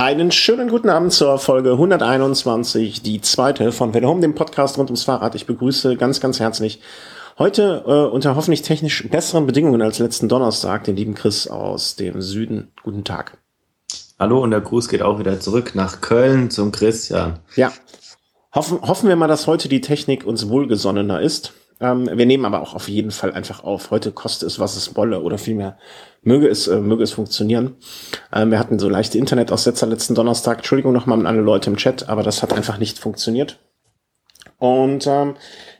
Einen schönen guten Abend zur Folge 121, die zweite von Home, dem Podcast rund ums Fahrrad. Ich begrüße ganz, ganz herzlich heute äh, unter hoffentlich technisch besseren Bedingungen als letzten Donnerstag den lieben Chris aus dem Süden. Guten Tag. Hallo und der Gruß geht auch wieder zurück nach Köln zum Christian. Ja. Hoffen, hoffen wir mal, dass heute die Technik uns wohlgesonnener ist. Ähm, wir nehmen aber auch auf jeden Fall einfach auf. Heute kostet es, was es wolle, oder vielmehr möge es, äh, möge es funktionieren. Ähm, wir hatten so leichte Internetaussetzer letzten Donnerstag. Entschuldigung nochmal an alle Leute im Chat, aber das hat einfach nicht funktioniert. Und ähm,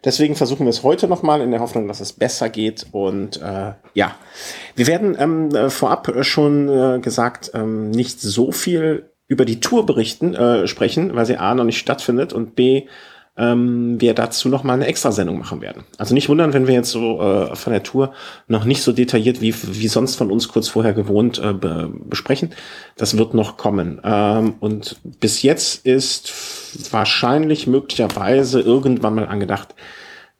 deswegen versuchen wir es heute nochmal in der Hoffnung, dass es besser geht. Und äh, ja, wir werden ähm, äh, vorab schon äh, gesagt, ähm, nicht so viel über die Tour berichten, äh, sprechen, weil sie A noch nicht stattfindet und B ähm, wir dazu noch mal eine Extrasendung machen werden. Also nicht wundern, wenn wir jetzt so äh, von der Tour noch nicht so detailliert wie, wie sonst von uns kurz vorher gewohnt äh, be besprechen. Das wird noch kommen. Ähm, und bis jetzt ist wahrscheinlich möglicherweise irgendwann mal angedacht,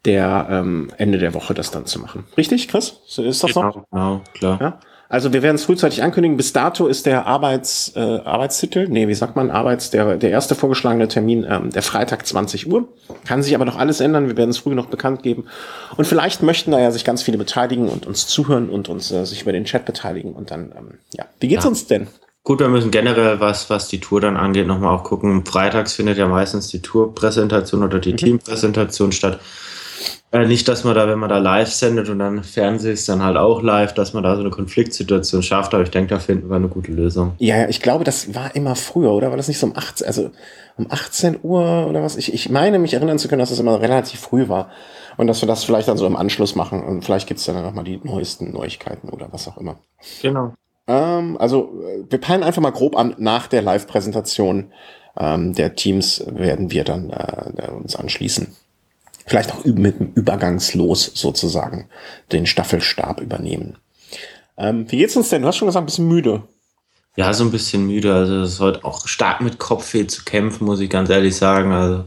der ähm, Ende der Woche das dann zu machen. Richtig, Chris? Ist das genau, so? Genau, klar. Ja? Also wir werden es frühzeitig ankündigen. Bis dato ist der Arbeits, äh, Arbeitstitel, nee, wie sagt man, Arbeits, der, der erste vorgeschlagene Termin ähm, der Freitag 20 Uhr. Kann sich aber noch alles ändern. Wir werden es früh noch bekannt geben. Und vielleicht möchten da ja sich ganz viele beteiligen und uns zuhören und uns äh, sich über den Chat beteiligen. Und dann, ähm, ja, wie geht's ja. uns denn? Gut, wir müssen generell, was, was die Tour dann angeht, nochmal auch gucken. Freitags findet ja meistens die Tourpräsentation oder die mhm. Teampräsentation statt. Äh, nicht, dass man da, wenn man da live sendet und dann Fernseh ist dann halt auch live, dass man da so eine Konfliktsituation schafft, aber ich denke, da finden wir eine gute Lösung. Ja, ja, ich glaube, das war immer früher, oder? War das nicht so um 18, also um 18 Uhr oder was? Ich, ich meine, mich erinnern zu können, dass das immer relativ früh war. Und dass wir das vielleicht dann so im Anschluss machen. Und vielleicht gibt's dann nochmal die neuesten Neuigkeiten oder was auch immer. Genau. Ähm, also, wir peilen einfach mal grob an, nach der Live-Präsentation ähm, der Teams werden wir dann äh, uns anschließen vielleicht auch mit dem Übergangslos sozusagen den Staffelstab übernehmen. Ähm, wie geht's uns denn? Du hast schon gesagt, ein bisschen müde. Ja, so ein bisschen müde. Also es ist heute auch stark mit Kopfweh zu kämpfen, muss ich ganz ehrlich sagen. Also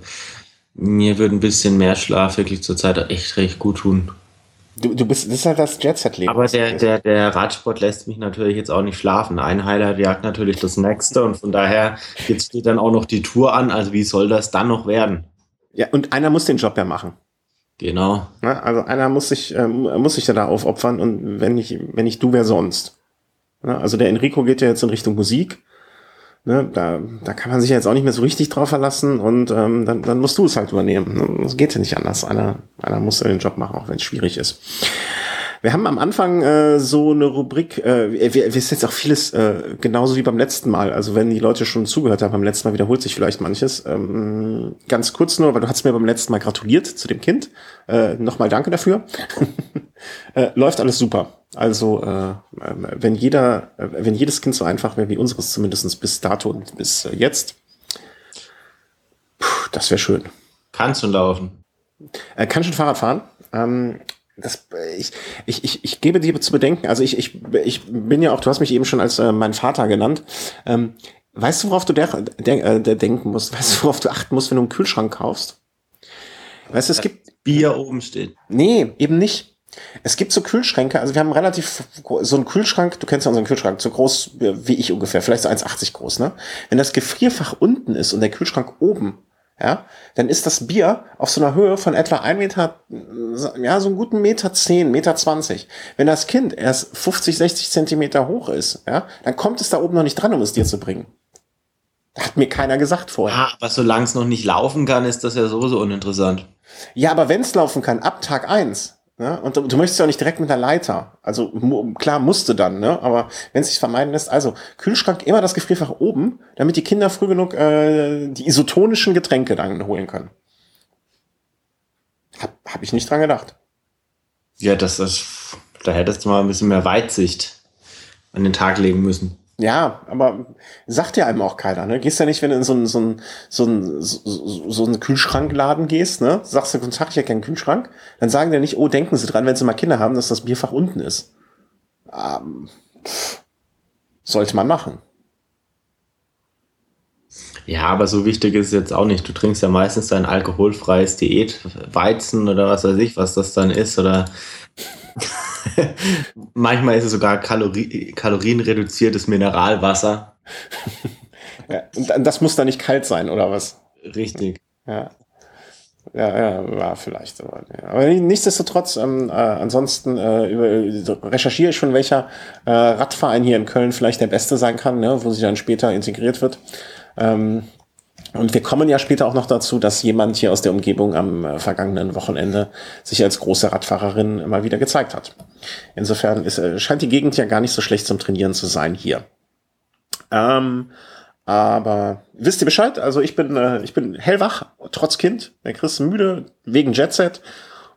mir würde ein bisschen mehr Schlaf wirklich zurzeit echt recht gut tun. Du, du bist, das ist halt das Jet-Set-Leben. Aber der, der, der Radsport lässt mich natürlich jetzt auch nicht schlafen. Ein Highlight jagt natürlich das nächste und von daher jetzt steht dann auch noch die Tour an. Also wie soll das dann noch werden? Ja, und einer muss den Job ja machen. Genau. Ja, also einer muss sich, äh, muss sich ja da aufopfern und wenn nicht, wenn nicht du, wer sonst? Ja, also der Enrico geht ja jetzt in Richtung Musik. Ne, da, da kann man sich ja jetzt auch nicht mehr so richtig drauf verlassen und ähm, dann, dann musst du es halt übernehmen. Das geht ja nicht anders. Einer, einer muss ja den Job machen, auch wenn es schwierig ist. Wir haben am Anfang äh, so eine Rubrik, äh, wir, wir ist jetzt auch vieles äh, genauso wie beim letzten Mal. Also wenn die Leute schon zugehört haben, beim letzten Mal wiederholt sich vielleicht manches. Ähm, ganz kurz nur, weil du hast mir beim letzten Mal gratuliert zu dem Kind. Äh, Nochmal danke dafür. äh, läuft alles super. Also äh, wenn jeder, äh, wenn jedes Kind so einfach wäre wie unseres, zumindest bis dato und bis äh, jetzt, puh, das wäre schön. Kannst du laufen? Äh, kann schon Fahrrad fahren. Ähm, das, ich, ich, ich, ich gebe dir zu bedenken, also ich, ich, ich bin ja auch, du hast mich eben schon als äh, mein Vater genannt. Ähm, weißt du, worauf du der, der, äh, der denken musst? Weißt du, worauf du achten musst, wenn du einen Kühlschrank kaufst? Weißt du, es gibt. Bier oben steht. Nee, eben nicht. Es gibt so Kühlschränke, also wir haben relativ so einen Kühlschrank, du kennst ja unseren Kühlschrank, so groß wie ich ungefähr, vielleicht so 1,80 groß, ne? Wenn das Gefrierfach unten ist und der Kühlschrank oben, ja, dann ist das Bier auf so einer Höhe von etwa ein Meter, ja, so einen guten Meter zehn, Meter zwanzig. Wenn das Kind erst 50, 60 Zentimeter hoch ist, ja, dann kommt es da oben noch nicht dran, um es dir zu bringen. Hat mir keiner gesagt vorher. Ja, aber solange es noch nicht laufen kann, ist das ja sowieso uninteressant. Ja, aber wenn es laufen kann, ab Tag eins, Ne? Und du, du möchtest ja auch nicht direkt mit der Leiter. Also klar musste dann, ne? aber wenn es sich vermeiden lässt, also Kühlschrank immer das Gefrierfach oben, damit die Kinder früh genug äh, die isotonischen Getränke dann holen können. Hab, hab ich nicht dran gedacht. Ja, das ist, da hättest du mal ein bisschen mehr Weitsicht an den Tag legen müssen. Ja, aber sagt ja einem auch keiner, ne? Gehst ja nicht, wenn du in so einen so so einen, so, so einen Kühlschrankladen gehst, ne? Sagst du, guten Tag, ich hätte keinen Kühlschrank. Dann sagen die nicht, oh, denken Sie dran, wenn Sie mal Kinder haben, dass das Bierfach unten ist. Ähm, sollte man machen. Ja, aber so wichtig ist es jetzt auch nicht. Du trinkst ja meistens dein alkoholfreies Diätweizen oder was weiß ich, was das dann ist, oder Manchmal ist es sogar Kalori kalorienreduziertes Mineralwasser. Ja, und das muss da nicht kalt sein, oder was? Richtig. Ja. Ja, ja, ja, vielleicht. Aber, ja. aber nichtsdestotrotz, ähm, äh, ansonsten äh, über, recherchiere ich schon, welcher äh, Radverein hier in Köln vielleicht der beste sein kann, ne, wo sie dann später integriert wird. Ähm, und wir kommen ja später auch noch dazu, dass jemand hier aus der Umgebung am äh, vergangenen Wochenende sich als große Radfahrerin mal wieder gezeigt hat. Insofern ist, äh, scheint die Gegend ja gar nicht so schlecht zum Trainieren zu sein hier. Ähm, aber wisst ihr Bescheid? Also ich bin, äh, ich bin hellwach, trotz Kind. Der Chris müde, wegen Jetset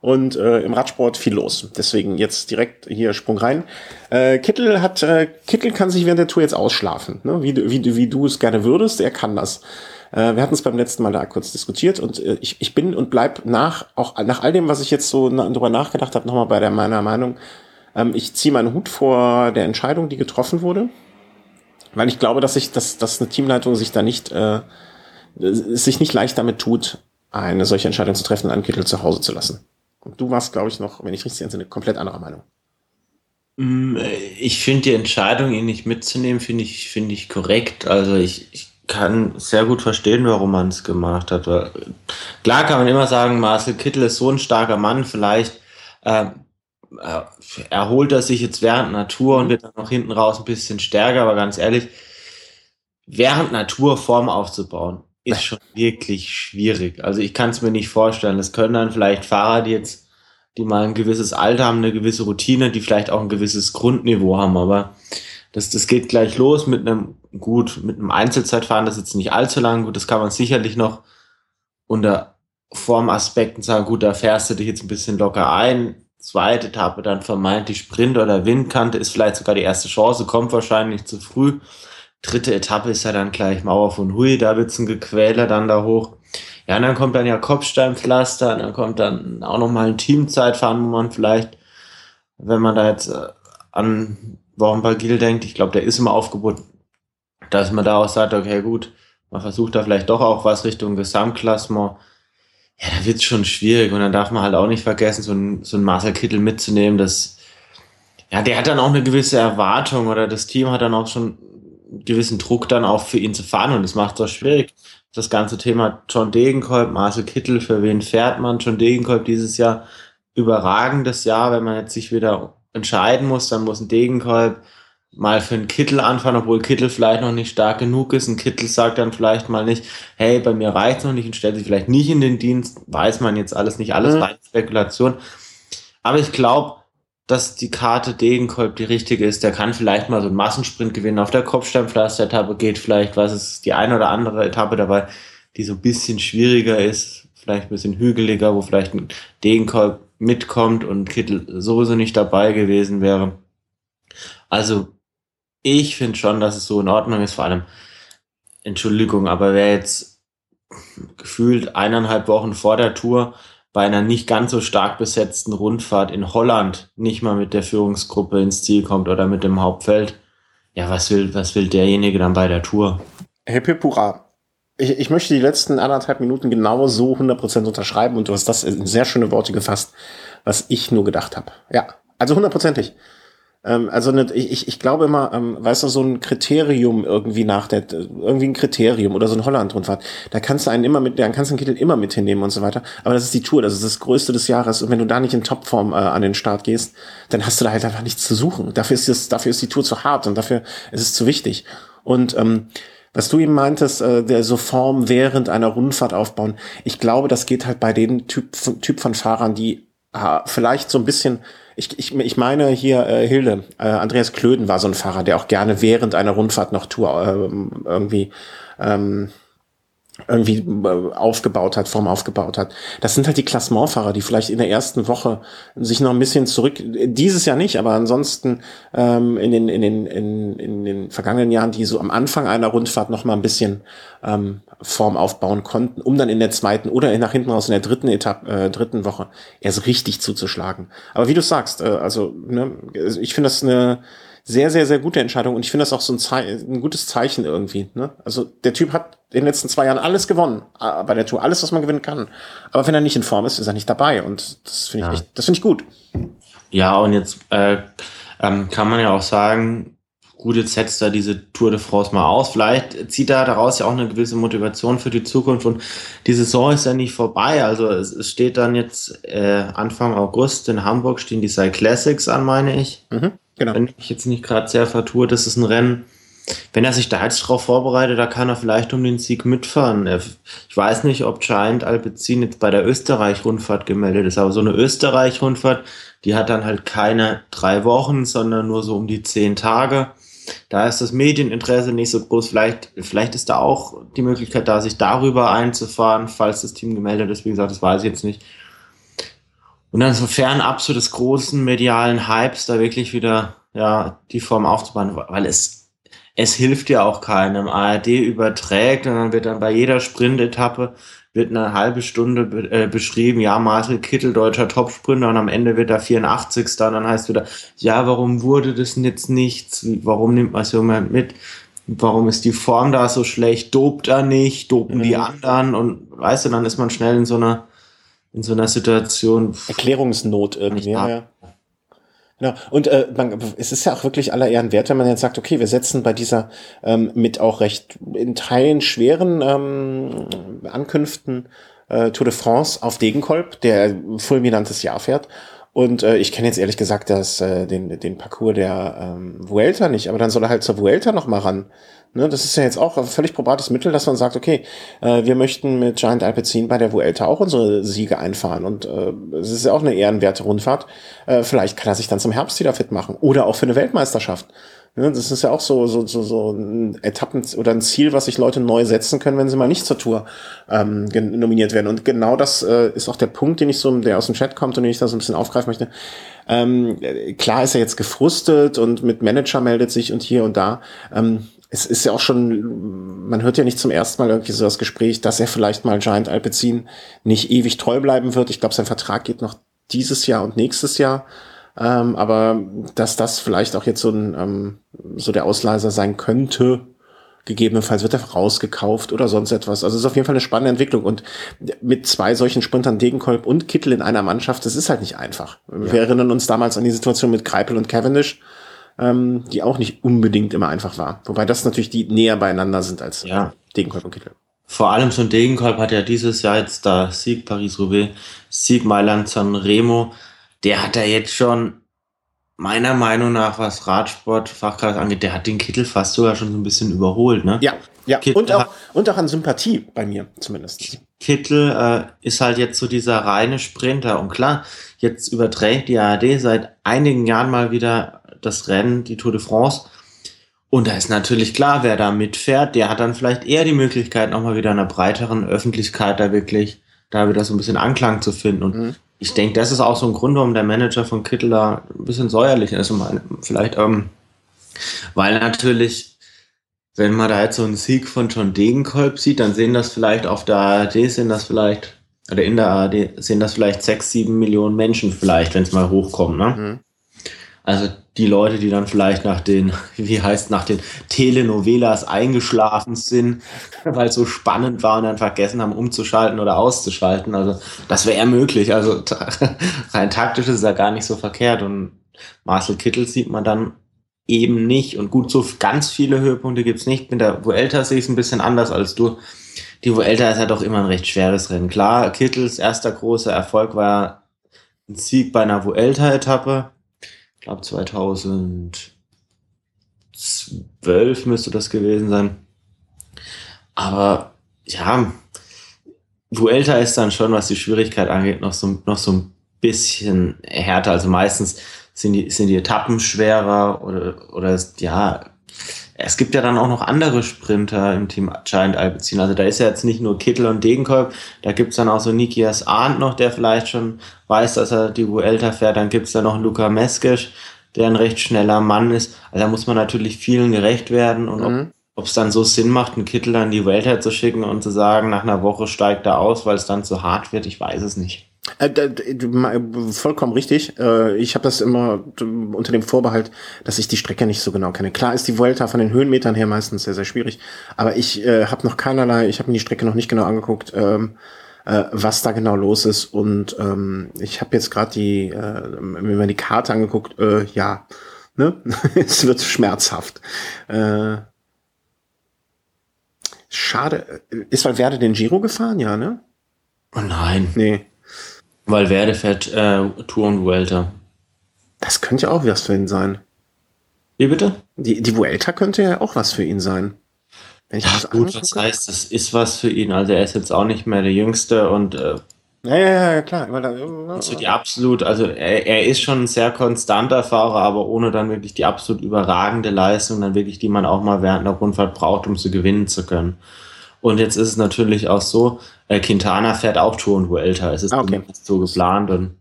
und äh, im Radsport viel los. Deswegen jetzt direkt hier Sprung rein. Äh, Kittel hat, äh, Kittel kann sich während der Tour jetzt ausschlafen, ne? wie, wie, wie du es gerne würdest. Er kann das. Äh, wir hatten es beim letzten Mal da kurz diskutiert und äh, ich, ich bin und bleib nach, auch nach all dem, was ich jetzt so na, drüber nachgedacht habe, nochmal bei der meiner Meinung. Ähm, ich ziehe meinen Hut vor der Entscheidung, die getroffen wurde weil ich glaube, dass sich, dass, dass eine Teamleitung sich da nicht, äh, sich nicht leicht damit tut, eine solche Entscheidung zu treffen, einen Kittel zu Hause zu lassen. Und du warst, glaube ich, noch, wenn ich richtig entsinne, komplett anderer Meinung. Mm, ich finde die Entscheidung, ihn nicht mitzunehmen, finde ich, finde ich korrekt. Also ich, ich kann sehr gut verstehen, warum man es gemacht hat. Klar kann man immer sagen, Marcel Kittel ist so ein starker Mann, vielleicht äh, äh, erholt er sich jetzt während Natur und wird dann noch hinten raus ein bisschen stärker, aber ganz ehrlich, während Natur Form aufzubauen, ist schon wirklich schwierig. Also ich kann es mir nicht vorstellen. Das können dann vielleicht Fahrer, die jetzt, die mal ein gewisses Alter haben, eine gewisse Routine, die vielleicht auch ein gewisses Grundniveau haben, aber das, das geht gleich los mit einem, gut, mit einem Einzelzeitfahren, das ist jetzt nicht allzu lang, gut, das kann man sicherlich noch unter Formaspekten sagen, gut, da fährst du dich jetzt ein bisschen locker ein, zweite Etappe dann vermeintlich Sprint oder Windkante, ist vielleicht sogar die erste Chance, kommt wahrscheinlich zu früh. Dritte Etappe ist ja dann gleich Mauer von Hui, da wird's ein Gequäler dann da hoch. Ja, und dann kommt dann ja Kopfsteinpflaster, und dann kommt dann auch nochmal ein Teamzeitfahren, wo man vielleicht, wenn man da jetzt äh, an Wochenbagil denkt, ich glaube, der ist immer aufgeboten, dass man da auch sagt, okay, gut, man versucht da vielleicht doch auch was Richtung Gesamtklassement ja, da wird's schon schwierig. Und dann darf man halt auch nicht vergessen, so ein, so ein Marcel Kittel mitzunehmen. Das, ja, der hat dann auch eine gewisse Erwartung oder das Team hat dann auch schon einen gewissen Druck dann auch für ihn zu fahren und das macht es schwierig. Das ganze Thema John Degenkolb, Marcel Kittel, für wen fährt man? John Degenkolb dieses Jahr überragendes Jahr, wenn man jetzt sich wieder entscheiden muss, dann muss ein Degenkolb mal für einen Kittel anfangen, obwohl Kittel vielleicht noch nicht stark genug ist. Ein Kittel sagt dann vielleicht mal nicht, hey, bei mir reicht's noch nicht und stellt sich vielleicht nicht in den Dienst. Weiß man jetzt alles nicht, alles mhm. rein Spekulation. Aber ich glaube, dass die Karte Degenkolb die richtige ist. Der kann vielleicht mal so einen Massensprint gewinnen auf der Kopfsteinpflaster-Etappe, geht vielleicht, was ist die eine oder andere Etappe dabei, die so ein bisschen schwieriger ist, vielleicht ein bisschen hügeliger, wo vielleicht ein Degenkolb mitkommt und Kittel sowieso nicht dabei gewesen wäre. Also ich finde schon, dass es so in Ordnung ist, vor allem, Entschuldigung, aber wer jetzt gefühlt eineinhalb Wochen vor der Tour bei einer nicht ganz so stark besetzten Rundfahrt in Holland nicht mal mit der Führungsgruppe ins Ziel kommt oder mit dem Hauptfeld, ja, was will, was will derjenige dann bei der Tour? Herr Pipura, ich, ich möchte die letzten anderthalb Minuten genau so 100% unterschreiben und du hast das in sehr schöne Worte gefasst, was ich nur gedacht habe. Ja, also hundertprozentig. Ähm, also ne, ich, ich glaube immer, ähm, weißt du, so ein Kriterium irgendwie nach der, irgendwie ein Kriterium oder so ein Holland-Rundfahrt, da kannst du einen immer mit, da kannst du einen Kittel immer mit hinnehmen und so weiter. Aber das ist die Tour, das ist das Größte des Jahres. Und wenn du da nicht in Topform äh, an den Start gehst, dann hast du da halt einfach nichts zu suchen. Dafür ist es, dafür ist die Tour zu hart und dafür ist es zu wichtig. Und ähm, was du eben meintest, äh, der so Form während einer Rundfahrt aufbauen, ich glaube, das geht halt bei den Typ, Typ von Fahrern, die äh, vielleicht so ein bisschen ich, ich, ich meine hier äh, Hilde, äh, Andreas Klöden war so ein Fahrer, der auch gerne während einer Rundfahrt noch Tour äh, irgendwie ähm, irgendwie äh, aufgebaut hat, Form aufgebaut hat. Das sind halt die Klassementfahrer, die vielleicht in der ersten Woche sich noch ein bisschen zurück, dieses Jahr nicht, aber ansonsten ähm, in, den, in, den, in, in den vergangenen Jahren, die so am Anfang einer Rundfahrt noch mal ein bisschen ähm, Form aufbauen konnten, um dann in der zweiten oder nach hinten raus in der dritten Etappe, äh, dritten Woche erst richtig zuzuschlagen. Aber wie du sagst, äh, also ne, ich finde das eine sehr, sehr, sehr gute Entscheidung und ich finde das auch so ein, Ze ein gutes Zeichen irgendwie. Ne? Also der Typ hat in den letzten zwei Jahren alles gewonnen äh, bei der Tour, alles, was man gewinnen kann. Aber wenn er nicht in Form ist, ist er nicht dabei und das finde ich, ja. echt, das finde ich gut. Ja, und jetzt äh, ähm, kann man ja auch sagen, gut, jetzt setzt er diese Tour de France mal aus. Vielleicht zieht er daraus ja auch eine gewisse Motivation für die Zukunft und die Saison ist ja nicht vorbei. Also es, es steht dann jetzt äh, Anfang August in Hamburg stehen die Cyclassics Classics an, meine ich. Mhm, genau. Wenn ich jetzt nicht gerade sehr vertue, das ist ein Rennen, wenn er sich da jetzt drauf vorbereitet, da kann er vielleicht um den Sieg mitfahren. Ich weiß nicht, ob Giant Alpecin jetzt bei der Österreich-Rundfahrt gemeldet ist, aber so eine Österreich-Rundfahrt, die hat dann halt keine drei Wochen, sondern nur so um die zehn Tage. Da ist das Medieninteresse nicht so groß. Vielleicht, vielleicht ist da auch die Möglichkeit da, sich darüber einzufahren, falls das Team gemeldet ist. Wie gesagt, das weiß ich jetzt nicht. Und dann so fernab so des großen medialen Hypes da wirklich wieder, ja, die Form aufzubauen, weil es es hilft ja auch keinem. ARD überträgt und dann wird dann bei jeder Sprintetappe wird eine halbe Stunde be äh, beschrieben, ja, Marcel Kittel, deutscher Topsprinter und am Ende wird er 84. Und dann heißt wieder, ja, warum wurde das jetzt nichts? Warum nimmt man so jemand mit? Warum ist die Form da so schlecht? Dopt er nicht? Dopen mhm. die anderen? Und weißt du, dann ist man schnell in so einer, in so einer Situation. Erklärungsnot irgendwie, ja. ja. Genau. Und äh, man, es ist ja auch wirklich aller Ehren wert, wenn man jetzt sagt, okay, wir setzen bei dieser ähm, mit auch recht in Teilen schweren ähm, Ankünften äh, Tour de France auf Degenkolb, der fulminantes Jahr fährt. Und äh, ich kenne jetzt ehrlich gesagt das, äh, den, den Parcours der ähm, Vuelta nicht, aber dann soll er halt zur Vuelta noch mal ran. Ne, das ist ja jetzt auch ein völlig probates Mittel, dass man sagt, okay, äh, wir möchten mit Giant Alpecin bei der Vuelta auch unsere Siege einfahren. Und äh, es ist ja auch eine ehrenwerte Rundfahrt. Äh, vielleicht kann er sich dann zum Herbst wieder fit machen. Oder auch für eine Weltmeisterschaft. Ne, das ist ja auch so, so, so, so ein Etappen oder ein Ziel, was sich Leute neu setzen können, wenn sie mal nicht zur Tour ähm, nominiert werden. Und genau das äh, ist auch der Punkt, den ich so, der aus dem Chat kommt und den ich da so ein bisschen aufgreifen möchte. Ähm, klar ist er jetzt gefrustet und mit Manager meldet sich und hier und da. Ähm, es ist ja auch schon, man hört ja nicht zum ersten Mal irgendwie so das Gespräch, dass er vielleicht mal Giant Alpecin nicht ewig treu bleiben wird. Ich glaube, sein Vertrag geht noch dieses Jahr und nächstes Jahr. Ähm, aber dass das vielleicht auch jetzt so ein ähm, so der Ausleiser sein könnte, gegebenenfalls wird er rausgekauft oder sonst etwas. Also es ist auf jeden Fall eine spannende Entwicklung. Und mit zwei solchen Sprintern, Degenkolb und Kittel in einer Mannschaft, das ist halt nicht einfach. Ja. Wir erinnern uns damals an die Situation mit Kreipel und Cavendish ähm, die auch nicht unbedingt immer einfach war. Wobei das natürlich die näher beieinander sind als ja. Degenkolb und Kittel. Vor allem so ein Degenkolb hat ja dieses Jahr jetzt da Sieg Paris-Roubaix, Sieg Mailand San Remo. Der hat ja jetzt schon meiner Meinung nach, was Radsport-Fachkreis angeht, der hat den Kittel fast sogar schon so ein bisschen überholt, ne? Ja, ja. Kittel und auch, und auch an Sympathie bei mir zumindest. Kittel äh, ist halt jetzt so dieser reine Sprinter. Und klar, jetzt überträgt die ARD seit einigen Jahren mal wieder das Rennen, die Tour de France. Und da ist natürlich klar, wer da mitfährt, der hat dann vielleicht eher die Möglichkeit, nochmal wieder einer breiteren Öffentlichkeit da wirklich, da wieder so ein bisschen Anklang zu finden. Und mhm. Ich denke, das ist auch so ein Grund, warum der Manager von Kittel da ein bisschen säuerlich ist. Vielleicht, ähm, weil natürlich, wenn man da jetzt so einen Sieg von John Degenkolb sieht, dann sehen das vielleicht auf der ARD, sehen das vielleicht, oder in der ARD, sehen das vielleicht sechs, sieben Millionen Menschen vielleicht, wenn es mal hochkommt, ne? Mhm. Also die Leute, die dann vielleicht nach den, wie heißt, nach den Telenovelas eingeschlafen sind, weil es so spannend war und dann vergessen haben, umzuschalten oder auszuschalten. Also das wäre möglich. Also rein taktisch ist es ja gar nicht so verkehrt. Und Marcel Kittel sieht man dann eben nicht. Und gut, so ganz viele Höhepunkte gibt's nicht. Mit der Vuelta sehe ich es ein bisschen anders als du. Die Vuelta ist ja doch immer ein recht schweres Rennen. Klar, Kittels erster großer Erfolg war ein Sieg bei einer Vuelta-Etappe glaube 2012 müsste das gewesen sein. Aber ja, Vuelta ist dann schon, was die Schwierigkeit angeht, noch so, noch so ein bisschen härter. Also meistens sind die, sind die Etappen schwerer oder, oder ja, es gibt ja dann auch noch andere Sprinter im Team Giant Alpecin. Also da ist ja jetzt nicht nur Kittel und Degenkolb, da gibt's dann auch so Nikias Arndt noch, der vielleicht schon weiß, dass er die Vuelta fährt. Dann gibt's da noch Luca Meskisch, der ein recht schneller Mann ist. Also da muss man natürlich vielen gerecht werden und mhm. ob es dann so Sinn macht, einen Kittel an die Vuelta zu schicken und zu sagen, nach einer Woche steigt er aus, weil es dann zu hart wird, ich weiß es nicht. Äh, vollkommen richtig. Äh, ich habe das immer unter dem Vorbehalt, dass ich die Strecke nicht so genau kenne. Klar ist die Vuelta von den Höhenmetern her meistens sehr, sehr schwierig, aber ich äh, habe noch keinerlei, ich habe mir die Strecke noch nicht genau angeguckt, ähm, äh, was da genau los ist. Und ähm, ich habe jetzt gerade die, mir mal die Karte angeguckt, ja, Ne? es wird schmerzhaft. Schade. Ist Valverde den Giro gefahren? Ja, ne? Oh nein. Nee. Valverde fährt äh, Tour und Vuelta. Das könnte ja auch was für ihn sein. Wie bitte? Die, die Vuelta könnte ja auch was für ihn sein. Wenn ich ja, das gut, was heißt, das ist was für ihn. Also er ist jetzt auch nicht mehr der Jüngste und äh, ja, ja, ja, klar. Also die absolut, also er, er ist schon ein sehr konstanter Fahrer, aber ohne dann wirklich die absolut überragende Leistung, dann wirklich, die man auch mal während einer Rundfahrt braucht, um zu gewinnen zu können. Und jetzt ist es natürlich auch so, äh, Quintana fährt auch Tour und Vuelta. Es ist ah, okay. so geplant und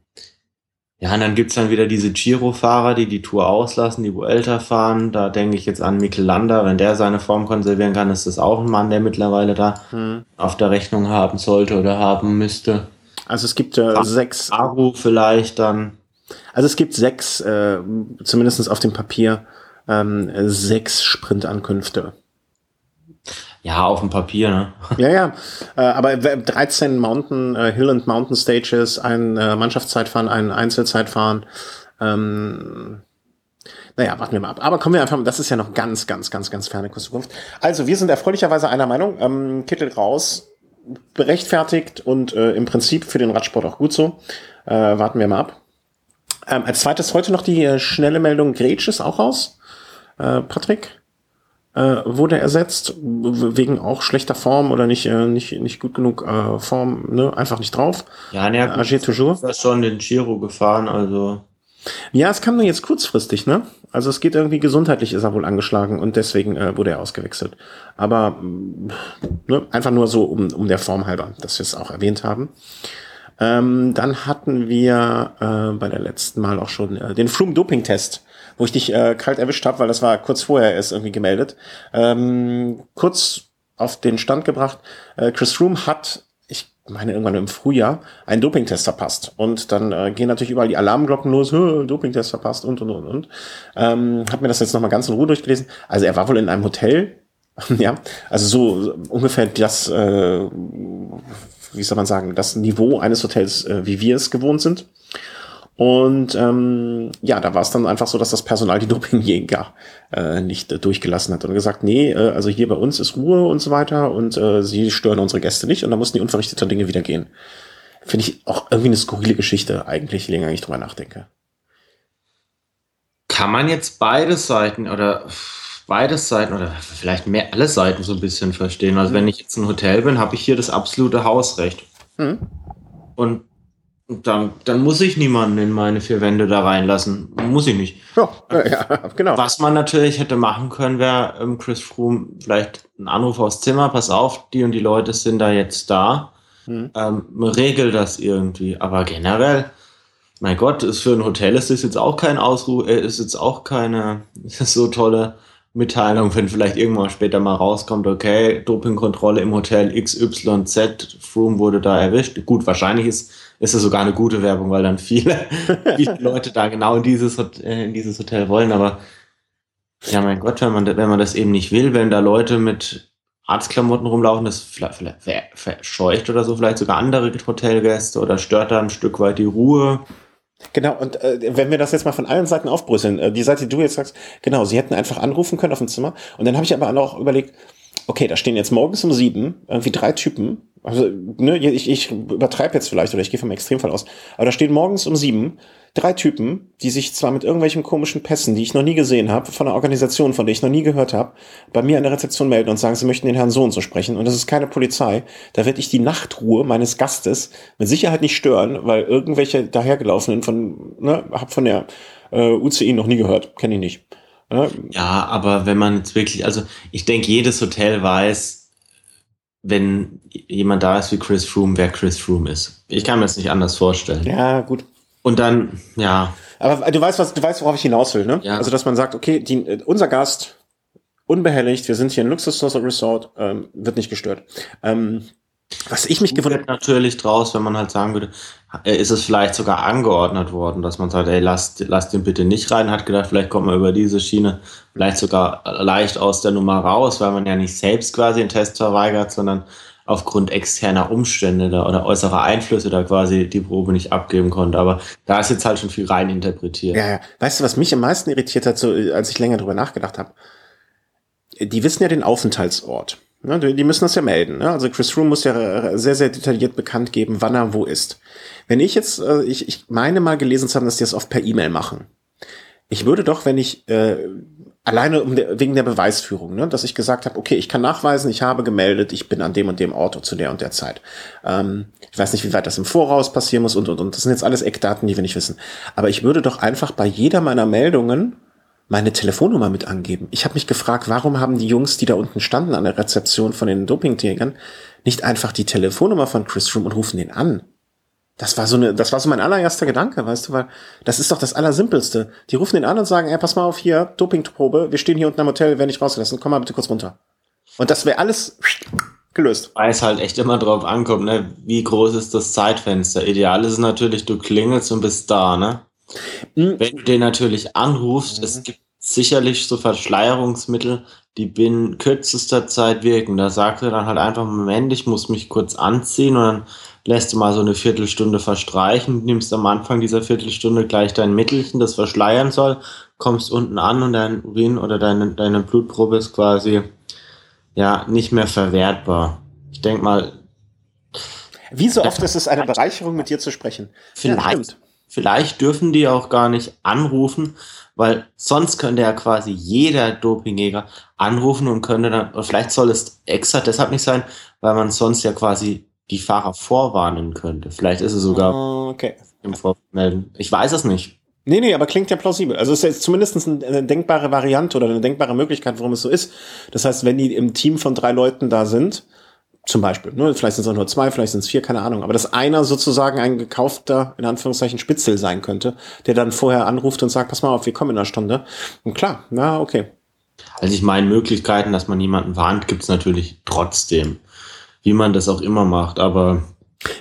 ja, und dann gibt's dann wieder diese Giro-Fahrer, die die Tour auslassen, die Vuelta fahren. Da denke ich jetzt an Mikel Landa. Wenn der seine Form konservieren kann, ist das auch ein Mann, der mittlerweile da hm. auf der Rechnung haben sollte oder haben müsste. Also es gibt äh, sechs. Aru vielleicht dann. Also es gibt sechs, äh, zumindest auf dem Papier, ähm, sechs Sprintankünfte. Ja, auf dem Papier, ne? Ja, ja. Äh, aber 13 Mountain, äh, Hill and Mountain Stages, ein äh, Mannschaftszeitfahren, ein Einzelzeitfahren. Ähm, naja, warten wir mal ab. Aber kommen wir einfach, das ist ja noch ganz, ganz, ganz, ganz ferne Zukunft. Also, wir sind erfreulicherweise einer Meinung. Ähm, Kittel raus, berechtfertigt und äh, im Prinzip für den Radsport auch gut so. Äh, warten wir mal ab. Ähm, als zweites heute noch die äh, schnelle Meldung Gretsch ist auch raus. Äh, Patrick äh, wurde ersetzt wegen auch schlechter Form oder nicht äh, nicht nicht gut genug äh, Form, ne, einfach nicht drauf. Ja, ne, Agir toujours. Ist schon den Giro gefahren, also ja, es kam nur jetzt kurzfristig, ne? Also es geht irgendwie gesundheitlich ist er wohl angeschlagen und deswegen äh, wurde er ausgewechselt. Aber mm, ne, einfach nur so um, um der Form halber, dass wir es auch erwähnt haben. Ähm, dann hatten wir äh, bei der letzten Mal auch schon äh, den Froome-Doping-Test, wo ich dich äh, kalt erwischt habe, weil das war kurz vorher erst irgendwie gemeldet. Ähm, kurz auf den Stand gebracht. Äh, Chris Froome hat meine irgendwann im Frühjahr, einen Dopingtest verpasst. Und dann äh, gehen natürlich überall die Alarmglocken los, Dopingtest verpasst und und und und. Ähm, hab mir das jetzt nochmal ganz in Ruhe durchgelesen. Also er war wohl in einem Hotel, ja, also so ungefähr das, äh, wie soll man sagen, das Niveau eines Hotels, äh, wie wir es gewohnt sind. Und ähm, ja, da war es dann einfach so, dass das Personal die Dopingjäger äh, nicht äh, durchgelassen hat und gesagt, nee, äh, also hier bei uns ist Ruhe und so weiter und äh, sie stören unsere Gäste nicht und dann mussten die unverrichteten Dinge wieder gehen. Finde ich auch irgendwie eine skurrile Geschichte, eigentlich, je länger ich drüber nachdenke. Kann man jetzt beide Seiten oder beide Seiten oder vielleicht mehr alle Seiten so ein bisschen verstehen? Also mhm. wenn ich jetzt ein Hotel bin, habe ich hier das absolute Hausrecht. Mhm. Und dann, dann muss ich niemanden in meine vier Wände da reinlassen. Muss ich nicht. Ja, ja genau. Was man natürlich hätte machen können, wäre ähm, Chris Froome vielleicht ein Anruf aus Zimmer, pass auf, die und die Leute sind da jetzt da. Hm. Ähm, regel das irgendwie. Aber generell, mein Gott, ist für ein Hotel ist das jetzt auch kein Ausruf, äh, ist jetzt auch keine so tolle Mitteilung, wenn vielleicht irgendwann später mal rauskommt, okay, Dopingkontrolle im Hotel XYZ, Froome wurde da erwischt. Gut, wahrscheinlich ist ist es sogar eine gute Werbung, weil dann viele, viele Leute da genau in dieses, äh, in dieses Hotel wollen. Aber ja, mein Gott, wenn man, wenn man das eben nicht will, wenn da Leute mit Arztklamotten rumlaufen, das vielleicht, vielleicht verscheucht oder so, vielleicht sogar andere Hotelgäste oder stört da ein Stück weit die Ruhe. Genau, und äh, wenn wir das jetzt mal von allen Seiten aufbrüsseln, äh, die Seite, die du jetzt sagst, genau, sie hätten einfach anrufen können auf dem Zimmer. Und dann habe ich aber auch überlegt, okay, da stehen jetzt morgens um sieben irgendwie drei Typen also, ne, ich, ich übertreibe jetzt vielleicht oder ich gehe vom Extremfall aus. Aber da stehen morgens um sieben drei Typen, die sich zwar mit irgendwelchen komischen Pässen, die ich noch nie gesehen habe, von einer Organisation, von der ich noch nie gehört habe, bei mir an der Rezeption melden und sagen, sie möchten den Herrn Sohn zu sprechen. Und das ist keine Polizei. Da werde ich die Nachtruhe meines Gastes mit Sicherheit nicht stören, weil irgendwelche dahergelaufenen von, ne, hab von der äh, UCI noch nie gehört, kenne ich nicht. Ja, aber wenn man jetzt wirklich, also ich denke, jedes Hotel weiß, wenn jemand da ist wie Chris Froome, wer Chris Froome ist. Ich kann mir das nicht anders vorstellen. Ja, gut. Und dann, ja. Aber du weißt, was, du weißt, worauf ich hinaus will, ne? Ja. Also, dass man sagt, okay, die, unser Gast, unbehelligt, wir sind hier in Luxus Resort, ähm, wird nicht gestört. Ähm, was ich mich gewundert natürlich draus, wenn man halt sagen würde, äh, ist es vielleicht sogar angeordnet worden, dass man sagt, ey, lasst, lasst den bitte nicht rein, hat gedacht, vielleicht kommt man über diese Schiene vielleicht sogar leicht aus der Nummer raus, weil man ja nicht selbst quasi einen Test verweigert, sondern aufgrund externer Umstände da, oder äußerer Einflüsse da quasi die Probe nicht abgeben konnte. Aber da ist jetzt halt schon viel rein interpretiert. Ja, ja. Weißt du, was mich am meisten irritiert hat, so, als ich länger drüber nachgedacht habe? Die wissen ja den Aufenthaltsort. Ne? Die müssen das ja melden. Ne? Also Chris Room muss ja sehr, sehr detailliert bekannt geben, wann er wo ist. Wenn ich jetzt, äh, ich, ich meine mal gelesen zu haben, dass die das oft per E-Mail machen. Ich würde doch, wenn ich äh, alleine um der, wegen der Beweisführung, ne, dass ich gesagt habe, okay, ich kann nachweisen, ich habe gemeldet, ich bin an dem und dem Ort zu der und der Zeit. Ähm, ich weiß nicht, wie weit das im Voraus passieren muss und und und. Das sind jetzt alles Eckdaten, die wir nicht wissen. Aber ich würde doch einfach bei jeder meiner Meldungen meine Telefonnummer mit angeben. Ich habe mich gefragt, warum haben die Jungs, die da unten standen an der Rezeption von den Dopingtägern, nicht einfach die Telefonnummer von Chris Room und rufen den an? Das war so eine, das war so mein allererster Gedanke, weißt du, weil das ist doch das Allersimpelste. Die rufen den an und sagen, ey, pass mal auf hier, Dopingprobe, wir stehen hier unten am Hotel, werden nicht rausgelassen, komm mal bitte kurz runter. Und das wäre alles gelöst. Weil es halt echt immer drauf ankommt, ne? Wie groß ist das Zeitfenster? Ideal ist natürlich, du klingelst und bist da, ne? Mhm. Wenn du den natürlich anrufst, mhm. es gibt sicherlich so Verschleierungsmittel, die binnen kürzester Zeit wirken. Da sagt er dann halt einfach, Moment, ich muss mich kurz anziehen und dann lässt du mal so eine Viertelstunde verstreichen, nimmst am Anfang dieser Viertelstunde gleich dein Mittelchen, das verschleiern soll, kommst unten an und dein Urin oder deine, deine Blutprobe ist quasi ja nicht mehr verwertbar. Ich denke mal. Wie so oft ist es eine Bereicherung, mit dir zu sprechen. Vielleicht, ja, vielleicht dürfen die auch gar nicht anrufen, weil sonst könnte ja quasi jeder Dopingjäger anrufen und könnte dann, oder vielleicht soll es extra deshalb nicht sein, weil man sonst ja quasi die Fahrer vorwarnen könnte. Vielleicht ist es sogar ah, okay. im Vormelden. Ich weiß es nicht. Nee, nee, aber klingt ja plausibel. Also es ist jetzt zumindest eine denkbare Variante oder eine denkbare Möglichkeit, warum es so ist. Das heißt, wenn die im Team von drei Leuten da sind, zum Beispiel, ne, vielleicht sind es auch nur zwei, vielleicht sind es vier, keine Ahnung, aber dass einer sozusagen ein gekaufter, in Anführungszeichen, Spitzel sein könnte, der dann vorher anruft und sagt, pass mal auf, wir kommen in einer Stunde. Und klar, na, okay. Also ich meine, Möglichkeiten, dass man niemanden warnt, gibt's natürlich trotzdem wie man das auch immer macht, aber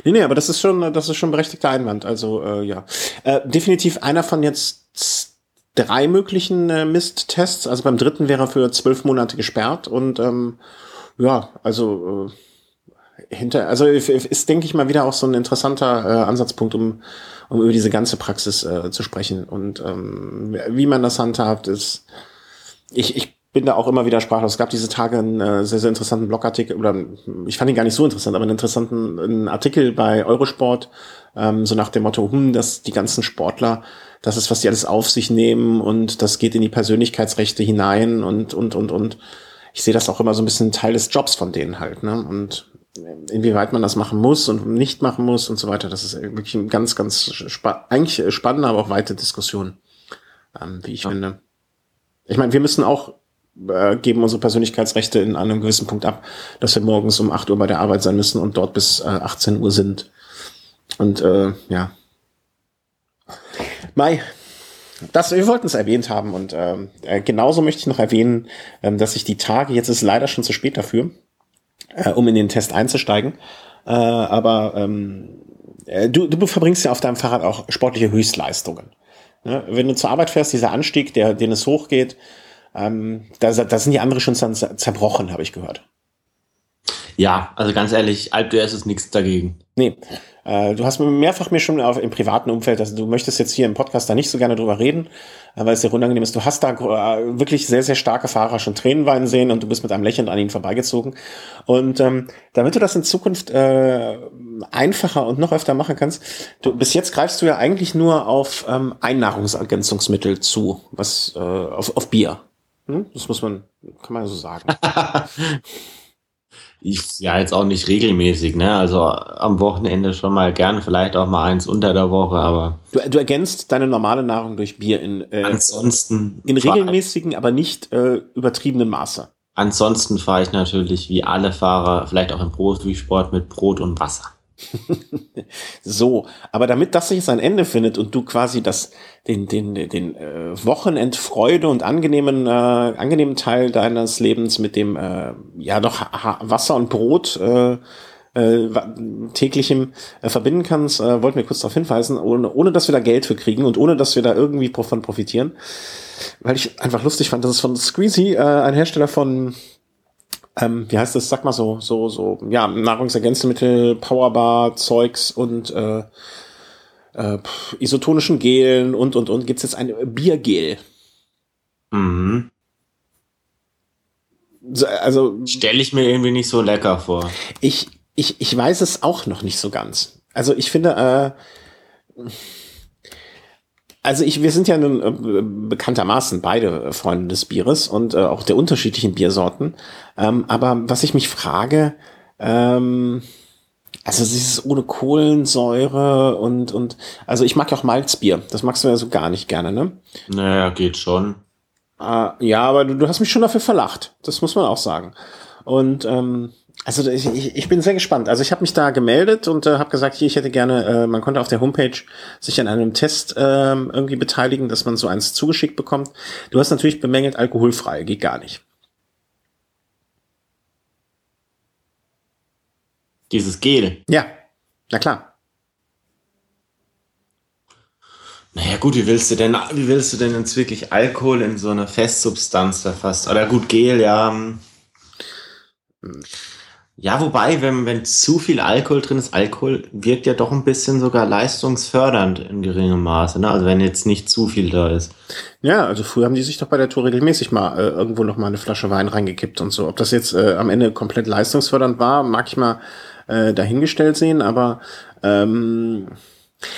Nee, nee, aber das ist schon, das ist schon berechtigter Einwand. Also äh, ja. Äh, definitiv einer von jetzt drei möglichen äh, Mist-Tests. Also beim dritten wäre er für zwölf Monate gesperrt und ähm, ja, also äh, hinter, also ist, denke ich mal, wieder auch so ein interessanter äh, Ansatzpunkt, um, um über diese ganze Praxis äh, zu sprechen. Und ähm, wie man das handhabt, ist ich, ich bin da auch immer wieder sprachlos. Es gab diese Tage einen äh, sehr, sehr interessanten Blogartikel, oder ich fand ihn gar nicht so interessant, aber einen interessanten einen Artikel bei Eurosport, ähm, so nach dem Motto, hm, dass die ganzen Sportler, das ist, was die alles auf sich nehmen und das geht in die Persönlichkeitsrechte hinein und, und, und, und. Ich sehe das auch immer so ein bisschen Teil des Jobs von denen halt, ne? Und inwieweit man das machen muss und nicht machen muss und so weiter, das ist wirklich ein ganz, ganz spa eigentlich spannende, aber auch weite Diskussion, ähm, wie ich ja. finde. Ich meine, wir müssen auch äh, geben unsere Persönlichkeitsrechte in einem gewissen Punkt ab, dass wir morgens um 8 Uhr bei der Arbeit sein müssen und dort bis äh, 18 Uhr sind. Und äh, ja. Mai, das, wir wollten es erwähnt haben und ähm, äh, genauso möchte ich noch erwähnen, ähm, dass ich die Tage, jetzt ist leider schon zu spät dafür, äh, um in den Test einzusteigen, äh, aber ähm, äh, du, du verbringst ja auf deinem Fahrrad auch sportliche Höchstleistungen. Ja, wenn du zur Arbeit fährst, dieser Anstieg, der, den es hochgeht, ähm, da, da sind die anderen schon zerbrochen, habe ich gehört. Ja, also ganz ehrlich, AlpDS ist nichts dagegen. Nee. Äh, du hast mehrfach mir schon auf, im privaten Umfeld, also du möchtest jetzt hier im Podcast da nicht so gerne drüber reden, äh, weil es dir unangenehm ist. Du hast da äh, wirklich sehr, sehr starke Fahrer schon Tränen weinen sehen und du bist mit einem Lächeln an ihnen vorbeigezogen. Und ähm, damit du das in Zukunft äh, einfacher und noch öfter machen kannst, du, bis jetzt greifst du ja eigentlich nur auf ähm, Einnahrungsergänzungsmittel zu, was äh, auf, auf Bier. Hm? Das muss man, kann man so sagen. ich, ja, jetzt auch nicht regelmäßig, ne? Also am Wochenende schon mal gern, vielleicht auch mal eins unter der Woche, aber. Du, du ergänzt deine normale Nahrung durch Bier in, äh, ansonsten in regelmäßigen, aber nicht äh, übertriebenen Maße. Ansonsten fahre ich natürlich wie alle Fahrer, vielleicht auch im Profisport mit Brot und Wasser. so, aber damit das sich sein Ende findet und du quasi das, den, den, den äh, Wochenendfreude und angenehmen, äh, angenehmen Teil deines Lebens mit dem äh, ja doch ha Wasser und Brot äh, äh, täglichem äh, verbinden kannst, äh, wollten wir kurz darauf hinweisen, ohne, ohne dass wir da Geld für kriegen und ohne dass wir da irgendwie davon profitieren. Weil ich einfach lustig fand, dass es von Squeezy, äh, ein Hersteller von ähm, wie heißt das, sag mal so, so, so, ja, Nahrungsergänzungsmittel, Powerbar, Zeugs und äh, äh, isotonischen Gelen und, und, und, gibt's jetzt ein Biergel. Mhm. Also. Stelle ich mir irgendwie nicht so lecker vor. Ich, ich, ich weiß es auch noch nicht so ganz. Also ich finde, äh, also ich, wir sind ja nun äh, bekanntermaßen beide Freunde des Bieres und äh, auch der unterschiedlichen Biersorten. Ähm, aber was ich mich frage, ähm, also es ist ohne Kohlensäure und, und also ich mag ja auch Malzbier. Das magst du ja so gar nicht gerne, ne? Naja, geht schon. Äh, ja, aber du, du hast mich schon dafür verlacht. Das muss man auch sagen. Und ähm, also ich, ich bin sehr gespannt. Also ich habe mich da gemeldet und äh, habe gesagt, hier, ich hätte gerne, äh, man konnte auf der Homepage sich an einem Test äh, irgendwie beteiligen, dass man so eins zugeschickt bekommt. Du hast natürlich bemängelt, alkoholfrei, geht gar nicht. Dieses Gel. Ja, na klar. Naja gut, wie willst du denn, wie willst du denn jetzt wirklich Alkohol in so eine Festsubstanz verfasst? Oder gut, Gel, ja. Hm. Ja, wobei, wenn, wenn zu viel Alkohol drin ist, Alkohol wirkt ja doch ein bisschen sogar leistungsfördernd in geringem Maße. Ne? Also wenn jetzt nicht zu viel da ist. Ja, also früher haben die sich doch bei der Tour regelmäßig mal äh, irgendwo noch mal eine Flasche Wein reingekippt und so. Ob das jetzt äh, am Ende komplett leistungsfördernd war, mag ich mal äh, dahingestellt sehen, aber ähm,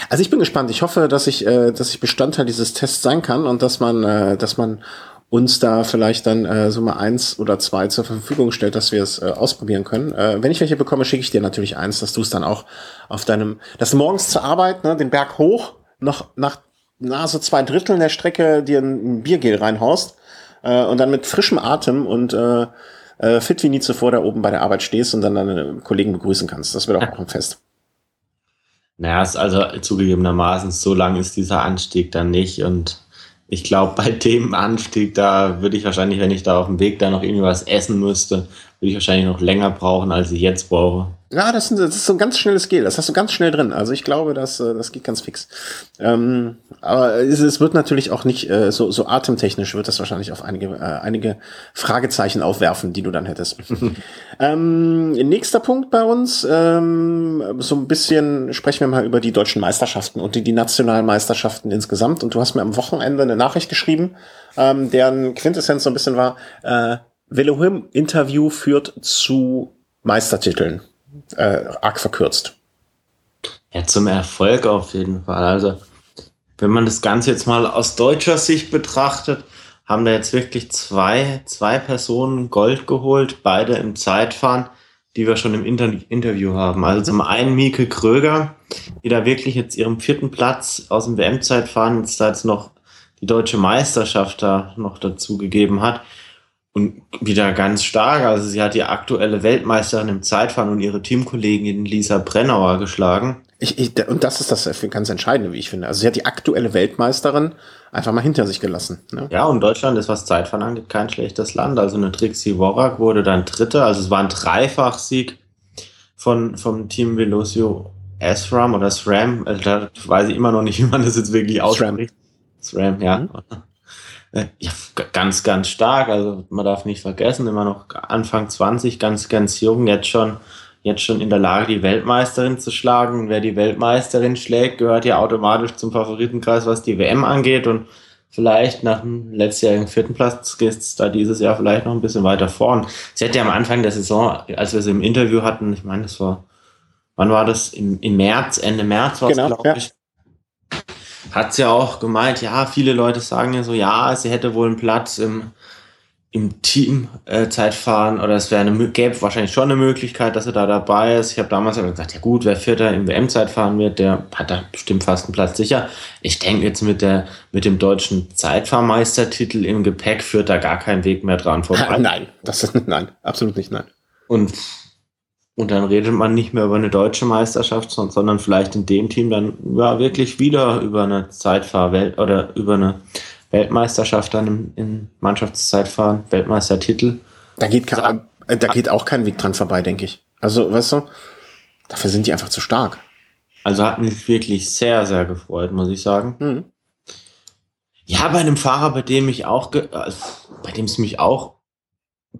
also ich bin gespannt. Ich hoffe, dass ich, äh, dass ich Bestandteil dieses Tests sein kann und dass man, äh, dass man uns da vielleicht dann äh, so mal eins oder zwei zur Verfügung stellt, dass wir es äh, ausprobieren können. Äh, wenn ich welche bekomme, schicke ich dir natürlich eins, dass du es dann auch auf deinem, dass morgens zur Arbeit, ne, den Berg hoch, noch nach na, so zwei Dritteln der Strecke dir ein, Biergel reinhaust äh, und dann mit frischem Atem und äh, äh, fit wie nie zuvor da oben bei der Arbeit stehst und dann deine Kollegen begrüßen kannst. Das wird auch, auch ein Fest. Naja, ist also zugegebenermaßen, so lang ist dieser Anstieg dann nicht und ich glaube, bei dem Anstieg, da würde ich wahrscheinlich, wenn ich da auf dem Weg da noch irgendwie was essen müsste, würde ich wahrscheinlich noch länger brauchen, als ich jetzt brauche. Ja, das, ist, das ist so ein ganz schnelles Gel. Das hast du ganz schnell drin. Also ich glaube, das, äh, das geht ganz fix. Ähm, aber es, es wird natürlich auch nicht äh, so, so atemtechnisch wird das wahrscheinlich auf einige, äh, einige Fragezeichen aufwerfen, die du dann hättest. ähm, nächster Punkt bei uns. Ähm, so ein bisschen sprechen wir mal über die deutschen Meisterschaften und die, die nationalen Meisterschaften insgesamt. Und du hast mir am Wochenende eine Nachricht geschrieben, ähm, deren Quintessenz so ein bisschen war, äh, Velohim-Interview führt zu Meistertiteln äh, arg verkürzt. Ja, zum Erfolg auf jeden Fall. Also, wenn man das Ganze jetzt mal aus deutscher Sicht betrachtet, haben da jetzt wirklich zwei, zwei Personen Gold geholt, beide im Zeitfahren, die wir schon im Inter Interview haben. Also zum einen Mieke Kröger, die da wirklich jetzt ihrem vierten Platz aus dem WM-Zeitfahren jetzt da jetzt noch die deutsche Meisterschaft da noch dazu gegeben hat. Und wieder ganz stark. Also sie hat die aktuelle Weltmeisterin im Zeitfahren und ihre Teamkollegin Lisa Brennauer geschlagen. Ich, ich, und das ist das ganz Entscheidende, wie ich finde. Also sie hat die aktuelle Weltmeisterin einfach mal hinter sich gelassen. Ne? Ja, und Deutschland ist, was Zeitfahren angeht, kein schlechtes Land. Also eine Trixie Worak wurde dann Dritte. Also es war ein Dreifachsieg von, vom Team Velocio SRAM oder SRAM. Also da weiß ich immer noch nicht, wie man das jetzt wirklich ausspricht. SRAM, SRAM ja. Mhm. Äh, ja, ganz, ganz stark. Also man darf nicht vergessen, immer noch Anfang 20, ganz, ganz jung, jetzt schon, jetzt schon in der Lage, die Weltmeisterin zu schlagen. wer die Weltmeisterin schlägt, gehört ja automatisch zum Favoritenkreis, was die WM angeht. Und vielleicht nach dem letztjährigen vierten Platz geht es da dieses Jahr vielleicht noch ein bisschen weiter vorn. Sie hat ja am Anfang der Saison, als wir sie im Interview hatten, ich meine, das war, wann war das? Im, im März, Ende März war es, genau, glaube ich. Ja hat sie ja auch gemeint, ja, viele Leute sagen ja so, ja, sie hätte wohl einen Platz im, im Team äh, Zeitfahren oder es wäre eine gäbe wahrscheinlich schon eine Möglichkeit, dass er da dabei ist. Ich habe damals aber gesagt, ja gut, wer Vierter im WM-Zeitfahren wird, der hat da bestimmt fast einen Platz sicher. Ich denke jetzt mit der mit dem deutschen Zeitfahrmeistertitel im Gepäck führt da gar kein Weg mehr dran vorbei. Nein, das ist nein, absolut nicht nein. Und und dann redet man nicht mehr über eine deutsche Meisterschaft, sondern vielleicht in dem Team dann ja wirklich wieder über eine Zeitfahrwelt oder über eine Weltmeisterschaft dann im, im Mannschaftszeitfahren, Weltmeistertitel. Da geht, kein, äh, da geht auch kein Weg dran vorbei, denke ich. Also, weißt du, dafür sind die einfach zu stark. Also hat mich wirklich sehr, sehr gefreut, muss ich sagen. Mhm. Ja, bei einem Fahrer, bei dem ich auch, also, bei dem es mich auch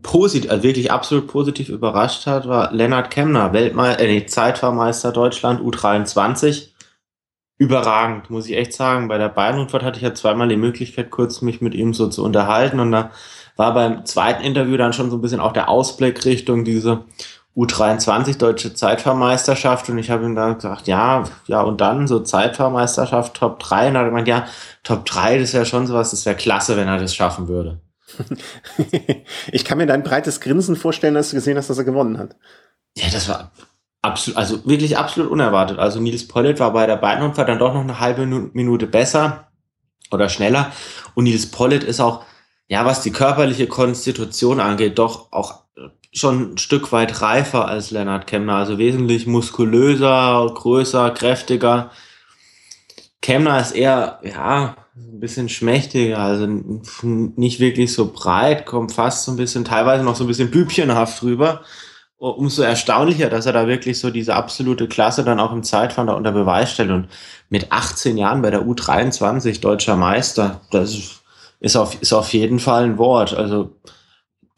positiv, also wirklich absolut positiv überrascht hat, war Lennart Kemner, Weltmeister, äh, Zeitfahrmeister Deutschland U23. Überragend, muss ich echt sagen. Bei der Bayern-Rundfahrt hatte ich ja zweimal die Möglichkeit, kurz mich mit ihm so zu unterhalten und da war beim zweiten Interview dann schon so ein bisschen auch der Ausblick Richtung diese U23 Deutsche Zeitfahrmeisterschaft und ich habe ihm da gesagt, ja, ja und dann so Zeitfahrmeisterschaft Top 3 und er hat gemeint, ja, Top 3 das ist ja schon sowas, das wäre klasse, wenn er das schaffen würde. ich kann mir dein breites Grinsen vorstellen, als du gesehen hast, dass er gewonnen hat. Ja, das war absolut, also wirklich absolut unerwartet. Also Nils Pollitt war bei der Beinunfall dann doch noch eine halbe Minute besser oder schneller und Nils Pollitt ist auch, ja, was die körperliche Konstitution angeht, doch auch schon ein Stück weit reifer als Lennart Kemner, also wesentlich muskulöser, größer, kräftiger. Kemner ist eher, ja, ein bisschen schmächtiger, also nicht wirklich so breit, kommt fast so ein bisschen, teilweise noch so ein bisschen bübchenhaft rüber. Umso erstaunlicher, dass er da wirklich so diese absolute Klasse dann auch im Zeitfahren da unter Beweis stellt und mit 18 Jahren bei der U23 deutscher Meister, das ist auf, ist auf jeden Fall ein Wort. Also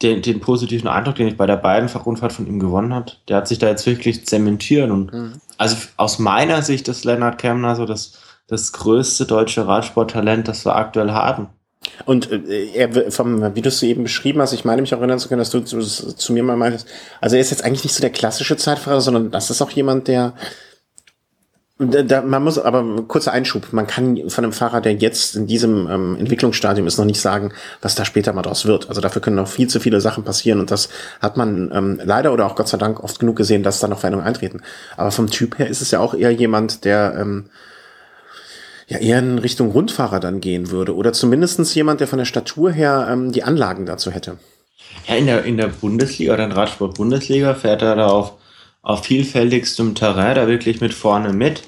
den, den positiven Eindruck, den ich bei der beiden Rundfahrt von ihm gewonnen hat, der hat sich da jetzt wirklich zementiert. Und mhm. also aus meiner Sicht ist Lennart Kemner so das, das größte deutsche Radsporttalent, das wir aktuell haben. Und äh, er, vom, wie du es eben beschrieben hast, ich meine mich auch erinnern zu können, dass du zu, zu mir mal meintest, also er ist jetzt eigentlich nicht so der klassische Zeitfahrer, sondern das ist auch jemand, der da, man muss aber kurzer Einschub. Man kann von einem Fahrer, der jetzt in diesem ähm, Entwicklungsstadium ist, noch nicht sagen, was da später mal draus wird. Also dafür können noch viel zu viele Sachen passieren und das hat man ähm, leider oder auch Gott sei Dank oft genug gesehen, dass da noch Veränderungen eintreten. Aber vom Typ her ist es ja auch eher jemand, der ähm, ja eher in Richtung Rundfahrer dann gehen würde oder zumindestens jemand, der von der Statur her ähm, die Anlagen dazu hätte. Ja, in der in der Bundesliga oder in Radsport Bundesliga fährt er da auf auf vielfältigstem Terrain da wirklich mit vorne mit.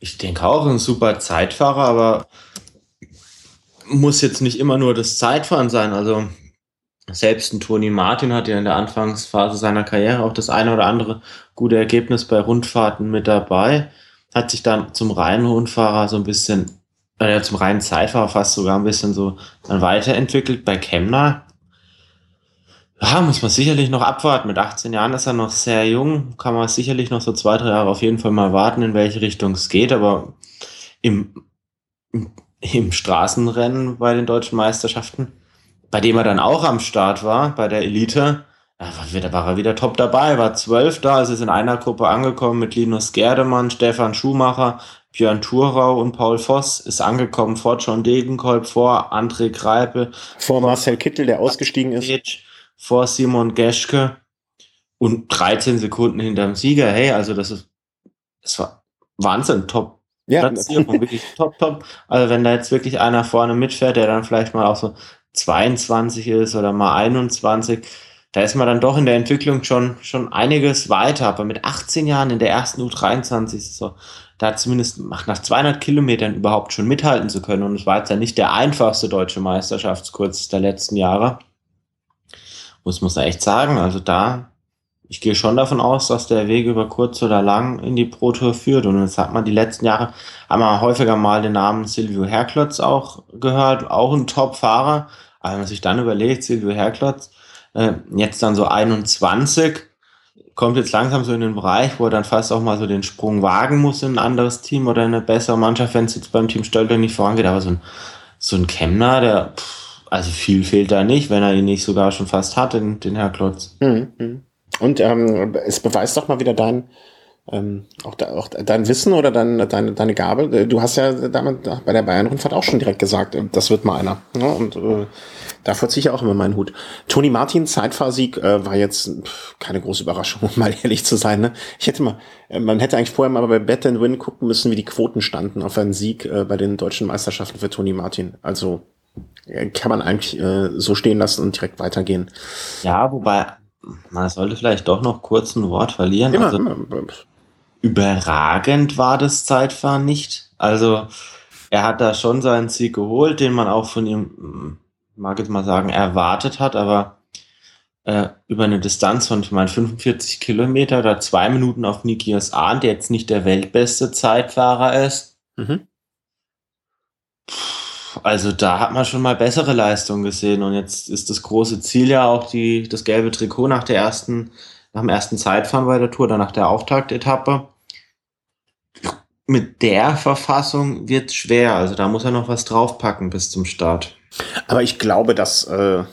Ich denke auch ein super Zeitfahrer, aber muss jetzt nicht immer nur das Zeitfahren sein. Also selbst ein Toni Martin hat ja in der Anfangsphase seiner Karriere auch das eine oder andere gute Ergebnis bei Rundfahrten mit dabei. Hat sich dann zum reinen Rundfahrer so ein bisschen, äh, zum reinen Zeitfahrer fast sogar ein bisschen so dann weiterentwickelt bei Kemner. Ja, muss man sicherlich noch abwarten. Mit 18 Jahren ist er noch sehr jung. Kann man sicherlich noch so zwei, drei Jahre auf jeden Fall mal warten, in welche Richtung es geht. Aber im, im Straßenrennen bei den deutschen Meisterschaften, bei dem er dann auch am Start war, bei der Elite, da war er wieder top dabei, war zwölf da, also ist in einer Gruppe angekommen mit Linus Gerdemann, Stefan Schumacher, Björn Thurau und Paul Voss ist angekommen vor John Degenkolb, vor André Greipel. Vor Marcel Kittel, der ausgestiegen ist vor Simon Geschke und 13 Sekunden hinterm Sieger. Hey, also das ist, das war Wahnsinn, top. Ja, Platzierung, wirklich top, top. Also wenn da jetzt wirklich einer vorne mitfährt, der dann vielleicht mal auch so 22 ist oder mal 21, da ist man dann doch in der Entwicklung schon, schon einiges weiter. Aber mit 18 Jahren in der ersten U23 so, da zumindest nach 200 Kilometern überhaupt schon mithalten zu können. Und es war jetzt ja nicht der einfachste deutsche Meisterschaftskurs der letzten Jahre muss man echt sagen. Also da, ich gehe schon davon aus, dass der Weg über kurz oder lang in die Pro Tour führt. Und jetzt hat man die letzten Jahre, wir häufiger mal den Namen Silvio Herklotz auch gehört, auch ein Top-Fahrer. Aber wenn man sich dann überlegt, Silvio Herklotz, äh, jetzt dann so 21, kommt jetzt langsam so in den Bereich, wo er dann fast auch mal so den Sprung wagen muss in ein anderes Team oder eine bessere Mannschaft, wenn es jetzt beim Team Stölter nicht vorangeht. Aber so ein, so ein Kemner, der, pff, also viel fehlt da nicht, wenn er ihn nicht sogar schon fast hat, den, den Herr Klotz. Mhm. Und ähm, es beweist doch mal wieder dein, ähm, auch, da, auch dein Wissen oder dein, deine, deine Gabe. Du hast ja damit bei der Bayern-Rundfahrt auch schon direkt gesagt, äh, das wird mal einer. Ja, und äh, davor ziehe ich auch immer meinen Hut. Toni Martin, Zeitfahrsieg, äh, war jetzt pff, keine große Überraschung, um mal ehrlich zu sein. Ne? Ich hätte mal, äh, man hätte eigentlich vorher mal bei Bet and Win gucken müssen, wie die Quoten standen auf einen Sieg äh, bei den deutschen Meisterschaften für Toni Martin. Also kann man eigentlich äh, so stehen lassen und direkt weitergehen. Ja, wobei man sollte vielleicht doch noch kurz ein Wort verlieren. Immer, also, immer. Überragend war das Zeitfahren nicht. Also er hat da schon seinen Sieg geholt, den man auch von ihm, mag jetzt mal sagen, erwartet hat, aber äh, über eine Distanz von ich meine 45 Kilometer oder zwei Minuten auf Nikias Ahn, der jetzt nicht der weltbeste Zeitfahrer ist. Mhm also da hat man schon mal bessere Leistungen gesehen und jetzt ist das große Ziel ja auch die, das gelbe Trikot nach der ersten, nach dem ersten Zeitfahren bei der Tour, dann nach der Auftaktetappe. Mit der Verfassung wird schwer, also da muss er noch was draufpacken bis zum Start. Aber ich glaube, dass äh,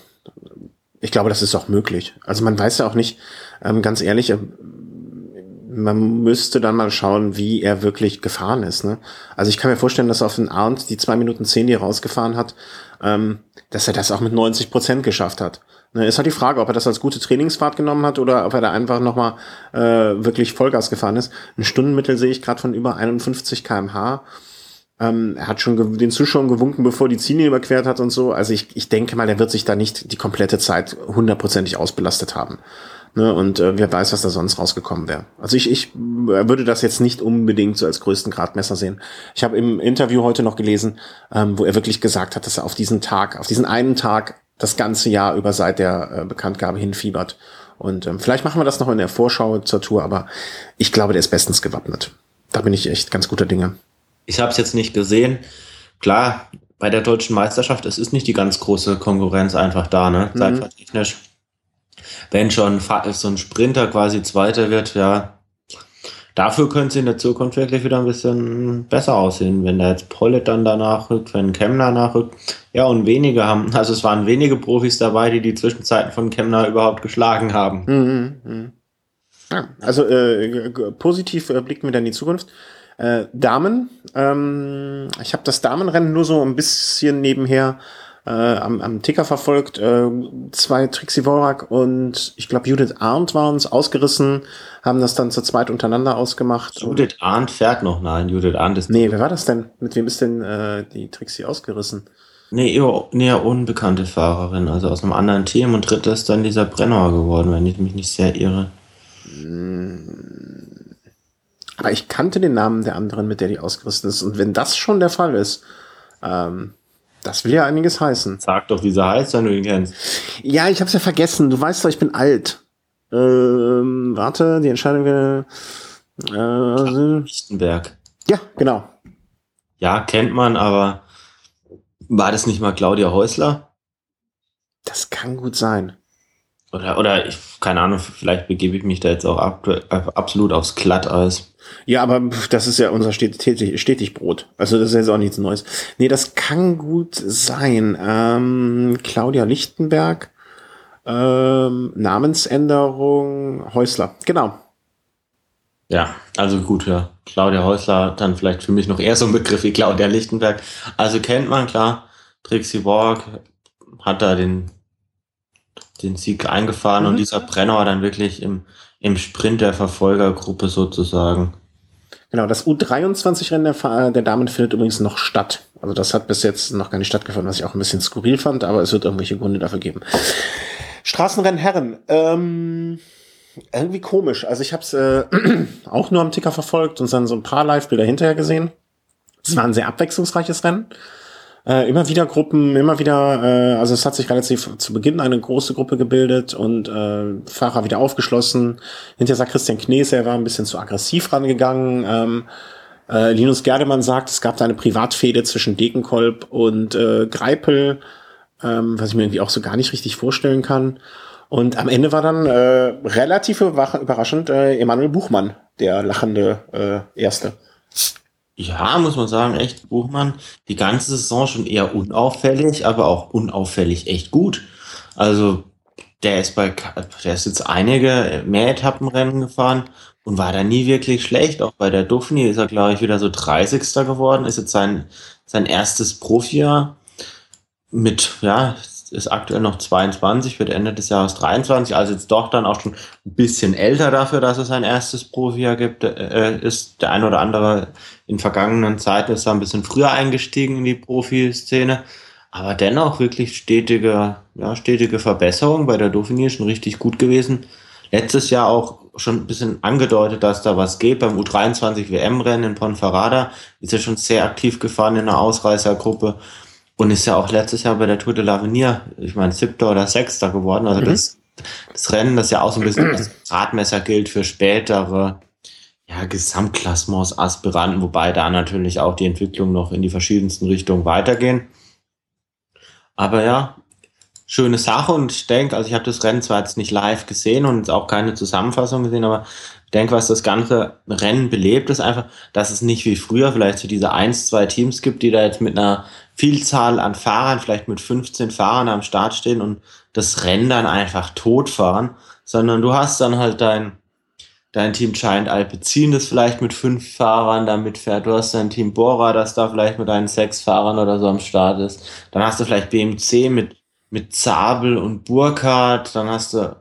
ich glaube, das ist auch möglich. Also man weiß ja auch nicht, ähm, ganz ehrlich, äh, man müsste dann mal schauen, wie er wirklich gefahren ist. Ne? Also ich kann mir vorstellen, dass auf den Arndt die zwei Minuten zehn, die er rausgefahren hat, ähm, dass er das auch mit 90 Prozent geschafft hat. Ne, ist halt die Frage, ob er das als gute Trainingsfahrt genommen hat oder ob er da einfach nochmal äh, wirklich Vollgas gefahren ist. Ein Stundenmittel sehe ich gerade von über 51 kmh. Ähm, er hat schon den Zuschauern gewunken, bevor die Ziellinie überquert hat und so. Also ich, ich denke mal, der wird sich da nicht die komplette Zeit hundertprozentig ausbelastet haben. Ne, und äh, wer weiß, was da sonst rausgekommen wäre. Also ich, ich würde das jetzt nicht unbedingt so als größten Gradmesser sehen. Ich habe im Interview heute noch gelesen, ähm, wo er wirklich gesagt hat, dass er auf diesen Tag, auf diesen einen Tag das ganze Jahr über seit der äh, Bekanntgabe hinfiebert. Und ähm, vielleicht machen wir das noch in der Vorschau zur Tour, aber ich glaube, der ist bestens gewappnet. Da bin ich echt ganz guter Dinge. Ich habe es jetzt nicht gesehen. Klar, bei der deutschen Meisterschaft, es ist nicht die ganz große Konkurrenz einfach da, ne? Mhm. Zeitfahrtechnisch wenn schon so ein Sprinter quasi Zweiter wird, ja, dafür könnte es in der Zukunft wirklich wieder ein bisschen besser aussehen, wenn da jetzt Pollet dann danach rückt, wenn Kemner nachrückt. Ja, und wenige haben, also es waren wenige Profis dabei, die die Zwischenzeiten von Kemner überhaupt geschlagen haben. Mhm, mh. ja, also äh, positiv äh, blicken wir dann die Zukunft. Äh, Damen, ähm, ich habe das Damenrennen nur so ein bisschen nebenher äh, am, am Ticker verfolgt. Äh, zwei Trixie Worak und ich glaube Judith Arndt waren es ausgerissen, haben das dann zu zweit untereinander ausgemacht. Judith Arndt fährt noch, nein, Judith Arndt ist. Nee, wer war das denn? Mit wem ist denn äh, die Trixie ausgerissen? Nee, eher, eher unbekannte Fahrerin, also aus einem anderen Team und dritter ist dann dieser Brenner geworden, wenn ich mich nicht sehr irre. Aber ich kannte den Namen der anderen, mit der die ausgerüstet ist. Und wenn das schon der Fall ist, ähm, das will ja einiges heißen. Sag doch, wie sie heißt, wenn du ihn kennst. Ja, ich hab's ja vergessen. Du weißt doch, ich bin alt. Ähm, warte, die Entscheidung wäre. Äh, Lichtenberg. Ja, genau. Ja, kennt man, aber war das nicht mal Claudia Häusler? Das kann gut sein. Oder, oder ich, keine Ahnung, vielleicht begebe ich mich da jetzt auch ab, absolut aufs Glatteis. Ja, aber das ist ja unser stetig, stetig Brot. Also das ist jetzt auch nichts Neues. Nee, das kann gut sein. Ähm, Claudia Lichtenberg, ähm, Namensänderung, Häusler, genau. Ja, also gut, ja. Claudia Häusler, dann vielleicht für mich noch eher so ein Begriff wie Claudia Lichtenberg. Also kennt man, klar, Trixie Borg hat da den den Sieg eingefahren mhm. und dieser Brenner war dann wirklich im, im Sprint der Verfolgergruppe sozusagen. Genau, das U23-Rennen der, der, Damen findet übrigens noch statt. Also das hat bis jetzt noch gar nicht stattgefunden, was ich auch ein bisschen skurril fand, aber es wird irgendwelche Gründe dafür geben. Straßenrennen Herren. Ähm, irgendwie komisch. Also ich habe es äh, auch nur am Ticker verfolgt und dann so ein paar Live-Bilder hinterher gesehen. Es war ein sehr abwechslungsreiches Rennen. Äh, immer wieder Gruppen, immer wieder, äh, also es hat sich relativ zu Beginn eine große Gruppe gebildet und äh, Fahrer wieder aufgeschlossen. Hinterher sagt Christian Knees, er war ein bisschen zu aggressiv rangegangen. Ähm, äh, Linus Gerdemann sagt, es gab da eine Privatfehde zwischen Dekenkolb und äh, Greipel, ähm, was ich mir irgendwie auch so gar nicht richtig vorstellen kann. Und am Ende war dann äh, relativ überraschend äh, Emanuel Buchmann, der lachende äh, Erste. Ja, muss man sagen, echt, Buchmann, die ganze Saison schon eher unauffällig, aber auch unauffällig echt gut. Also, der ist bei, der ist jetzt einige mehr Etappenrennen gefahren und war da nie wirklich schlecht. Auch bei der Duffny ist er, glaube ich, wieder so 30. geworden, ist jetzt sein, sein erstes Profijahr mit, ja, ist aktuell noch 22, wird Ende des Jahres 23, also jetzt doch dann auch schon ein bisschen älter dafür, dass es sein erstes Profijahr gibt, äh, ist der ein oder andere in vergangenen Zeiten ist er ein bisschen früher eingestiegen in die Profiszene, aber dennoch wirklich stetige, ja, stetige Verbesserung bei der Dauphiné schon richtig gut gewesen. Letztes Jahr auch schon ein bisschen angedeutet, dass da was geht. Beim U23 WM-Rennen in Ponferrada ist er schon sehr aktiv gefahren in der Ausreißergruppe. Und ist ja auch letztes Jahr bei der Tour de l'Avenir, ich meine, siebter oder sechster geworden. Also mhm. das, das Rennen, das ja auch so ein bisschen als Radmesser gilt für spätere ja, Gesamtklassements Aspiranten, wobei da natürlich auch die Entwicklung noch in die verschiedensten Richtungen weitergehen. Aber ja, schöne Sache und ich denke, also ich habe das Rennen zwar jetzt nicht live gesehen und auch keine Zusammenfassung gesehen, aber denke, was das ganze Rennen belebt, ist einfach, dass es nicht wie früher vielleicht so diese eins, zwei Teams gibt, die da jetzt mit einer Vielzahl an Fahrern, vielleicht mit 15 Fahrern am Start stehen und das Rennen dann einfach totfahren, sondern du hast dann halt dein, dein Team Giant Alpecin, das vielleicht mit fünf Fahrern da mitfährt. Du hast dein Team Bora, das da vielleicht mit deinen sechs Fahrern oder so am Start ist. Dann hast du vielleicht BMC mit, mit Zabel und Burkhardt. Dann hast du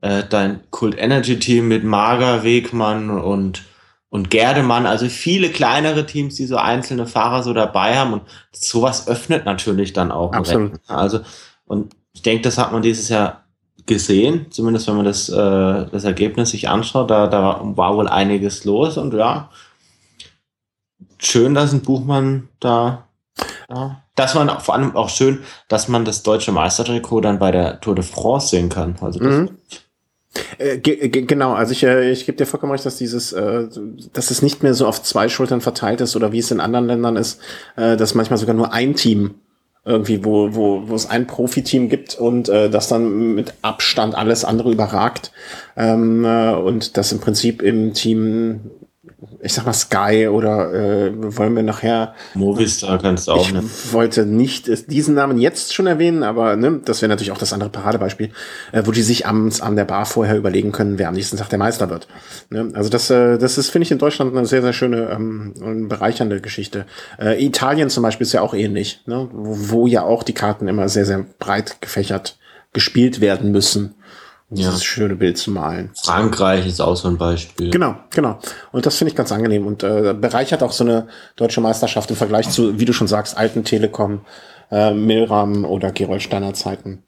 äh, dein Cult Energy Team mit Mager, Wegmann und, und Gerdemann. Also viele kleinere Teams, die so einzelne Fahrer so dabei haben. Und sowas öffnet natürlich dann auch. Absolut. Also, und ich denke, das hat man dieses Jahr gesehen, zumindest wenn man das, äh, das Ergebnis sich anschaut. Da, da war wohl einiges los und ja, schön, dass ein Buchmann da, ja, dass man vor allem auch schön, dass man das deutsche Meistertrikot dann bei der Tour de France sehen kann. Also das Mhm. Äh, ge genau, also ich, äh, ich gebe dir vollkommen recht, dass dieses, äh, dass es nicht mehr so auf zwei Schultern verteilt ist oder wie es in anderen Ländern ist, äh, dass manchmal sogar nur ein Team irgendwie, wo, wo, wo es ein Profiteam gibt und äh, das dann mit Abstand alles andere überragt. Ähm, äh, und das im Prinzip im Team, ich sag mal Sky oder äh, wollen wir nachher Movistar kannst du auch ich nehmen. wollte nicht diesen Namen jetzt schon erwähnen, aber ne, das wäre natürlich auch das andere Paradebeispiel, äh, wo die sich abends an der Bar vorher überlegen können, wer am nächsten Tag der Meister wird. Ne? Also das, äh, das ist, finde ich, in Deutschland eine sehr, sehr schöne ähm, und bereichernde Geschichte. Äh, Italien zum Beispiel ist ja auch ähnlich, ne? wo, wo ja auch die Karten immer sehr, sehr breit gefächert gespielt werden müssen, um Ja. dieses schöne Bild zu malen. Frankreich ist auch so ein Beispiel. Genau, genau. Und das finde ich ganz angenehm und äh, bereichert auch so eine deutsche Meisterschaft im Vergleich zu, wie du schon sagst, alten Telekom, äh, Milram oder Gerold Steiner Zeiten.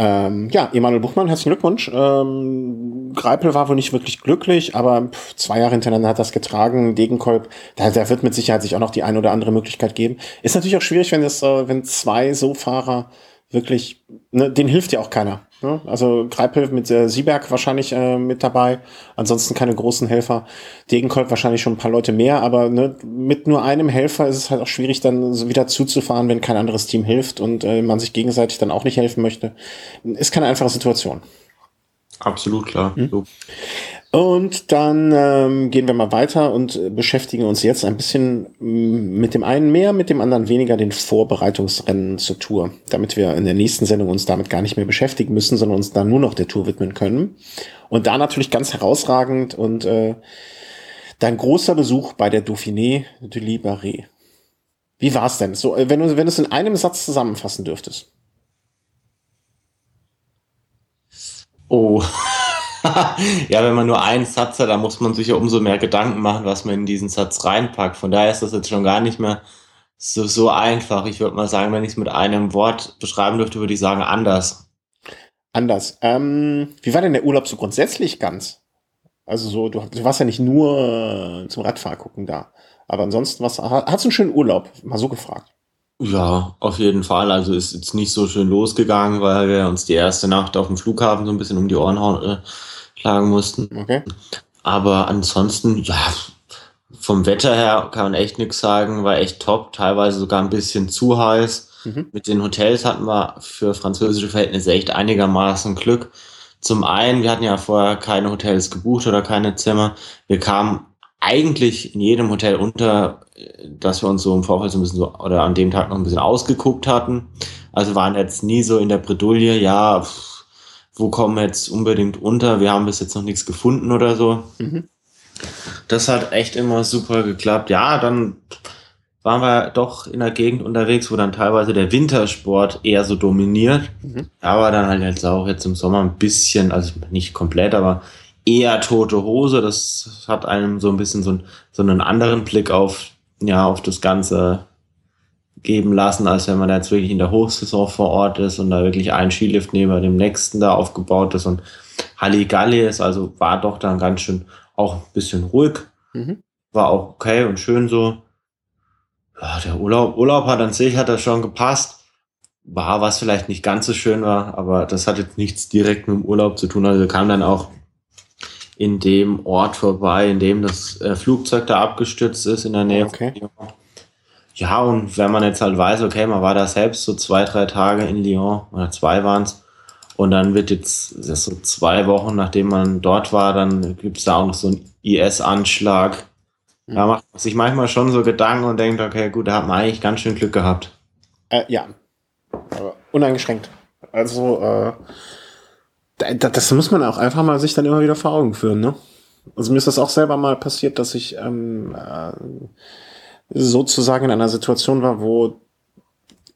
Ähm, ja, Emanuel Buchmann, herzlichen Glückwunsch. Ähm, Greipel war wohl nicht wirklich glücklich, aber pff, zwei Jahre hintereinander hat das getragen. Degenkolb, da, da wird mit Sicherheit sich auch noch die eine oder andere Möglichkeit geben. Ist natürlich auch schwierig, wenn das, äh, wenn zwei so Fahrer wirklich, ne, denen hilft ja auch keiner. Ne? Also Greipel mit äh, Sieberg wahrscheinlich äh, mit dabei, ansonsten keine großen Helfer. Degenkolb wahrscheinlich schon ein paar Leute mehr, aber ne, mit nur einem Helfer ist es halt auch schwierig, dann wieder zuzufahren, wenn kein anderes Team hilft und äh, man sich gegenseitig dann auch nicht helfen möchte. Ist keine einfache Situation. Absolut klar. Hm? So. Und dann ähm, gehen wir mal weiter und äh, beschäftigen uns jetzt ein bisschen mm, mit dem einen mehr, mit dem anderen weniger den Vorbereitungsrennen zur Tour, damit wir in der nächsten Sendung uns damit gar nicht mehr beschäftigen müssen, sondern uns dann nur noch der Tour widmen können. Und da natürlich ganz herausragend und äh, dein großer Besuch bei der Dauphiné de Libéré. Wie war's denn? So, äh, wenn du, wenn du es in einem Satz zusammenfassen dürftest. Oh. ja, wenn man nur einen Satz hat, dann muss man sich ja umso mehr Gedanken machen, was man in diesen Satz reinpackt. Von daher ist das jetzt schon gar nicht mehr so, so einfach. Ich würde mal sagen, wenn ich es mit einem Wort beschreiben dürfte, würde ich sagen anders. Anders. Ähm, wie war denn der Urlaub so grundsätzlich ganz? Also so, du, du warst ja nicht nur äh, zum Radfahr gucken da. Aber ansonsten was, hat's einen schönen Urlaub? Mal so gefragt. Ja, auf jeden Fall. Also ist jetzt nicht so schön losgegangen, weil wir uns die erste Nacht auf dem Flughafen so ein bisschen um die Ohren hauen, äh, schlagen mussten. Okay. Aber ansonsten, ja, vom Wetter her kann man echt nichts sagen, war echt top, teilweise sogar ein bisschen zu heiß. Mhm. Mit den Hotels hatten wir für französische Verhältnisse echt einigermaßen Glück. Zum einen, wir hatten ja vorher keine Hotels gebucht oder keine Zimmer. Wir kamen eigentlich in jedem Hotel unter, dass wir uns so im Vorfeld so ein bisschen so, oder an dem Tag noch ein bisschen ausgeguckt hatten. Also waren jetzt nie so in der Bredouille, ja, pff, wo kommen wir jetzt unbedingt unter? Wir haben bis jetzt noch nichts gefunden oder so. Mhm. Das hat echt immer super geklappt. Ja, dann waren wir doch in der Gegend unterwegs, wo dann teilweise der Wintersport eher so dominiert. Mhm. Aber dann halt jetzt auch jetzt im Sommer ein bisschen, also nicht komplett, aber eher tote Hose. Das hat einem so ein bisschen so, ein, so einen anderen Blick auf, ja, auf das Ganze geben lassen, als wenn man jetzt wirklich in der Hochsaison vor Ort ist und da wirklich ein Skilift neben dem nächsten da aufgebaut ist und Halligalli ist, also war doch dann ganz schön auch ein bisschen ruhig. Mhm. War auch okay und schön so. Ja, der Urlaub, Urlaub hat an sich hat das schon gepasst. War, was vielleicht nicht ganz so schön war, aber das hat jetzt nichts direkt mit dem Urlaub zu tun. Also kamen dann auch in dem Ort vorbei, in dem das äh, Flugzeug da abgestürzt ist, in der Nähe. Okay. von. Ja, und wenn man jetzt halt weiß, okay, man war da selbst so zwei, drei Tage in Lyon oder zwei waren es. Und dann wird jetzt so zwei Wochen, nachdem man dort war, dann gibt es da auch noch so einen IS-Anschlag. Mhm. Da macht man sich manchmal schon so Gedanken und denkt, okay, gut, da hat man eigentlich ganz schön Glück gehabt. Äh, ja, aber uneingeschränkt. Also, äh, das muss man auch einfach mal sich dann immer wieder vor Augen führen, ne? Also mir ist das auch selber mal passiert, dass ich ähm, äh, sozusagen in einer Situation war, wo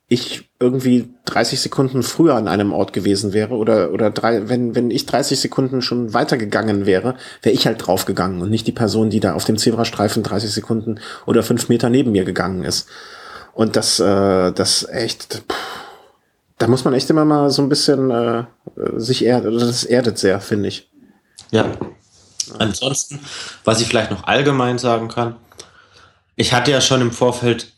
ich irgendwie 30 Sekunden früher an einem Ort gewesen wäre oder oder drei, wenn wenn ich 30 Sekunden schon weitergegangen wäre, wäre ich halt draufgegangen und nicht die Person, die da auf dem Zebrastreifen 30 Sekunden oder fünf Meter neben mir gegangen ist. Und das äh, das echt pff, da muss man echt immer mal so ein bisschen äh, sich erden, das erdet sehr, finde ich. Ja. Ansonsten, was ich vielleicht noch allgemein sagen kann, ich hatte ja schon im Vorfeld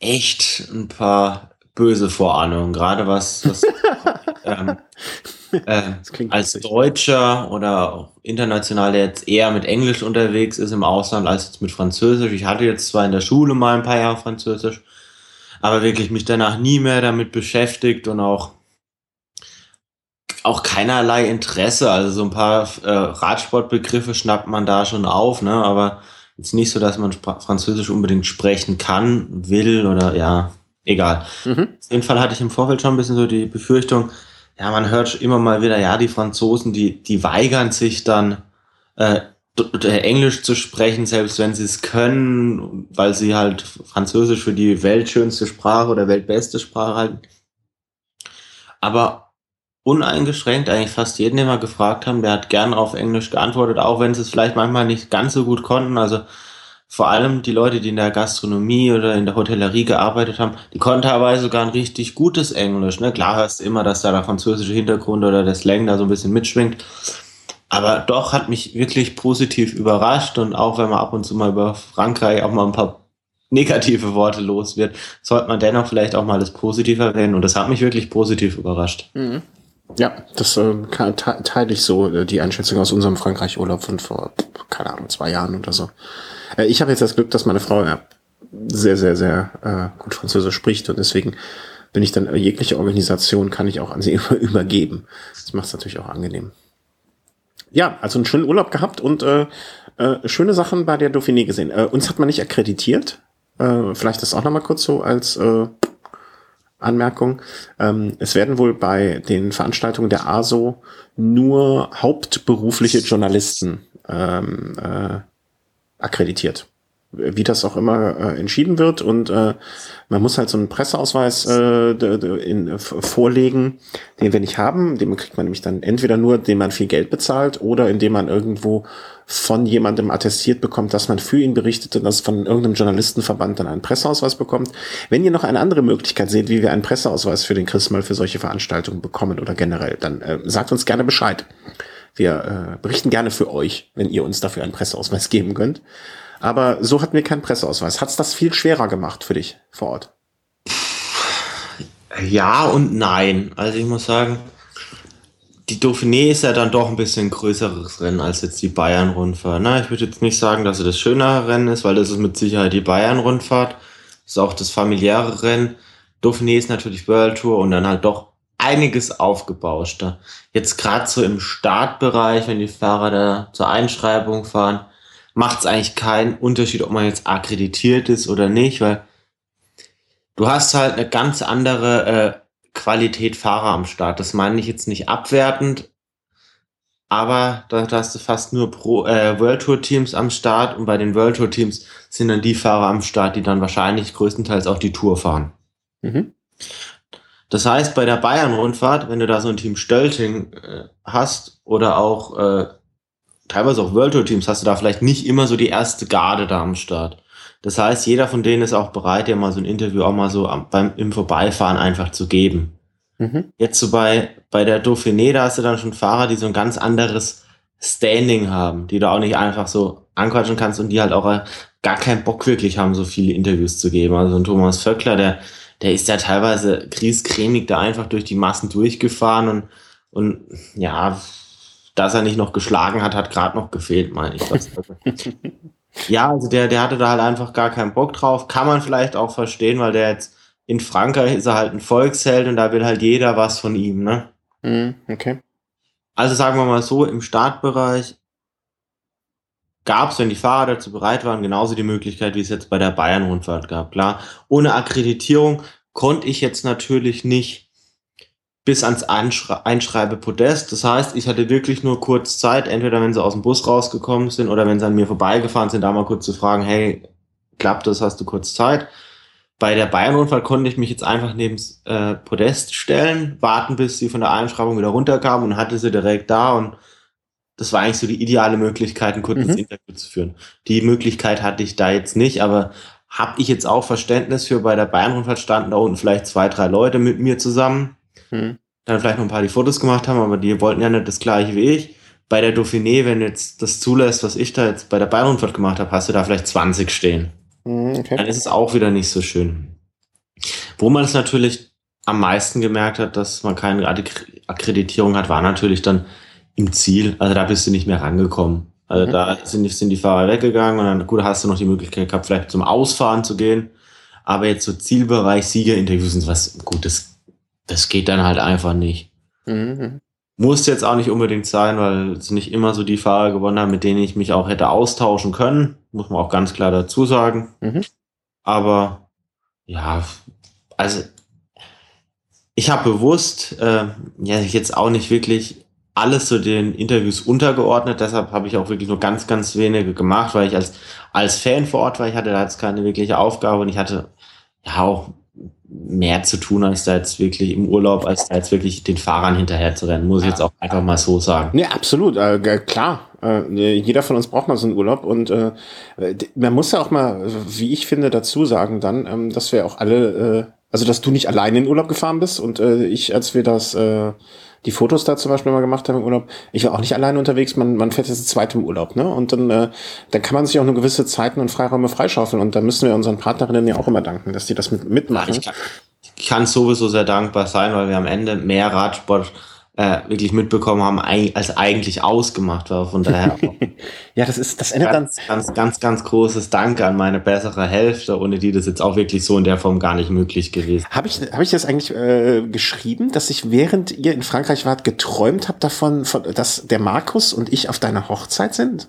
echt ein paar böse Vorahnungen, gerade was, was ähm, äh, als Deutscher oder auch international, der jetzt eher mit Englisch unterwegs ist im Ausland als jetzt mit Französisch. Ich hatte jetzt zwar in der Schule mal ein paar Jahre Französisch, aber wirklich mich danach nie mehr damit beschäftigt und auch auch keinerlei Interesse. Also so ein paar äh, Radsportbegriffe schnappt man da schon auf, ne? Aber jetzt nicht so, dass man Französisch unbedingt sprechen kann, will oder ja, egal. Mhm. Auf jeden Fall hatte ich im Vorfeld schon ein bisschen so die Befürchtung, ja, man hört immer mal wieder, ja, die Franzosen, die, die weigern sich dann äh, Englisch zu sprechen, selbst wenn sie es können, weil sie halt Französisch für die weltschönste Sprache oder weltbeste Sprache halten. Aber uneingeschränkt eigentlich fast jeden, den wir gefragt haben, der hat gern auf Englisch geantwortet, auch wenn sie es vielleicht manchmal nicht ganz so gut konnten. Also vor allem die Leute, die in der Gastronomie oder in der Hotellerie gearbeitet haben, die konnten teilweise sogar ein richtig gutes Englisch. Ne? Klar hörst du immer, dass da der französische Hintergrund oder der Slang da so ein bisschen mitschwingt. Aber doch hat mich wirklich positiv überrascht und auch wenn man ab und zu mal über Frankreich auch mal ein paar negative Worte los wird, sollte man dennoch vielleicht auch mal das Positive erwähnen und das hat mich wirklich positiv überrascht. Mhm. Ja, das äh, teile ich so, äh, die Einschätzung aus unserem Frankreich-Urlaub von vor, keine Ahnung, zwei Jahren oder so. Äh, ich habe jetzt das Glück, dass meine Frau ja, sehr, sehr, sehr äh, gut Französisch spricht und deswegen bin ich dann jegliche Organisation kann ich auch an sie übergeben. Das macht es natürlich auch angenehm ja, also einen schönen Urlaub gehabt und äh, äh, schöne Sachen bei der Dauphiné gesehen. Äh, uns hat man nicht akkreditiert. Äh, vielleicht das auch nochmal kurz so als äh, Anmerkung. Ähm, es werden wohl bei den Veranstaltungen der ASO nur hauptberufliche Journalisten ähm, äh, akkreditiert wie das auch immer äh, entschieden wird. Und äh, man muss halt so einen Presseausweis äh, in, äh, vorlegen, den wir nicht haben. Den kriegt man nämlich dann entweder nur, indem man viel Geld bezahlt oder indem man irgendwo von jemandem attestiert bekommt, dass man für ihn berichtet und dass von irgendeinem Journalistenverband dann einen Presseausweis bekommt. Wenn ihr noch eine andere Möglichkeit seht, wie wir einen Presseausweis für den Chris mal für solche Veranstaltungen bekommen oder generell, dann äh, sagt uns gerne Bescheid. Wir äh, berichten gerne für euch, wenn ihr uns dafür einen Presseausweis geben könnt. Aber so hatten wir keinen Presseausweis. Hat es das viel schwerer gemacht für dich vor Ort? Ja und nein. Also ich muss sagen, die Dauphiné ist ja dann doch ein bisschen größeres Rennen als jetzt die Bayern-Rundfahrt. Na, ich würde jetzt nicht sagen, dass es das schönere Rennen ist, weil das ist mit Sicherheit die Bayern-Rundfahrt. Ist auch das familiäre Rennen. Dauphiné ist natürlich World Tour und dann halt doch einiges aufgebauschter. Jetzt gerade so im Startbereich, wenn die Fahrer da zur Einschreibung fahren, macht es eigentlich keinen Unterschied, ob man jetzt akkreditiert ist oder nicht, weil du hast halt eine ganz andere äh, Qualität Fahrer am Start. Das meine ich jetzt nicht abwertend, aber da, hast du fast nur Pro, äh, World Tour Teams am Start und bei den World Tour Teams sind dann die Fahrer am Start, die dann wahrscheinlich größtenteils auch die Tour fahren. Mhm. Das heißt, bei der Bayern-Rundfahrt, wenn du da so ein Team Stölting äh, hast oder auch äh, teilweise auch World Tour Teams, hast du da vielleicht nicht immer so die erste Garde da am Start. Das heißt, jeder von denen ist auch bereit, dir mal so ein Interview auch mal so beim, im Vorbeifahren einfach zu geben. Mhm. Jetzt so bei, bei der Dauphiné, da hast du dann schon Fahrer, die so ein ganz anderes Standing haben, die du auch nicht einfach so anquatschen kannst und die halt auch gar keinen Bock wirklich haben, so viele Interviews zu geben. Also ein Thomas Vöckler, der, der ist ja teilweise griescremig da einfach durch die Massen durchgefahren und, und ja, dass er nicht noch geschlagen hat, hat gerade noch gefehlt, meine ich. Ja, also der, der hatte da halt einfach gar keinen Bock drauf. Kann man vielleicht auch verstehen, weil der jetzt in Frankreich ist er halt ein Volksheld und da will halt jeder was von ihm, ne? Mhm, okay. Also sagen wir mal so, im Startbereich gab es, wenn die Fahrer dazu bereit waren, genauso die Möglichkeit, wie es jetzt bei der Bayern-Rundfahrt gab. Klar, ohne Akkreditierung konnte ich jetzt natürlich nicht bis ans Einschre Einschreibepodest. Das heißt, ich hatte wirklich nur kurz Zeit, entweder wenn sie aus dem Bus rausgekommen sind oder wenn sie an mir vorbeigefahren sind, da mal kurz zu fragen, hey, klappt das, hast du kurz Zeit? Bei der Bayern-Rundfahrt konnte ich mich jetzt einfach neben äh, Podest stellen, warten, bis sie von der Einschreibung wieder runterkam und hatte sie direkt da und das war eigentlich so die ideale Möglichkeit, ein kurzes mhm. Interview zu führen. Die Möglichkeit hatte ich da jetzt nicht, aber habe ich jetzt auch Verständnis für, bei der Bayern-Rundfahrt standen da unten vielleicht zwei, drei Leute mit mir zusammen, mhm. dann vielleicht noch ein paar, die Fotos gemacht haben, aber die wollten ja nicht das gleiche wie ich. Bei der Dauphiné, wenn jetzt das zulässt, was ich da jetzt bei der Bayern-Rundfahrt gemacht habe, hast du da vielleicht 20 stehen. Mhm, okay. Dann ist es auch wieder nicht so schön. Wo man es natürlich am meisten gemerkt hat, dass man keine Akkreditierung hat, war natürlich dann im Ziel. Also da bist du nicht mehr rangekommen. Also mhm. da sind, sind die Fahrer weggegangen und dann, gut, hast du noch die Möglichkeit gehabt, vielleicht zum Ausfahren zu gehen. Aber jetzt so Zielbereich, Siegerinterviews sind was, gut, das, das geht dann halt einfach nicht. Mhm. Muss jetzt auch nicht unbedingt sein, weil es nicht immer so die Fahrer gewonnen haben, mit denen ich mich auch hätte austauschen können. Muss man auch ganz klar dazu sagen. Mhm. Aber ja, also ich habe bewusst äh, ja jetzt auch nicht wirklich alles zu den Interviews untergeordnet. Deshalb habe ich auch wirklich nur ganz, ganz wenige gemacht, weil ich als, als Fan vor Ort war. Ich hatte da jetzt keine wirkliche Aufgabe und ich hatte ja auch mehr zu tun, als da jetzt wirklich im Urlaub, als da jetzt wirklich den Fahrern hinterher zu rennen, muss ich jetzt auch einfach mal so sagen. Nee, absolut, äh, klar. Äh, jeder von uns braucht mal so einen Urlaub und äh, man muss ja auch mal, wie ich finde, dazu sagen dann, ähm, dass wir auch alle, äh, also dass du nicht alleine in Urlaub gefahren bist und äh, ich, als wir das äh, die Fotos da zum Beispiel mal gemacht haben im Urlaub. Ich war auch nicht alleine unterwegs, man, man fährt jetzt das zweite im Urlaub, ne? Und dann, äh, dann kann man sich auch nur gewisse Zeiten und Freiräume freischaufeln. Und da müssen wir unseren Partnerinnen ja auch immer danken, dass die das mit, mitmachen. Ja, ich kann sowieso sehr dankbar sein, weil wir am Ende mehr Radsport äh, wirklich mitbekommen haben, als eigentlich ausgemacht war. Von daher. ja, das ist, das endet ganz, dann. Ganz, ganz, ganz großes Danke an meine bessere Hälfte, ohne die das jetzt auch wirklich so in der Form gar nicht möglich gewesen. Habe ich, habe ich das eigentlich äh, geschrieben, dass ich während ihr in Frankreich wart geträumt habt davon, von, dass der Markus und ich auf deiner Hochzeit sind?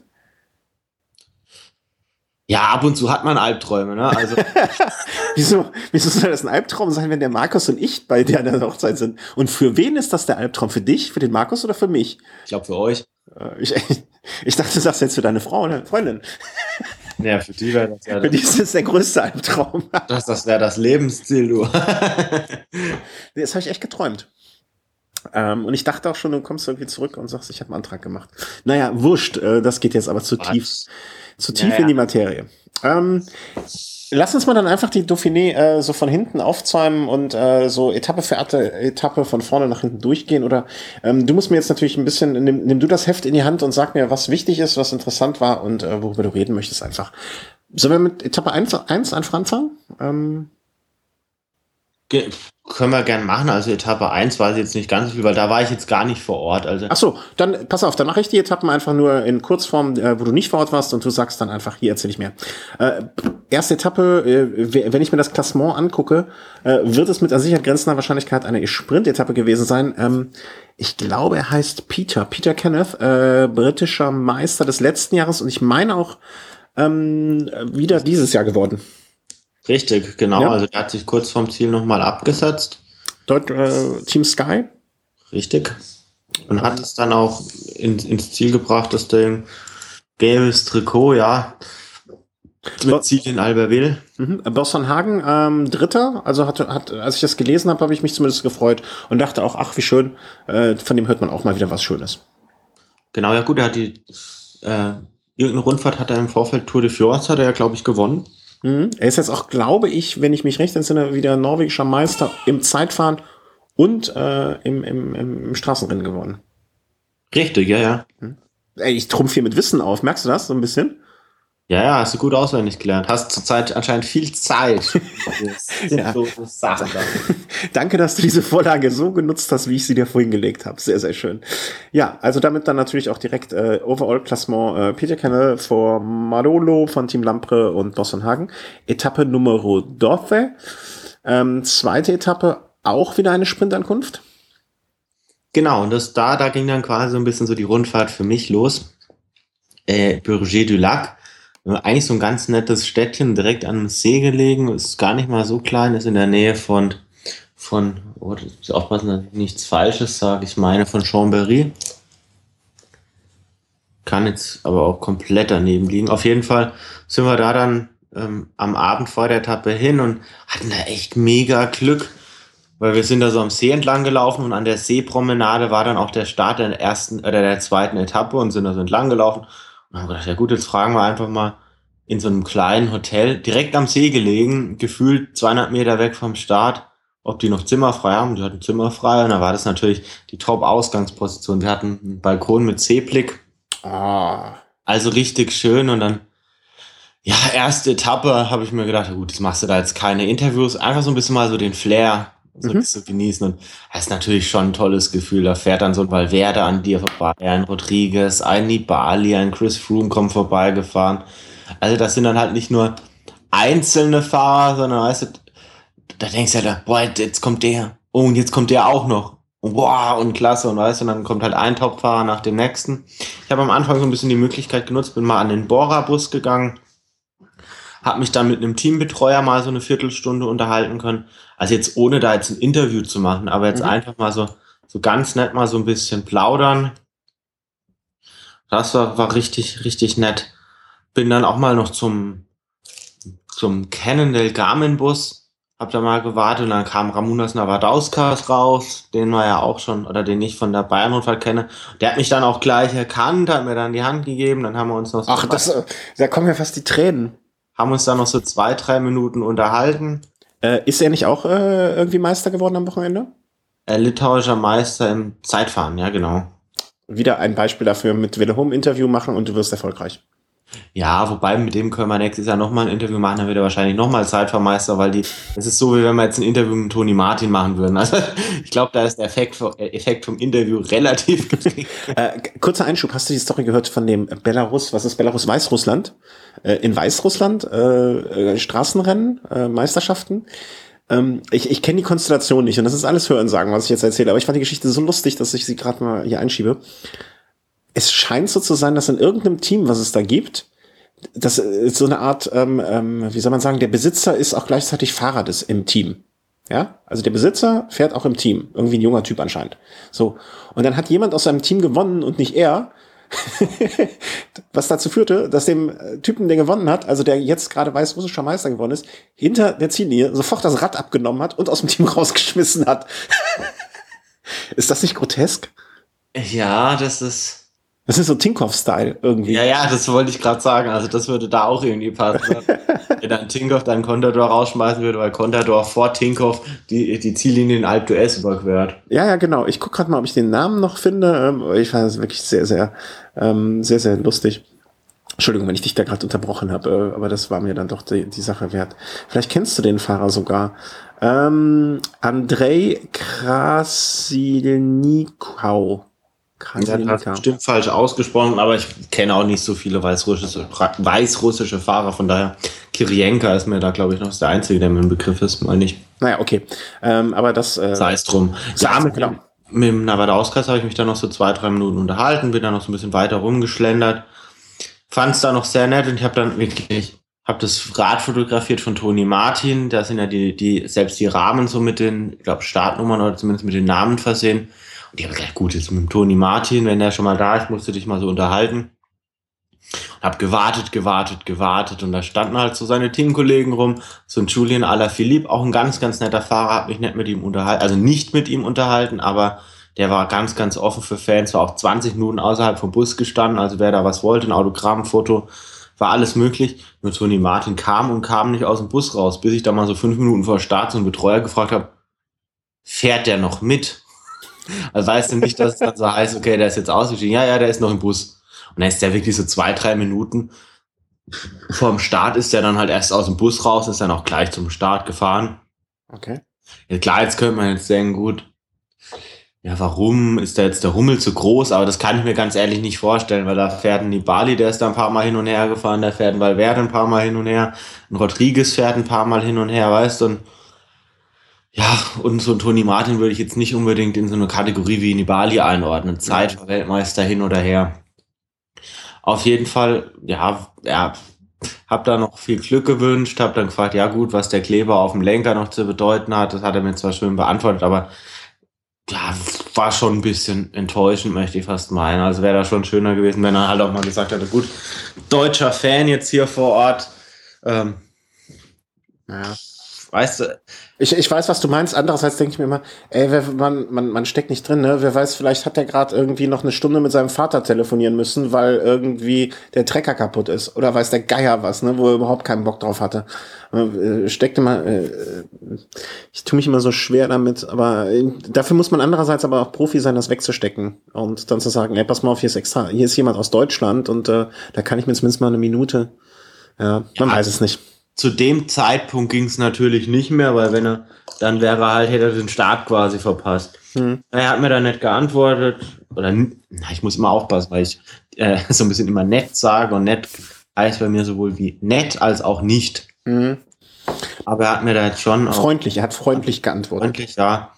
Ja, ab und zu hat man Albträume, ne? Also wieso, wieso soll das ein Albtraum sein, wenn der Markus und ich bei dir an der Hochzeit sind? Und für wen ist das der Albtraum? Für dich, für den Markus oder für mich? Ich glaube für euch. Äh, ich, ich dachte, du sagst jetzt für deine Frau oder Freundin. Ja, für die wäre das ja. Für die ist das der größte Albtraum. Das, das wäre das Lebensziel, du. das habe ich echt geträumt. Ähm, und ich dachte auch schon, du kommst irgendwie zurück und sagst, ich habe einen Antrag gemacht. Naja, wurscht, äh, das geht jetzt aber zu Was? tief zu tief ja, in die Materie. Ähm, lass uns mal dann einfach die Dauphiné äh, so von hinten aufzäumen und äh, so Etappe für Etappe von vorne nach hinten durchgehen. Oder ähm, du musst mir jetzt natürlich ein bisschen, nimm, nimm du das Heft in die Hand und sag mir, was wichtig ist, was interessant war und äh, worüber du reden möchtest einfach. Sollen wir mit Etappe 1, 1 einfach anfangen? Ähm, können wir gern machen. Also Etappe 1 weiß ich jetzt nicht ganz so viel, weil da war ich jetzt gar nicht vor Ort. Also Ach so, dann pass auf, dann mache ich die Etappen einfach nur in Kurzform, äh, wo du nicht vor Ort warst und du sagst dann einfach, hier erzähle ich mehr. Äh, erste Etappe, äh, wenn ich mir das Klassement angucke, äh, wird es mit an Sicherheit grenzender Wahrscheinlichkeit eine Sprint-Etappe gewesen sein. Ähm, ich glaube, er heißt Peter, Peter Kenneth, äh, britischer Meister des letzten Jahres und ich meine auch ähm, wieder dieses Jahr geworden. Richtig, genau. Ja. Also der hat sich kurz vorm Ziel nochmal abgesetzt. Dort äh, Team Sky. Richtig. Und hat es dann auch in, ins Ziel gebracht, dass der gelbes Trikot, ja, mit Ziel in Albertville. Mhm. Boston Hagen, ähm, Dritter, also hat, hat, als ich das gelesen habe, habe ich mich zumindest gefreut und dachte auch, ach, wie schön, äh, von dem hört man auch mal wieder was Schönes. Genau, ja gut, er hat die, äh, irgendeine Rundfahrt hat er im Vorfeld Tour de Fjords, hat er ja, glaube ich, gewonnen. Mhm. Er ist jetzt auch, glaube ich, wenn ich mich recht entsinne, wieder norwegischer Meister im Zeitfahren und äh, im, im, im Straßenrennen geworden. Richtig, ja, ja. Mhm. Ey, ich trumpf hier mit Wissen auf. Merkst du das so ein bisschen? Ja, ja, hast du gut auswendig gelernt. Hast zurzeit anscheinend viel Zeit. ja. Sachen Danke, dass du diese Vorlage so genutzt hast, wie ich sie dir vorhin gelegt habe. Sehr, sehr schön. Ja, also damit dann natürlich auch direkt äh, Overall-Klassement äh, Peter Kennel vor Marolo von Team Lampre und Bossenhagen. Etappe Nummer 12. Ähm, zweite Etappe, auch wieder eine Sprintankunft. Genau, und das da, da ging dann quasi so ein bisschen so die Rundfahrt für mich los. Äh, Bourget du Lac eigentlich so ein ganz nettes Städtchen direkt an einem See gelegen, ist gar nicht mal so klein, ist in der Nähe von, von oh, aufpassen, dass ich nichts Falsches sage, ich meine von Chambéry. Kann jetzt aber auch komplett daneben liegen. Auf jeden Fall sind wir da dann ähm, am Abend vor der Etappe hin und hatten da echt mega Glück, weil wir sind da so am See entlang gelaufen und an der Seepromenade war dann auch der Start der ersten oder der zweiten Etappe und sind da so entlang gelaufen und haben gedacht, ja gut, jetzt fragen wir einfach mal in so einem kleinen Hotel, direkt am See gelegen, gefühlt 200 Meter weg vom Start, ob die noch Zimmer frei haben. Die hatten Zimmer frei und da war das natürlich die Top-Ausgangsposition. Wir hatten einen Balkon mit Seeblick. Ah. Also richtig schön und dann, ja, erste Etappe habe ich mir gedacht, gut, das machst du da jetzt keine Interviews, einfach so ein bisschen mal so den Flair so mhm. zu genießen. Und das ist natürlich schon ein tolles Gefühl. Da fährt dann so ein Valverde an dir vorbei, ein Rodriguez, ein Nibali, ein Chris Froome kommt vorbeigefahren. Also das sind dann halt nicht nur einzelne Fahrer, sondern weißt du, da denkst du halt, boah, jetzt kommt der. Oh, und jetzt kommt der auch noch. wow, und klasse. Und weißt du, dann kommt halt ein Topfahrer nach dem nächsten. Ich habe am Anfang so ein bisschen die Möglichkeit genutzt, bin mal an den Bohrerbus gegangen habe mich dann mit einem Teambetreuer mal so eine Viertelstunde unterhalten können. Also jetzt ohne da jetzt ein Interview zu machen, aber jetzt mhm. einfach mal so, so ganz nett mal so ein bisschen plaudern. Das war, war richtig, richtig nett. Bin dann auch mal noch zum, zum Cannondale Garmin Bus, hab da mal gewartet und dann kam Ramunas Navadauskas raus, den wir ja auch schon, oder den ich von der Bayern-Rundfahrt kenne. Der hat mich dann auch gleich erkannt, hat mir dann die Hand gegeben, dann haben wir uns noch so Ach, das, da kommen ja fast die Tränen haben uns dann noch so zwei, drei Minuten unterhalten. Äh, ist er nicht auch äh, irgendwie Meister geworden am Wochenende? Äh, litauischer Meister im Zeitfahren, ja, genau. Wieder ein Beispiel dafür mit Wille Home Interview machen und du wirst erfolgreich. Ja, wobei mit dem können wir nächstes Jahr nochmal ein Interview machen, dann wird er wahrscheinlich nochmal Zeitvermeister, weil die, es ist so, wie wenn wir jetzt ein Interview mit Toni Martin machen würden. Also ich glaube, da ist der Effekt, Effekt vom Interview relativ gering. äh, kurzer Einschub, hast du die Story gehört von dem Belarus, was ist Belarus, Weißrussland? Äh, in Weißrussland, äh, äh, Straßenrennen, äh, Meisterschaften. Ähm, ich ich kenne die Konstellation nicht und das ist alles Hören sagen, was ich jetzt erzähle, aber ich fand die Geschichte so lustig, dass ich sie gerade mal hier einschiebe es scheint so zu sein, dass in irgendeinem Team, was es da gibt, das ist so eine Art, ähm, ähm, wie soll man sagen, der Besitzer ist auch gleichzeitig Fahrer des im Team. Ja, also der Besitzer fährt auch im Team. Irgendwie ein junger Typ anscheinend. So. Und dann hat jemand aus seinem Team gewonnen und nicht er. was dazu führte, dass dem äh, Typen, der gewonnen hat, also der jetzt gerade weißrussischer Meister geworden ist, hinter der Ziellinie sofort das Rad abgenommen hat und aus dem Team rausgeschmissen hat. ist das nicht grotesk? Ja, das ist, das ist so Tinkoff-Style irgendwie. Ja, ja, das wollte ich gerade sagen. Also das würde da auch irgendwie passen. Wenn dann Tinkoff dann Contador rausschmeißen würde, weil Contador vor Tinkoff die, die Ziellinie in Alp d'Huez überquert. Ja, ja, genau. Ich gucke gerade mal, ob ich den Namen noch finde. Ähm, ich fand es wirklich sehr, sehr, ähm, sehr, sehr lustig. Entschuldigung, wenn ich dich da gerade unterbrochen habe, äh, aber das war mir dann doch die, die Sache wert. Vielleicht kennst du den Fahrer sogar. Ähm, Andrei Krasilnikau. Krasilnika. Bestimmt falsch ausgesprochen, aber ich kenne auch nicht so viele weißrussische, weißrussische Fahrer, von daher Kirienka ist mir da, glaube ich, noch der Einzige, der mir im Begriff ist, meine ich. Naja, okay. Ähm, aber das. Äh, Sei es drum. Ja, mit, genau. mit dem Navadauskas habe ich mich dann noch so zwei, drei Minuten unterhalten, bin dann noch so ein bisschen weiter rumgeschlendert. Fand es da noch sehr nett und ich habe dann wirklich, habe das Rad fotografiert von Toni Martin. Da sind ja die, die, selbst die Rahmen so mit den, ich glaube, Startnummern oder zumindest mit den Namen versehen. Und ich habe gesagt, gut, jetzt mit dem Toni Martin, wenn der schon mal da ist, musst du dich mal so unterhalten. Und habe gewartet, gewartet, gewartet und da standen halt so seine Teamkollegen rum, so ein Julian Alaphilippe, auch ein ganz, ganz netter Fahrer, hat mich nicht mit ihm unterhalten, also nicht mit ihm unterhalten, aber der war ganz, ganz offen für Fans, war auch 20 Minuten außerhalb vom Bus gestanden, also wer da was wollte, ein Autogramm, Foto, war alles möglich. Nur Toni Martin kam und kam nicht aus dem Bus raus, bis ich da mal so fünf Minuten vor Start so einen Betreuer gefragt habe, fährt der noch mit? Also weißt du nicht, dass es dann so heißt, okay, der ist jetzt ausgestiegen. Ja, ja, der ist noch im Bus. Und dann ist der wirklich so zwei, drei Minuten vorm Start ist er dann halt erst aus dem Bus raus, ist dann auch gleich zum Start gefahren. Okay. Ja, klar, jetzt könnte man jetzt denken, gut, ja, warum ist da jetzt der Hummel zu groß? Aber das kann ich mir ganz ehrlich nicht vorstellen, weil da fährt ein Nibali, der ist da ein paar Mal hin und her gefahren, da fährt ein Valverde ein paar Mal hin und her, ein Rodriguez fährt ein paar Mal hin und her, weißt du? Und ja, und so ein Toni Martin würde ich jetzt nicht unbedingt in so eine Kategorie wie Nibali einordnen. Zeit, Weltmeister hin oder her. Auf jeden Fall, ja, ja, hab da noch viel Glück gewünscht, hab dann gefragt, ja gut, was der Kleber auf dem Lenker noch zu bedeuten hat, das hat er mir zwar schön beantwortet, aber ja, war schon ein bisschen enttäuschend, möchte ich fast meinen. Also wäre da schon schöner gewesen, wenn er halt auch mal gesagt hätte, gut, deutscher Fan jetzt hier vor Ort. Ähm, ja. Weißt du, ich, ich weiß, was du meinst. Andererseits denke ich mir immer, ey, wer, man, man, man steckt nicht drin, ne? Wer weiß, vielleicht hat der gerade irgendwie noch eine Stunde mit seinem Vater telefonieren müssen, weil irgendwie der Trecker kaputt ist. Oder weiß der Geier was, ne? Wo er überhaupt keinen Bock drauf hatte. Äh, steckt immer, äh, ich tue mich immer so schwer damit, aber äh, dafür muss man andererseits aber auch Profi sein, das wegzustecken. Und dann zu sagen, ey, pass mal auf, hier ist extra, hier ist jemand aus Deutschland und äh, da kann ich mir zumindest mal eine Minute. Ja, man ja. weiß es nicht zu dem Zeitpunkt ging es natürlich nicht mehr, weil wenn er, dann wäre halt, hätte er den Start quasi verpasst. Hm. Er hat mir dann nicht geantwortet. Oder na, ich muss immer aufpassen, weil ich äh, so ein bisschen immer nett sage und nett heißt bei mir sowohl wie nett als auch nicht. Hm. Aber er hat mir da jetzt schon. Freundlich, er hat freundlich geantwortet. Freundlich, ja.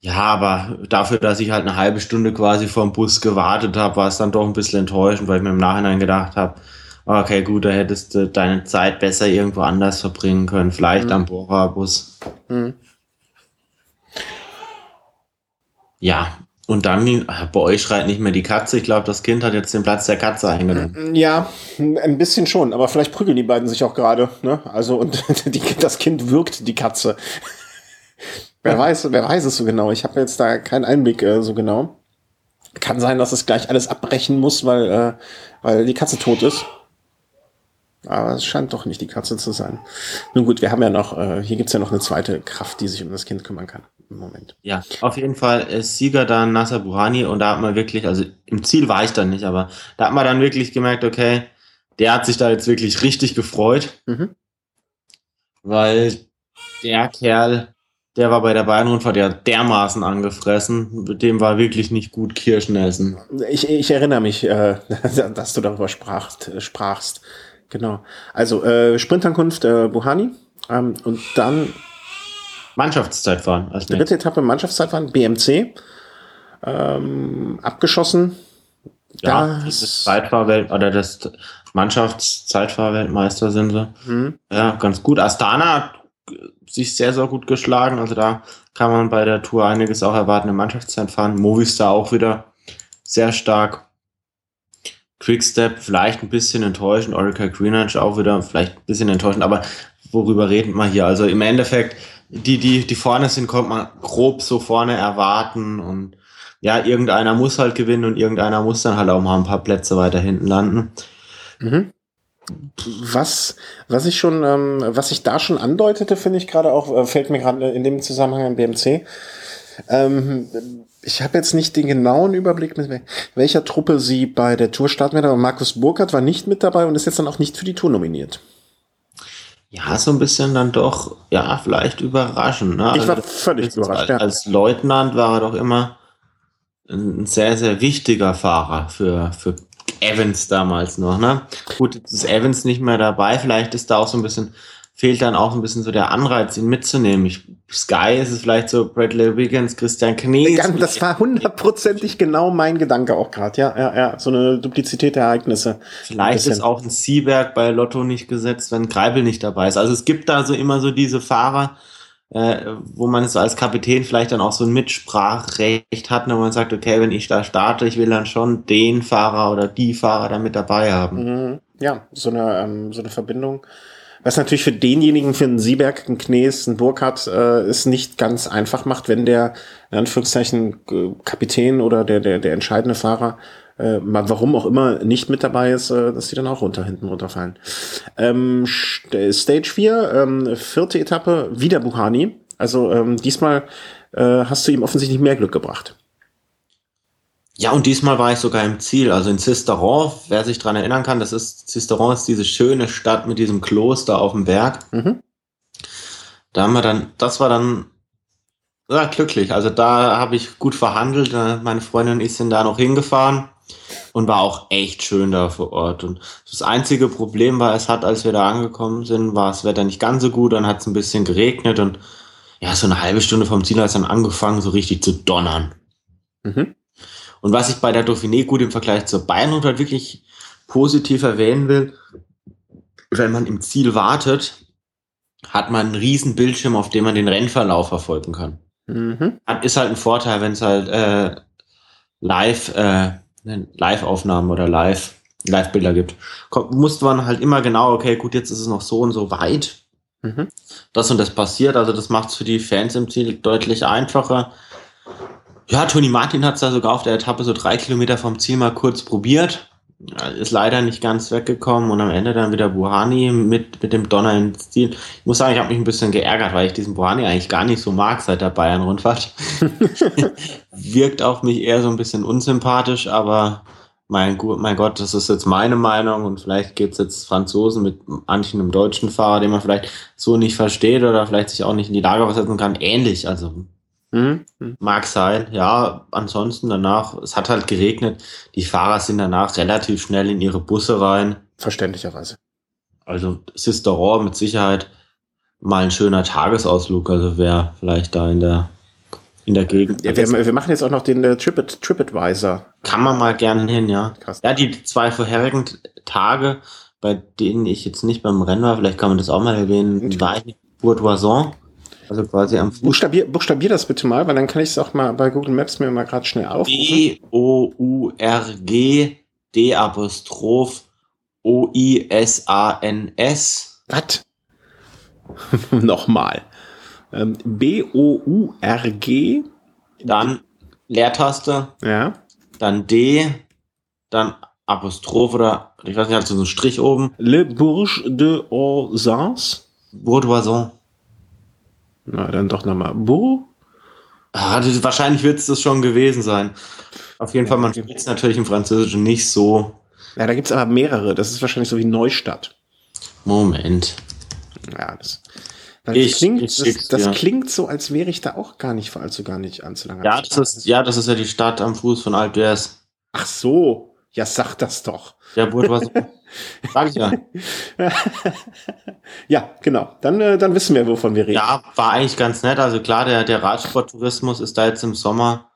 Ja, aber dafür, dass ich halt eine halbe Stunde quasi vor dem Bus gewartet habe, war es dann doch ein bisschen enttäuschend, weil ich mir im Nachhinein gedacht habe, Okay, gut, da hättest du deine Zeit besser irgendwo anders verbringen können. Vielleicht mhm. am Bora-Bus. Mhm. Ja, und dann, bei euch schreit nicht mehr die Katze. Ich glaube, das Kind hat jetzt den Platz der Katze eingenommen. Ja, ein bisschen schon, aber vielleicht prügeln die beiden sich auch gerade. Ne? Also, und die, das Kind wirkt die Katze. wer weiß, wer weiß es so genau. Ich habe jetzt da keinen Einblick äh, so genau. Kann sein, dass es gleich alles abbrechen muss, weil, äh, weil die Katze tot ist. Aber es scheint doch nicht die Katze zu sein. Nun gut, wir haben ja noch, äh, hier gibt's ja noch eine zweite Kraft, die sich um das Kind kümmern kann. Im Moment. Ja, auf jeden Fall ist Sieger dann Nasser Burhani und da hat man wirklich, also im Ziel war ich dann nicht, aber da hat man dann wirklich gemerkt, okay, der hat sich da jetzt wirklich richtig gefreut. Mhm. Weil der Kerl, der war bei der Bayern-Rundfahrt ja dermaßen angefressen. Mit dem war wirklich nicht gut Kirschen essen. Ich, ich erinnere mich, äh, dass du darüber sprachst. sprachst. Genau. Also äh, Sprintankunft äh, Buhani ähm, und dann Mannschaftszeitfahren. Als dritte Etappe Mannschaftszeitfahren, BMC. Ähm, abgeschossen. Ja, das, das Zeitfahrwelt oder das Mannschaftszeitfahrweltmeister sind sie. Mhm. Ja, ganz gut. Astana hat sich sehr, sehr gut geschlagen. Also da kann man bei der Tour einiges auch erwarten im Mannschaftszeitfahren. Movistar auch wieder sehr stark. Quickstep vielleicht ein bisschen enttäuschend, Orica Greenwich auch wieder vielleicht ein bisschen enttäuschend, aber worüber reden wir hier? Also im Endeffekt, die, die, die vorne sind, kommt man grob so vorne erwarten und ja, irgendeiner muss halt gewinnen und irgendeiner muss dann halt auch mal ein paar Plätze weiter hinten landen. Mhm. Was, was ich schon, ähm, was ich da schon andeutete, finde ich gerade auch, äh, fällt mir gerade in dem Zusammenhang an BMC. Ähm, ich habe jetzt nicht den genauen Überblick, mit welcher Truppe sie bei der Tour starten werden, aber Markus Burkhardt war nicht mit dabei und ist jetzt dann auch nicht für die Tour nominiert. Ja, so ein bisschen dann doch, ja, vielleicht überraschend. Ne? Ich war also, völlig überrascht. Als, ja. als Leutnant war er doch immer ein sehr, sehr wichtiger Fahrer für, für Evans damals noch. Ne? Gut, jetzt ist Evans nicht mehr dabei. Vielleicht ist da auch so ein bisschen fehlt dann auch ein bisschen so der Anreiz, ihn mitzunehmen. Ich, Sky ist es vielleicht so Bradley Wiggins, Christian Knies. Das war hundertprozentig genau mein Gedanke auch gerade. Ja, ja, ja, so eine Duplizität der Ereignisse. Vielleicht ist auch ein Sieberg bei Lotto nicht gesetzt, wenn Greibel nicht dabei ist. Also es gibt da so immer so diese Fahrer, äh, wo man so als Kapitän vielleicht dann auch so ein Mitsprachrecht hat, wenn man sagt, okay, wenn ich da starte, ich will dann schon den Fahrer oder die Fahrer da mit dabei haben. Mhm. Ja, so eine, ähm, so eine Verbindung. Was natürlich für denjenigen, für einen Sieberg, einen Knees, einen Burkhardt, äh, es nicht ganz einfach macht, wenn der, in Anführungszeichen, Kapitän oder der, der, der entscheidende Fahrer äh, warum auch immer nicht mit dabei ist, äh, dass die dann auch runter hinten runterfallen. Ähm, Stage 4, ähm, vierte Etappe, wieder Buhani. Also ähm, diesmal äh, hast du ihm offensichtlich mehr Glück gebracht. Ja, und diesmal war ich sogar im Ziel, also in Cisteron, wer sich dran erinnern kann, das ist, Cisteron ist diese schöne Stadt mit diesem Kloster auf dem Berg. Mhm. Da haben wir dann, das war dann ja, glücklich. Also da habe ich gut verhandelt. Äh, Meine Freundin und ich sind da noch hingefahren und war auch echt schön da vor Ort. Und das einzige Problem war, es hat, als wir da angekommen sind, war das Wetter nicht ganz so gut, dann hat es ein bisschen geregnet und ja, so eine halbe Stunde vom Ziel hat es dann angefangen, so richtig zu donnern. Mhm. Und was ich bei der Dauphiné gut im Vergleich zur Bayernrund halt wirklich positiv erwähnen will, wenn man im Ziel wartet, hat man einen riesen Bildschirm, auf dem man den Rennverlauf verfolgen kann. Mhm. Ist halt ein Vorteil, wenn es halt äh, live, äh, Live-Aufnahmen oder Live, Live-Bilder gibt. Kommt, musste man halt immer genau, okay, gut, jetzt ist es noch so und so weit. Mhm. Das und das passiert, also das macht es für die Fans im Ziel deutlich einfacher. Ja, Toni Martin hat es da sogar auf der Etappe so drei Kilometer vom Ziel mal kurz probiert. Ist leider nicht ganz weggekommen und am Ende dann wieder Buhani mit, mit dem Donner ins Ziel. Ich muss sagen, ich habe mich ein bisschen geärgert, weil ich diesen Buhani eigentlich gar nicht so mag seit der Bayern-Rundfahrt. Wirkt auf mich eher so ein bisschen unsympathisch, aber mein, mein Gott, das ist jetzt meine Meinung und vielleicht gibt es jetzt Franzosen mit manchen einem deutschen Fahrer, den man vielleicht so nicht versteht oder vielleicht sich auch nicht in die Lage versetzen kann. Ähnlich, also Mhm. Mhm. Mag sein, ja. Ansonsten danach, es hat halt geregnet. Die Fahrer sind danach relativ schnell in ihre Busse rein. Verständlicherweise. Also Sisteron mit Sicherheit mal ein schöner Tagesausflug. Also wer vielleicht da in der in der Gegend. Ja, wir, wir machen jetzt auch noch den äh, Tripit, TripAdvisor. Kann man mal gerne hin, ja. Krass. Ja, die zwei vorherigen Tage, bei denen ich jetzt nicht beim Rennen war, vielleicht kann man das auch mal erwähnen, war ich in Bourdoison. Also quasi am Fuß. Buchstabier, buchstabier das bitte mal, weil dann kann ich es auch mal bei Google Maps mir mal gerade schnell aufrufen. B-O-U-R-G D-Apostroph O-I-S-A-N-S. Was? Nochmal. Ähm, B-O-U-R-G. Dann Leertaste, Ja. dann D, dann Apostroph oder ich weiß nicht, hat so einen Strich oben. Le Bourge de Orsans. Bourdoison. Na, dann doch nochmal. Bourg. Ah, das, wahrscheinlich wird es das schon gewesen sein. Auf jeden Fall, man spricht es natürlich im Französischen nicht so. Ja, da gibt's aber mehrere. Das ist wahrscheinlich so wie Neustadt. Moment. Ja, das, Ich- klingt, ich das, das klingt so, als wäre ich da auch gar nicht vor allzu gar nicht allzu lange. Ja, das ist, ja, das ist ja die Stadt am Fuß von d'Huez. Ach so. Ja, sag das doch. Ja, Bourdoison. Sag ich ja. Ja, genau. Dann, äh, dann wissen wir, wovon wir reden. Ja, war eigentlich ganz nett. Also klar, der, der Radsporttourismus ist da jetzt im Sommer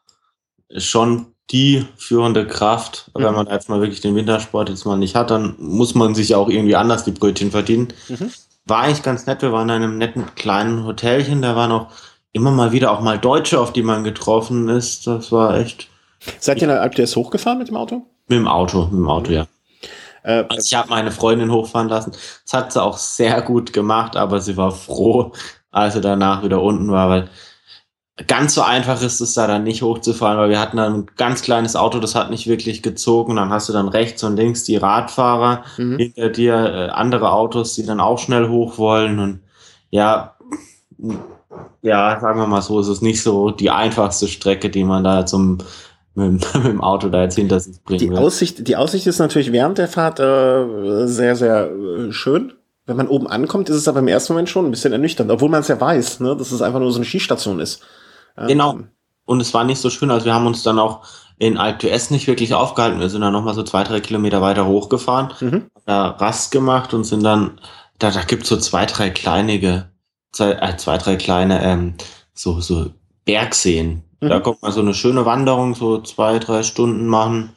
schon die führende Kraft. Mhm. Wenn man jetzt mal wirklich den Wintersport jetzt mal nicht hat, dann muss man sich ja auch irgendwie anders die Brötchen verdienen. Mhm. War eigentlich ganz nett. Wir waren in einem netten kleinen Hotelchen. Da waren auch immer mal wieder auch mal Deutsche, auf die man getroffen ist. Das war echt Seid ihr in der Alp d'Huez hochgefahren mit dem Auto? mit dem Auto, mit dem Auto, ja. Äh, Also ich habe meine Freundin hochfahren lassen. Das hat sie auch sehr gut gemacht, aber sie war froh, als sie danach wieder unten war, weil ganz so einfach ist es da dann nicht hochzufahren, weil wir hatten dann ein ganz kleines Auto, das hat nicht wirklich gezogen. Dann hast du dann rechts und links die Radfahrer, mhm. hinter dir äh, andere Autos, die dann auch schnell hoch wollen und ja, ja, sagen wir mal so, es ist nicht so die einfachste Strecke, die man da zum mit, dem- mit dem Auto da jetzt hinter sich bringen Die. Aussicht, die Aussicht ist natürlich während der Fahrt äh, sehr, sehr äh, schön. Wenn man oben ankommt, ist es aber im ersten Moment schon ein bisschen ernüchternd, obwohl man es ja weiß, ne, dass es einfach nur so eine Skistation ist. Ähm, Genau. Und es war nicht so schön, also wir haben uns dann auch in Alp d'Huez nicht wirklich aufgehalten. Wir sind dann nochmal so zwei, drei Kilometer weiter hochgefahren, Mhm. da Rast gemacht und sind dann, da, da gibt's so zwei, drei kleinige, zwei, äh, zwei drei kleine, ähm, so, so Bergseen. Mhm. Da kommt man so eine schöne Wanderung, so zwei, drei Stunden machen.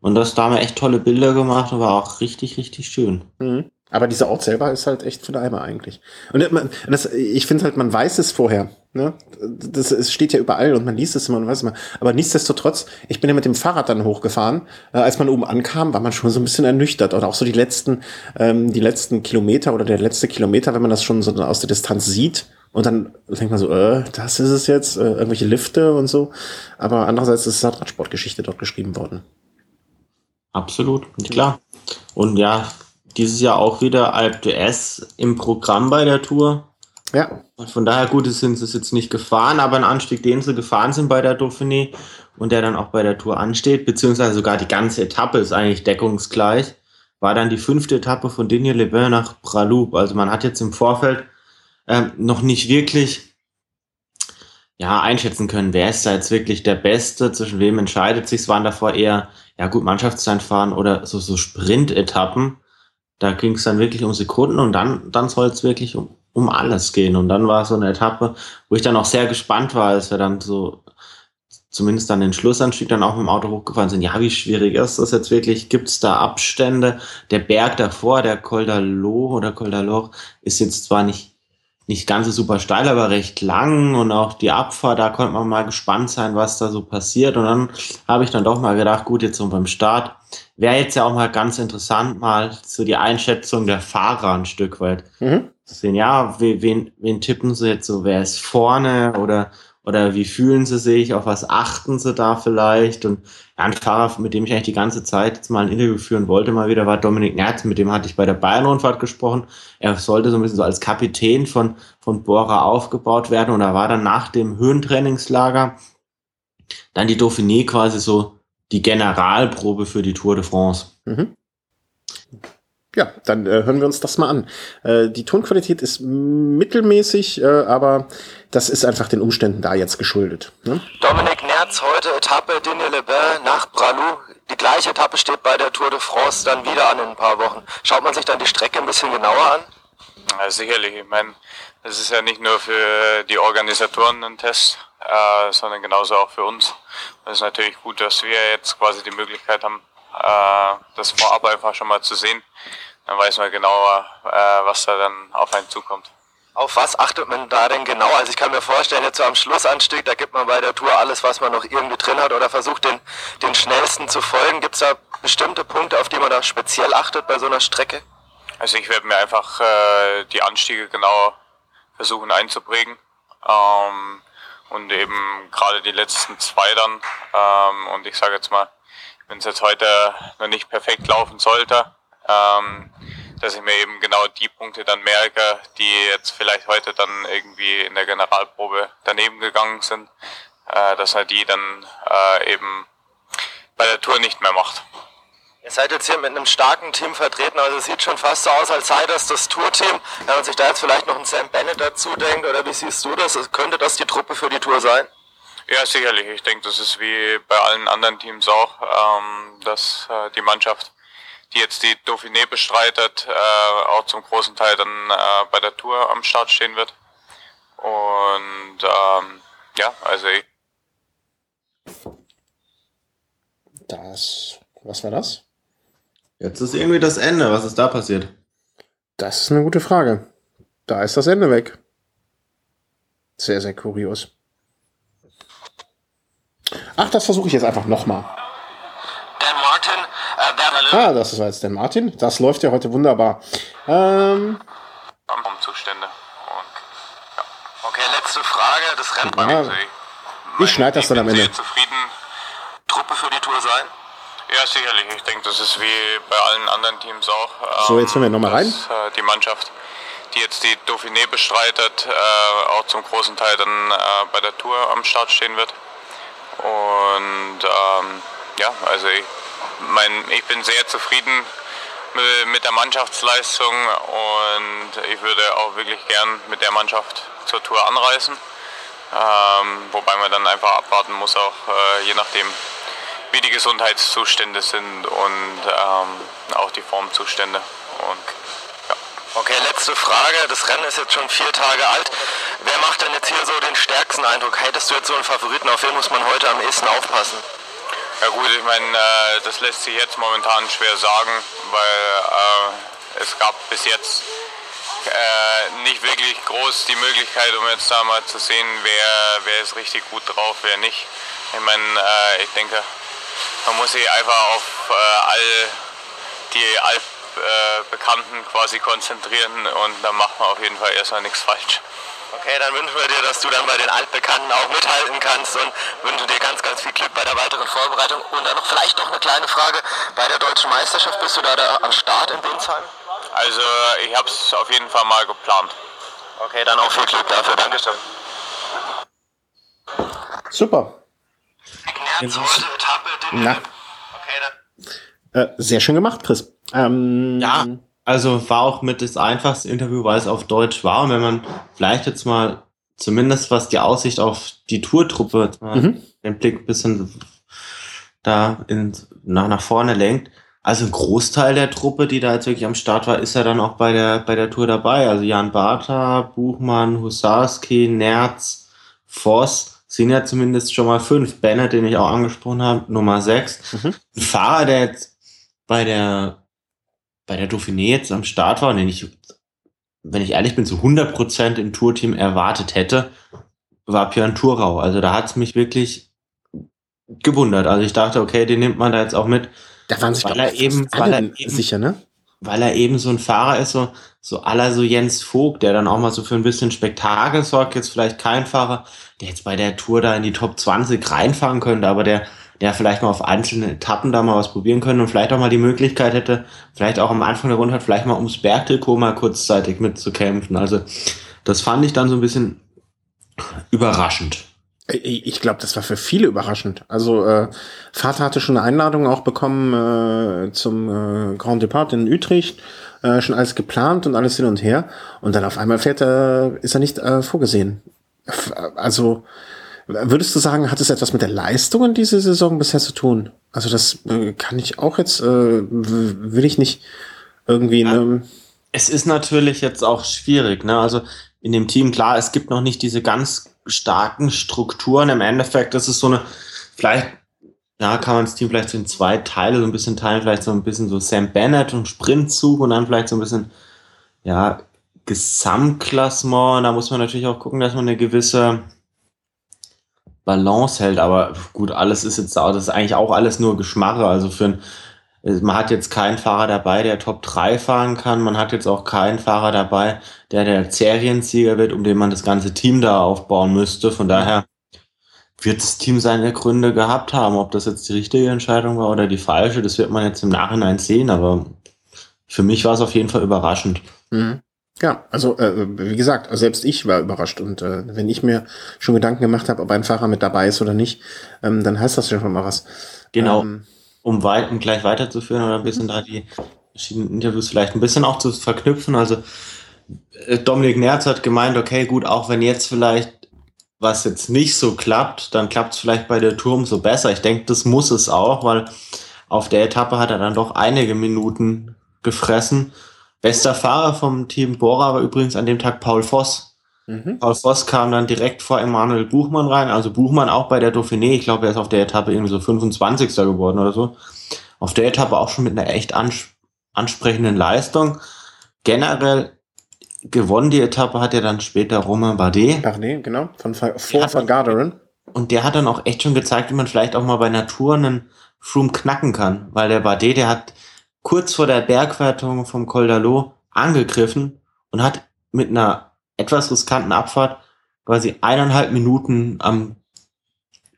Und das, da haben wir echt tolle Bilder gemacht und war auch richtig, richtig schön. Mhm. Aber dieser Ort selber ist halt echt für den Eimer eigentlich. Und man, und das, ich finde halt, man weiß es vorher. Ne? Das, es steht ja überall und man liest es immer und weiß es immer. Aber nichtsdestotrotz, ich bin ja mit dem Fahrrad dann hochgefahren. Äh, als man oben ankam, war man schon so ein bisschen ernüchtert. Oder auch so die letzten, ähm, die letzten Kilometer oder der letzte Kilometer, wenn man das schon so aus der Distanz sieht. Und dann denkt man so, äh, das ist es jetzt, äh, irgendwelche Lifte und so. Aber andererseits ist halt Radsportgeschichte dort geschrieben worden. Absolut, klar. Und ja, dieses Jahr auch wieder Alp d'Huez im Programm bei der Tour. Ja. Und von daher gut sind sie jetzt nicht gefahren, aber ein Anstieg, den sie gefahren sind bei der Dauphiné und der dann auch bei der Tour ansteht, beziehungsweise sogar die ganze Etappe ist eigentlich deckungsgleich, war dann die fünfte Etappe von Digne Le Bain nach Praloub. Also man hat jetzt im Vorfeld ähm, noch nicht wirklich ja, einschätzen können, wer ist da jetzt wirklich der Beste, zwischen wem entscheidet sich. Es waren davor eher, ja gut, Mannschaftszeitfahren oder so, so Sprint-Etappen. Da ging es dann wirklich um Sekunden und dann, dann soll es wirklich um, um alles gehen. Und dann war so eine Etappe, wo ich dann auch sehr gespannt war, als wir dann so zumindest dann den Schlussanstieg dann auch mit dem Auto hochgefahren sind. Ja, wie schwierig ist das jetzt wirklich? Gibt es da Abstände? Der Berg davor, der Col d'Allo oder Col d'Alor, ist jetzt zwar nicht nicht ganz so super steil, aber recht lang und auch die Abfahrt, da konnte man mal gespannt sein, was da so passiert. Und dann habe ich dann doch mal gedacht, gut, jetzt so beim Start wäre jetzt ja auch mal ganz interessant, mal so die Einschätzung der Fahrer ein Stück weit mhm. zu sehen. Ja, wen, wen tippen sie jetzt so? Wer ist vorne oder oder wie fühlen sie sich? Auf was achten sie da vielleicht? Und ein Fahrer, mit dem ich eigentlich die ganze Zeit jetzt mal ein Interview führen wollte, mal wieder, war Dominik Nerz. Mit dem hatte ich bei der Bayern-Rundfahrt gesprochen. Er sollte so ein bisschen so als Kapitän von, von Bora aufgebaut werden. Und da war dann nach dem Höhentrainingslager dann die Dauphiné quasi so die Generalprobe für die Tour de France. Mhm. Ja, dann äh, hören wir uns das mal an. Äh, die Tonqualität ist mittelmäßig, äh, aber das ist einfach den Umständen da jetzt geschuldet. Ne? Dominik Nerz, heute Etappe Digne-les-Bains nach Bralou. Die gleiche Etappe steht bei der Tour de France dann wieder an in ein paar Wochen. Schaut man sich dann die Strecke ein bisschen genauer an? Ja, sicherlich. Ich meine, das ist ja nicht nur für die Organisatoren ein Test, äh, sondern genauso auch für uns. Es ist natürlich gut, dass wir jetzt quasi die Möglichkeit haben, äh, das vorab einfach schon mal zu sehen. Dann weiß man genauer, äh, was da dann auf einen zukommt. Auf was achtet man da denn genau? Also ich kann mir vorstellen, jetzt so am Schlussanstieg, da gibt man bei der Tour alles, was man noch irgendwie drin hat oder versucht den, den schnellsten zu folgen. Gibt es da bestimmte Punkte, auf die man da speziell achtet bei so einer Strecke? Also ich werde mir einfach äh, die Anstiege genau versuchen einzuprägen. Ähm, und eben gerade die letzten zwei dann. Ähm, und ich sage jetzt mal, wenn es jetzt heute noch nicht perfekt laufen sollte, ähm, dass ich mir eben genau die Punkte dann merke, die jetzt vielleicht heute dann irgendwie in der Generalprobe daneben gegangen sind, äh, dass er die dann äh, eben bei der Tour nicht mehr macht. Ihr seid jetzt hier mit einem starken Team vertreten, also es sieht schon fast so aus, als sei das das Tourteam. Wenn man sich da jetzt vielleicht noch einen Sam Bennett dazu denkt, oder wie siehst du das? Könnte das die Truppe für die Tour sein? Ja, sicherlich. Ich denke, das ist wie bei allen anderen Teams auch, ähm, dass äh, die Mannschaft, die jetzt die Dauphiné bestreitet, äh, auch zum großen Teil dann äh, bei der Tour am Start stehen wird. Und ähm, ja, also ich. Das. Was war das? Jetzt ist irgendwie das Ende. Was ist da passiert? Das ist eine gute Frage. Da ist das Ende weg. Sehr, sehr kurios. Ach, das versuche ich jetzt einfach nochmal. Dan Martin, äh, Ah, das war jetzt Dan Martin. Das läuft ja heute wunderbar. Ähm. Zustände. ja. Okay, letzte Frage. Das Rennen ja, Ich schneide das dann am Ende. zufrieden, Truppe für die Tour sein? Ja, sicherlich. Ich denke, das ist wie bei allen anderen Teams auch. Ähm, so, jetzt hören wir nochmal rein. Äh, die Mannschaft, die jetzt die Dauphiné bestreitet, äh, auch zum großen Teil dann äh, bei der Tour am Start stehen wird. Und ähm, ja, also ich, mein, ich bin sehr zufrieden mit, der Mannschaftsleistung und ich würde auch wirklich gern mit der Mannschaft zur Tour anreisen. Ähm, wobei man dann einfach abwarten muss, auch äh, je nachdem, wie die Gesundheitszustände sind und ähm, auch die Formzustände. Und Okay, letzte Frage. Das Rennen ist jetzt schon vier Tage alt. Wer macht denn jetzt hier so den stärksten Eindruck? Hättest du jetzt so einen Favoriten? Auf wen muss man heute am ehesten aufpassen? Ja gut, ich meine, äh, das lässt sich jetzt momentan schwer sagen, weil äh, es gab bis jetzt äh, nicht wirklich groß die Möglichkeit, um jetzt da mal zu sehen, wer, wer ist richtig gut drauf, wer nicht. Ich meine, äh, ich denke, man muss sich einfach auf äh, all die Alp äh, Bekannten quasi konzentrieren und dann macht man auf jeden Fall erstmal nichts falsch. Okay, dann wünschen wir dir, dass du dann bei den Altbekannten auch mithalten kannst und wünschen dir ganz, ganz viel Glück bei der weiteren Vorbereitung. Und dann noch vielleicht noch eine kleine Frage. Bei der Deutschen Meisterschaft bist du da, da am Start in Binsheim? Also ich habe es auf jeden Fall mal geplant. Okay, dann auch viel Glück dafür. Dankeschön. Super. Ignaz heute Etappe. Na. Okay, dann. Äh, sehr schön gemacht, Chris. Ähm, Ja, also war auch mit das einfachste Interview, weil es auf Deutsch war. Und wenn man vielleicht jetzt mal zumindest was die Aussicht auf die Tourtruppe, Mhm. den Blick ein bisschen da in, nach, nach vorne lenkt. Also ein Großteil der Truppe, die da jetzt wirklich am Start war, ist ja dann auch bei der, bei der Tour dabei. Also Jan Bartha, Buchmann, Husarski, Nerz, Voss sind ja zumindest schon mal fünf. Bennett, den ich auch angesprochen habe, Nummer sechs. Mhm. Ein Fahrer, der jetzt bei der, bei der Dauphiné jetzt am Start war und den ich, wenn ich ehrlich bin, zu 100% im Tourteam erwartet hätte, war Björn Thurau. Also da hat's mich wirklich gewundert. Also ich dachte, okay, den nimmt man da jetzt auch mit, da waren sich weil doch er eben- weil er eben- sicher, ne? weil er eben so ein Fahrer ist, so, so aller so Jens Vogt, der dann auch mal so für ein bisschen Spektakel sorgt. Jetzt vielleicht kein Fahrer, der jetzt bei der Tour da in die Top 20 reinfahren könnte, aber der, der vielleicht mal auf einzelnen Etappen da mal was probieren könnte und vielleicht auch mal die Möglichkeit hätte, vielleicht auch am Anfang der Runde hat, vielleicht mal ums Bergtrikot mal kurzzeitig mitzukämpfen. Also das fand ich dann so ein bisschen überraschend. Ich, glaube, das war für viele überraschend. Also äh, Vater hatte schon eine Einladung auch bekommen äh, zum äh, Grand Depart in Utrecht, äh, schon alles geplant und alles hin und her. Und dann auf einmal fährt er, ist er nicht äh, vorgesehen. F- Also würdest du sagen, hat es etwas mit der Leistung in dieser Saison bisher zu tun? Also das äh, kann ich auch jetzt, äh, will ich nicht irgendwie ne, Es ist natürlich jetzt auch schwierig, ne? Also in dem Team, klar, es gibt noch nicht diese ganz starken Strukturen. Im Endeffekt ist es so eine, vielleicht, ja, kann man das Team vielleicht so in zwei Teile so ein bisschen teilen, vielleicht so ein bisschen so Sam Bennett und Sprintzug und dann vielleicht so ein bisschen, ja, Gesamtklassement. Da muss man natürlich auch gucken, dass man eine gewisse Balance hält. Aber gut, alles ist jetzt, das ist eigentlich auch alles nur Geschmache. Also für ein, man hat jetzt keinen Fahrer dabei, der Top 3 fahren kann. Man hat jetzt auch keinen Fahrer dabei, der der Seriensieger wird, um den man das ganze Team da aufbauen müsste. Von daher wird das Team seine Gründe gehabt haben. Ob das jetzt die richtige Entscheidung war oder die falsche, das wird man jetzt im Nachhinein sehen. Aber für mich war es auf jeden Fall überraschend. Mhm. Ja, also äh, wie gesagt, selbst ich war überrascht und äh, wenn ich mir schon Gedanken gemacht habe, ob ein Fahrer mit dabei ist oder nicht, ähm, dann heißt das ja schon mal was. Genau. Ähm, um, weit, um gleich weiterzuführen oder ein bisschen da die verschiedenen Interviews vielleicht ein bisschen auch zu verknüpfen. Also äh, Dominik Nerz hat gemeint, okay, gut, auch wenn jetzt vielleicht was jetzt nicht so klappt, dann klappt es vielleicht bei der Tour umso besser. Ich denke, das muss es auch, weil auf der Etappe hat er dann doch einige Minuten gefressen. Bester Fahrer vom Team Bora war übrigens an dem Tag Paul Voss. mhm. Paul Voss kam dann direkt vor Emanuel Buchmann rein. Also Buchmann auch bei der Dauphiné. Ich glaube, er ist auf der Etappe irgendwie so 25. geworden oder so. Auf der Etappe auch schon mit einer echt ans ansprechenden Leistung. Generell gewonnen die Etappe hat ja dann später Romain Bardet. Bardet, genau, von vor hat- Van Garderen. Und der hat dann auch echt schon gezeigt, wie man vielleicht auch mal bei Natur einen Froome knacken kann. Weil der Bardet, der hat kurz vor der Bergwertung vom Col d'Alo angegriffen und hat mit einer etwas riskanten Abfahrt quasi eineinhalb Minuten am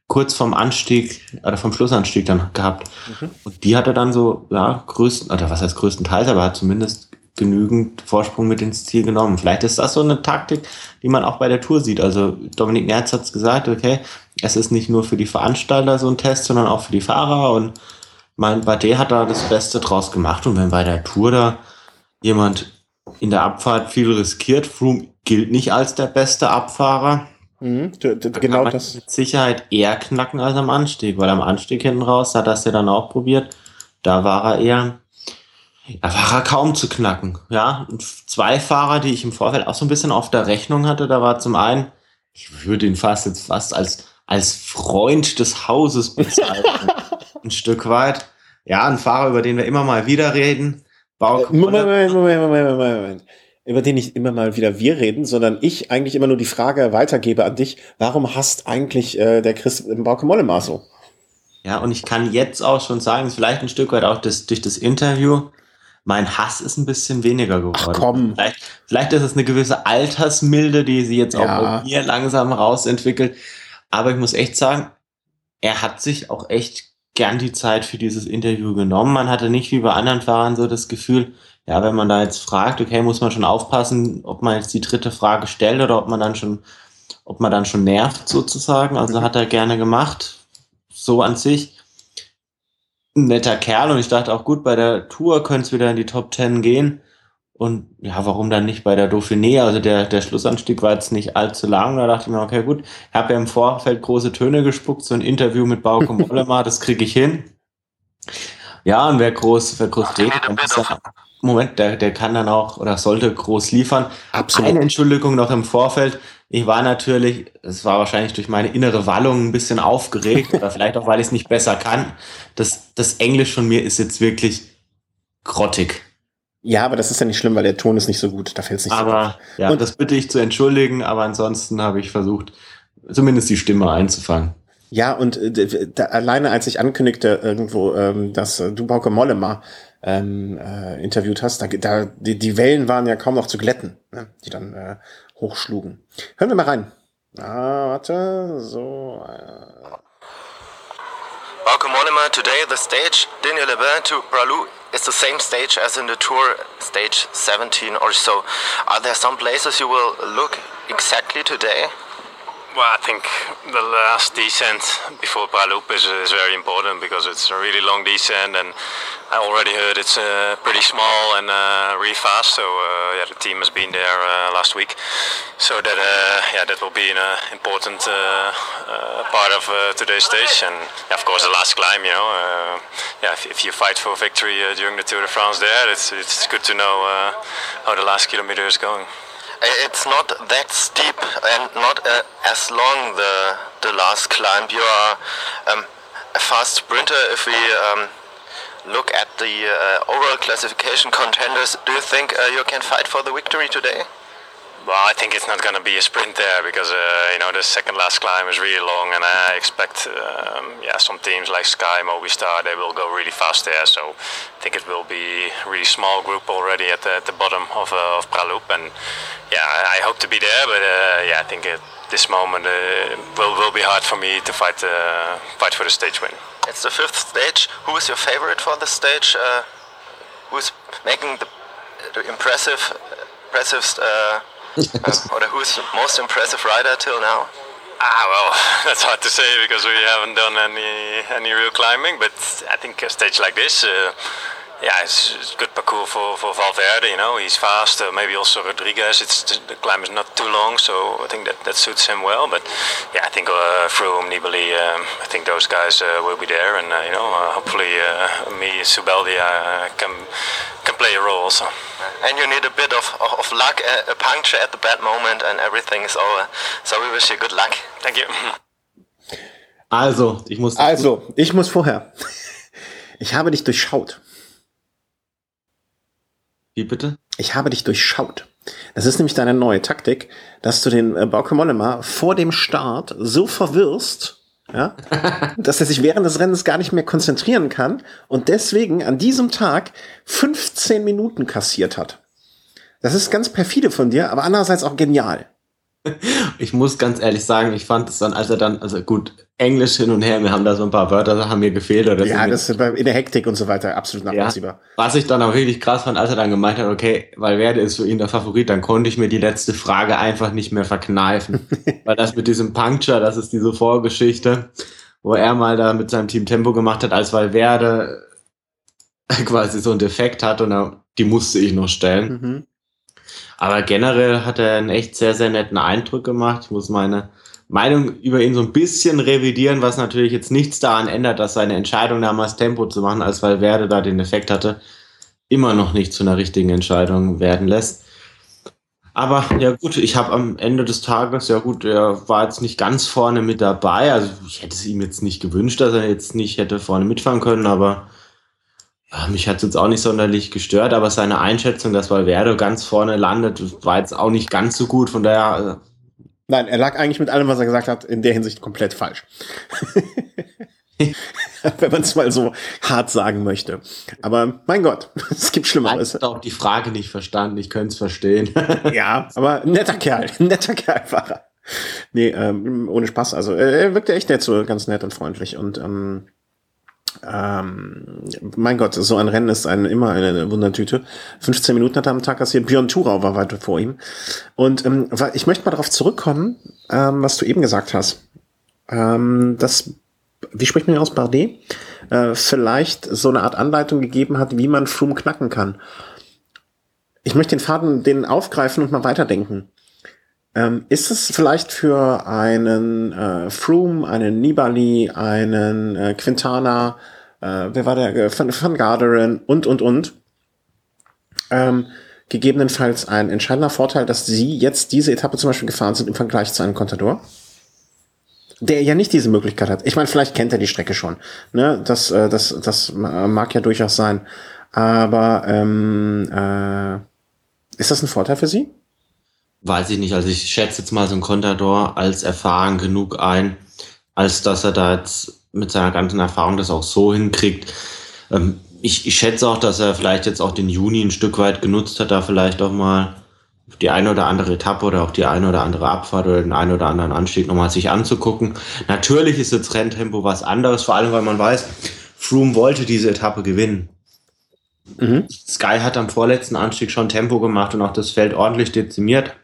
kurz vom Anstieg oder vom Schlussanstieg dann gehabt. Mhm. Und die hat er dann so, ja, größten, oder was heißt größtenteils, aber hat zumindest genügend Vorsprung mit ins Ziel genommen. Vielleicht ist das so eine Taktik, die man auch bei der Tour sieht. Also Dominik Nerz hat es gesagt, okay, es ist nicht nur für die Veranstalter so ein Test, sondern auch für die Fahrer und mein Bardet hat da das Beste draus gemacht und wenn bei der Tour da jemand in der Abfahrt viel riskiert, Froome gilt nicht als der beste Abfahrer, Mhm. Genau das. mit Sicherheit eher knacken als am Anstieg, weil am Anstieg hinten raus hat das ja dann auch probiert. Da war er eher, da war er kaum zu knacken. Ja, und zwei Fahrer, die ich im Vorfeld auch so ein bisschen auf der Rechnung hatte, da war zum einen, ich würde ihn fast jetzt fast als, als Freund des Hauses bezeichnen. ein Stück weit. Ja, ein Fahrer, über den wir immer mal wieder reden. Äh, Moment, Moment, Moment, Moment, Moment. Über den nicht immer mal wieder wir reden, sondern ich eigentlich immer nur die Frage weitergebe an dich. Warum hasst eigentlich äh, der Chris Bauke Mollema so? Ja, und ich kann jetzt auch schon sagen, vielleicht ein Stück weit auch das, durch das Interview, mein Hass ist ein bisschen weniger geworden. Ach, komm. Vielleicht, vielleicht ist es eine gewisse Altersmilde, die sie jetzt auch Ja. bei mir langsam rausentwickelt. Aber ich muss echt sagen, er hat sich auch echt gern die Zeit für dieses Interview genommen. Man hatte nicht wie bei anderen Fahrern so das Gefühl, ja, wenn man da jetzt fragt, okay, muss man schon aufpassen, ob man jetzt die dritte Frage stellt oder ob man dann schon, ob man dann schon nervt sozusagen. Also mhm. hat er gerne gemacht, so an sich. Ein netter Kerl und ich dachte auch gut, bei der Tour könnte es wieder in die Top Ten gehen. Und ja, warum dann nicht bei der Dauphiné? Also der, der Schlussanstieg war jetzt nicht allzu lang. Da dachte ich mir, okay, gut, ich habe ja im Vorfeld große Töne gespuckt, so ein Interview mit Bauke Mollema, das kriege ich hin. Ja, und wer groß, wer groß redet, dann muss er, Moment, der, der kann dann auch oder sollte groß liefern. Absolut. Eine Entschuldigung noch im Vorfeld. Ich war natürlich, es war wahrscheinlich durch meine innere Wallung ein bisschen aufgeregt oder vielleicht auch, weil ich es nicht besser kann. Das, das Englisch von mir ist jetzt wirklich grottig. Ja, aber das ist ja nicht schlimm, weil der Ton ist nicht so gut. Da fällt es nicht aber, so ja, Und das bitte ich zu entschuldigen, aber ansonsten habe ich versucht, zumindest die Stimme einzufangen. Ja, und äh, da, alleine als ich ankündigte irgendwo, ähm, dass äh, du Bauke Mollema ähm, äh, interviewt hast, da, da die, die Wellen waren ja kaum noch zu glätten, ne, die dann äh, hochschlugen. Hören wir mal rein. Ah, warte, so. Äh. Bauke Mollema, today the stage, Daniel Lebin to Bralou is the same stage as in the tour, stage 17 or so. Are there some places you will look exactly today? Well, I think the last descent before Pralup is, is very important because it's a really long descent, and I already heard it's uh, pretty small and uh, really fast. So uh, yeah, the team has been there uh, last week, so that uh, yeah, that will be an uh, important part of today's stage. And yeah, of course, the last climb, you know, yeah, if, if, you fight for victory during the Tour de France, there, it's it's good to know how the last kilometer is going it's not that steep and not uh, as long the the last climb. You are um, a fast sprinter. If we um, look at the uh, overall classification contenders, do you think uh, you can fight for the victory today? Well, I think it's not going to be a sprint there because uh, you know the second last climb is really long, and I expect um, yeah some teams like Sky, Movistar, they will go really fast there. So I think it will be a really small group already at the, at the bottom of uh, of Pralup, and yeah, I hope to be there. But uh, yeah, I think at this moment uh, will will be hard for me to fight uh, fight for the stage win. It's the fifth stage. Who is your favorite for the stage? Uh, who's making the, impressive impressive? Uh, or who's the most impressive rider till now? Ah, well, that's hard to say because we haven't done any any real climbing. But I think a stage like this, uh, yeah, it's, it's good parcours for, for Valverde. You know, he's fast. Uh, maybe also Rodriguez. It's the climb is not too long, so I think that, that suits him well. But yeah, I think uh, Froome, Nibali, um, I think those guys uh, will be there, and uh, you know, uh, hopefully uh, me, Subeldi, uh, can can play a role also. And you need a bit of, of, of luck, a, a, puncture at the bad moment, and everything is over. So we wish you good luck. Thank you. Also, ich muss. Also, ich muss vorher. Ich habe dich durchschaut. Wie bitte? Ich habe dich durchschaut. Das ist nämlich deine neue Taktik, dass du den äh, Bauke Mollema vor dem Start so verwirrst, ja, dass er sich während des Rennens gar nicht mehr konzentrieren kann und deswegen an diesem Tag 15 Minuten kassiert hat. Das ist ganz perfide von dir, aber andererseits auch genial. Ich muss ganz ehrlich sagen, ich fand es dann, als er dann, also gut, Englisch hin und her, mir haben da so ein paar Wörter, haben mir gefehlt. Oder ja, das ist in der Hektik und so weiter absolut nachvollziehbar. Ja, was ich dann auch wirklich krass fand, als er dann gemeint hat, okay, weil Werde ist für ihn der Favorit, dann konnte ich mir die letzte Frage einfach nicht mehr verkneifen. weil das mit diesem Puncture, das ist diese Vorgeschichte, wo er mal da mit seinem Team Tempo gemacht hat, als Valverde quasi so einen Defekt hat und die musste ich noch stellen. Mhm. Aber generell hat er einen echt sehr, sehr netten Eindruck gemacht. Ich muss meine Meinung über ihn so ein bisschen revidieren, was natürlich jetzt nichts daran ändert, dass seine Entscheidung damals Tempo zu machen, als Valverde da den Effekt hatte, immer noch nicht zu einer richtigen Entscheidung werden lässt. Aber ja gut, ich habe am Ende des Tages, ja gut, er war jetzt nicht ganz vorne mit dabei. Also ich hätte es ihm jetzt nicht gewünscht, dass er jetzt nicht hätte vorne mitfahren können, aber mich hat es jetzt auch nicht sonderlich gestört, aber seine Einschätzung, dass Valverde ganz vorne landet, war jetzt auch nicht ganz so gut. Von daher. Äh, Nein, er lag eigentlich mit allem, was er gesagt hat, in der Hinsicht komplett falsch. Wenn man es mal so hart sagen möchte. Aber mein Gott, es gibt Schlimmeres. Ich habe auch die Frage nicht verstanden, ich könnte es verstehen. ja, aber netter Kerl, netter Kerl war er. Nee, ähm, ohne Spaß. Also er wirkte echt nett so, ganz nett und freundlich. Und ähm, ähm, mein Gott, so ein Rennen ist ein, immer eine Wundertüte. 15 Minuten hat er am Tag kassiert. Björn Thurau war weiter vor ihm. Und ähm, ich möchte mal darauf zurückkommen, ähm, was du eben gesagt hast. Ähm, dass, wie spricht man aus Bardet? Äh, vielleicht so eine Art Anleitung gegeben hat, wie man Froome knacken kann. Ich möchte den Faden den aufgreifen und mal weiterdenken. Ähm, ist es vielleicht für einen äh, Froome, einen Nibali, einen äh, Quintana, äh, wer war der, äh, Van, Van Garderen und, und, und, ähm, gegebenenfalls ein entscheidender Vorteil, dass sie jetzt diese Etappe zum Beispiel gefahren sind im Vergleich zu einem Contador? Der ja nicht diese Möglichkeit hat. Ich meine, vielleicht kennt er die Strecke schon. Ne? Das, äh, das, das mag ja durchaus sein. Aber ähm, äh, ist das ein Vorteil für Sie? weiß ich nicht. Also ich schätze jetzt mal so ein Contador als erfahren genug ein, als dass er da jetzt mit seiner ganzen Erfahrung das auch so hinkriegt. Ähm, ich, ich schätze auch, dass er vielleicht jetzt auch den Juni ein Stück weit genutzt hat, da vielleicht auch mal die eine oder andere Etappe oder auch die eine oder andere Abfahrt oder den einen oder anderen Anstieg nochmal sich anzugucken. Natürlich ist jetzt Renntempo was anderes, vor allem weil man weiß, Froome wollte diese Etappe gewinnen. Mhm. Sky hat am vorletzten Anstieg schon Tempo gemacht und auch das Feld ordentlich dezimiert.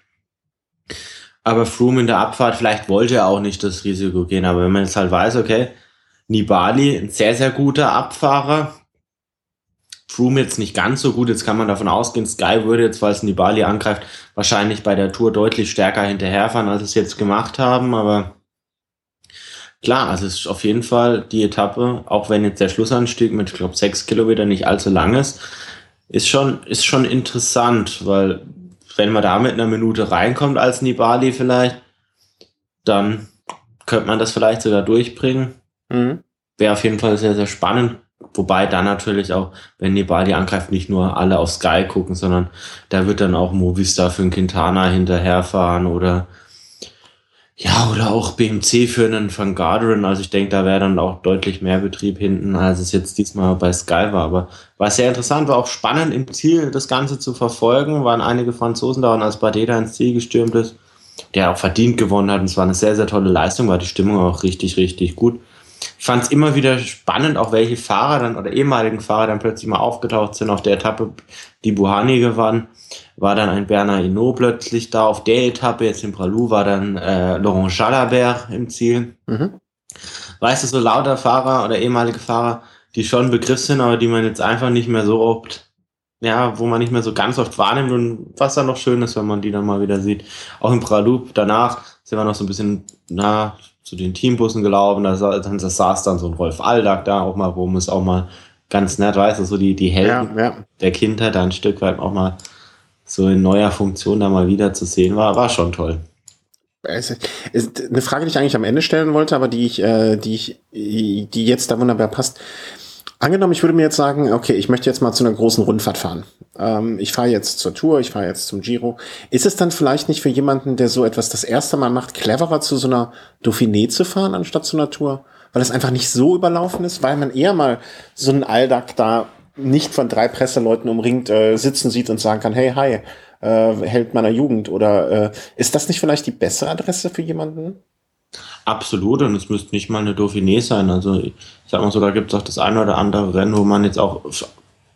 Aber Froome in der Abfahrt, vielleicht wollte er auch nicht das Risiko gehen. Aber wenn man jetzt halt weiß, okay, Nibali, ein sehr, sehr guter Abfahrer. Froome jetzt nicht ganz so gut. Jetzt kann man davon ausgehen, Sky würde jetzt, es Nibali angreift, wahrscheinlich bei der Tour deutlich stärker hinterherfahren, als es jetzt gemacht haben. Aber klar, also es ist auf jeden Fall die Etappe, auch wenn jetzt der Schlussanstieg mit, ich glaube, sechs Kilometer nicht allzu lang ist, ist schon, ist schon interessant, weil wenn man da mit einer Minute reinkommt als Nibali vielleicht, dann könnte man das vielleicht sogar durchbringen. Mhm. Wäre auf jeden Fall sehr, sehr spannend. Wobei dann natürlich auch, wenn Nibali angreift, nicht nur alle auf Sky gucken, sondern da wird dann auch Movistar für einen Quintana hinterherfahren oder ja, oder auch BMC für einen Van Garderen. Also ich denke, da wäre dann auch deutlich mehr Betrieb hinten, als es jetzt diesmal bei Sky war. Aber war sehr interessant, war auch spannend im Ziel, das Ganze zu verfolgen. Waren einige Franzosen da und als Badeda ins Ziel gestürmt ist, der auch verdient gewonnen hat. Und es war eine sehr, sehr tolle Leistung, war die Stimmung auch richtig, richtig gut. Ich fand es immer wieder spannend, auch welche Fahrer dann oder ehemaligen Fahrer dann plötzlich mal aufgetaucht sind auf der Etappe, die Buhani gewann war dann ein Bernard Hinault plötzlich da auf der Etappe, jetzt in Pralou war dann äh, Laurent Jalabert im Ziel. Mhm. Weißt du, so lauter Fahrer oder ehemalige Fahrer, die schon Begriff sind, aber die man jetzt einfach nicht mehr so oft, ja, wo man nicht mehr so ganz oft wahrnimmt und was dann noch schön ist, wenn man die dann mal wieder sieht. Auch in Pralou, danach sind wir noch so ein bisschen, na, zu den Teambussen gelaufen, da, dann, da saß dann so ein Rolf Aldag da auch mal rum, ist auch mal ganz nett, weißt du, so die, die Helden ja, ja. der Kindheit da ein Stück weit auch mal so in neuer Funktion da mal wieder zu sehen war, war schon toll. Es ist eine Frage, die ich eigentlich am Ende stellen wollte, aber die ich, äh, die ich, die jetzt da wunderbar passt. Angenommen, ich würde mir jetzt sagen, okay, ich möchte jetzt mal zu einer großen Rundfahrt fahren. Ähm, ich fahre jetzt zur Tour, ich fahre jetzt zum Giro. Ist es dann vielleicht nicht für jemanden, der so etwas das erste Mal macht, cleverer zu so einer Dauphiné zu fahren, anstatt zu einer Tour? Weil es einfach nicht so überlaufen ist, weil man eher mal so einen Alltag da nicht von drei Presseleuten umringt äh, sitzen sieht und sagen kann, hey, hi, äh, Held meiner Jugend. Oder äh, ist das nicht vielleicht die bessere Adresse für jemanden? Absolut, und es müsste nicht mal eine Dauphiné sein. Also ich sag mal so, da gibt es auch das eine oder andere Rennen, wo man jetzt auch,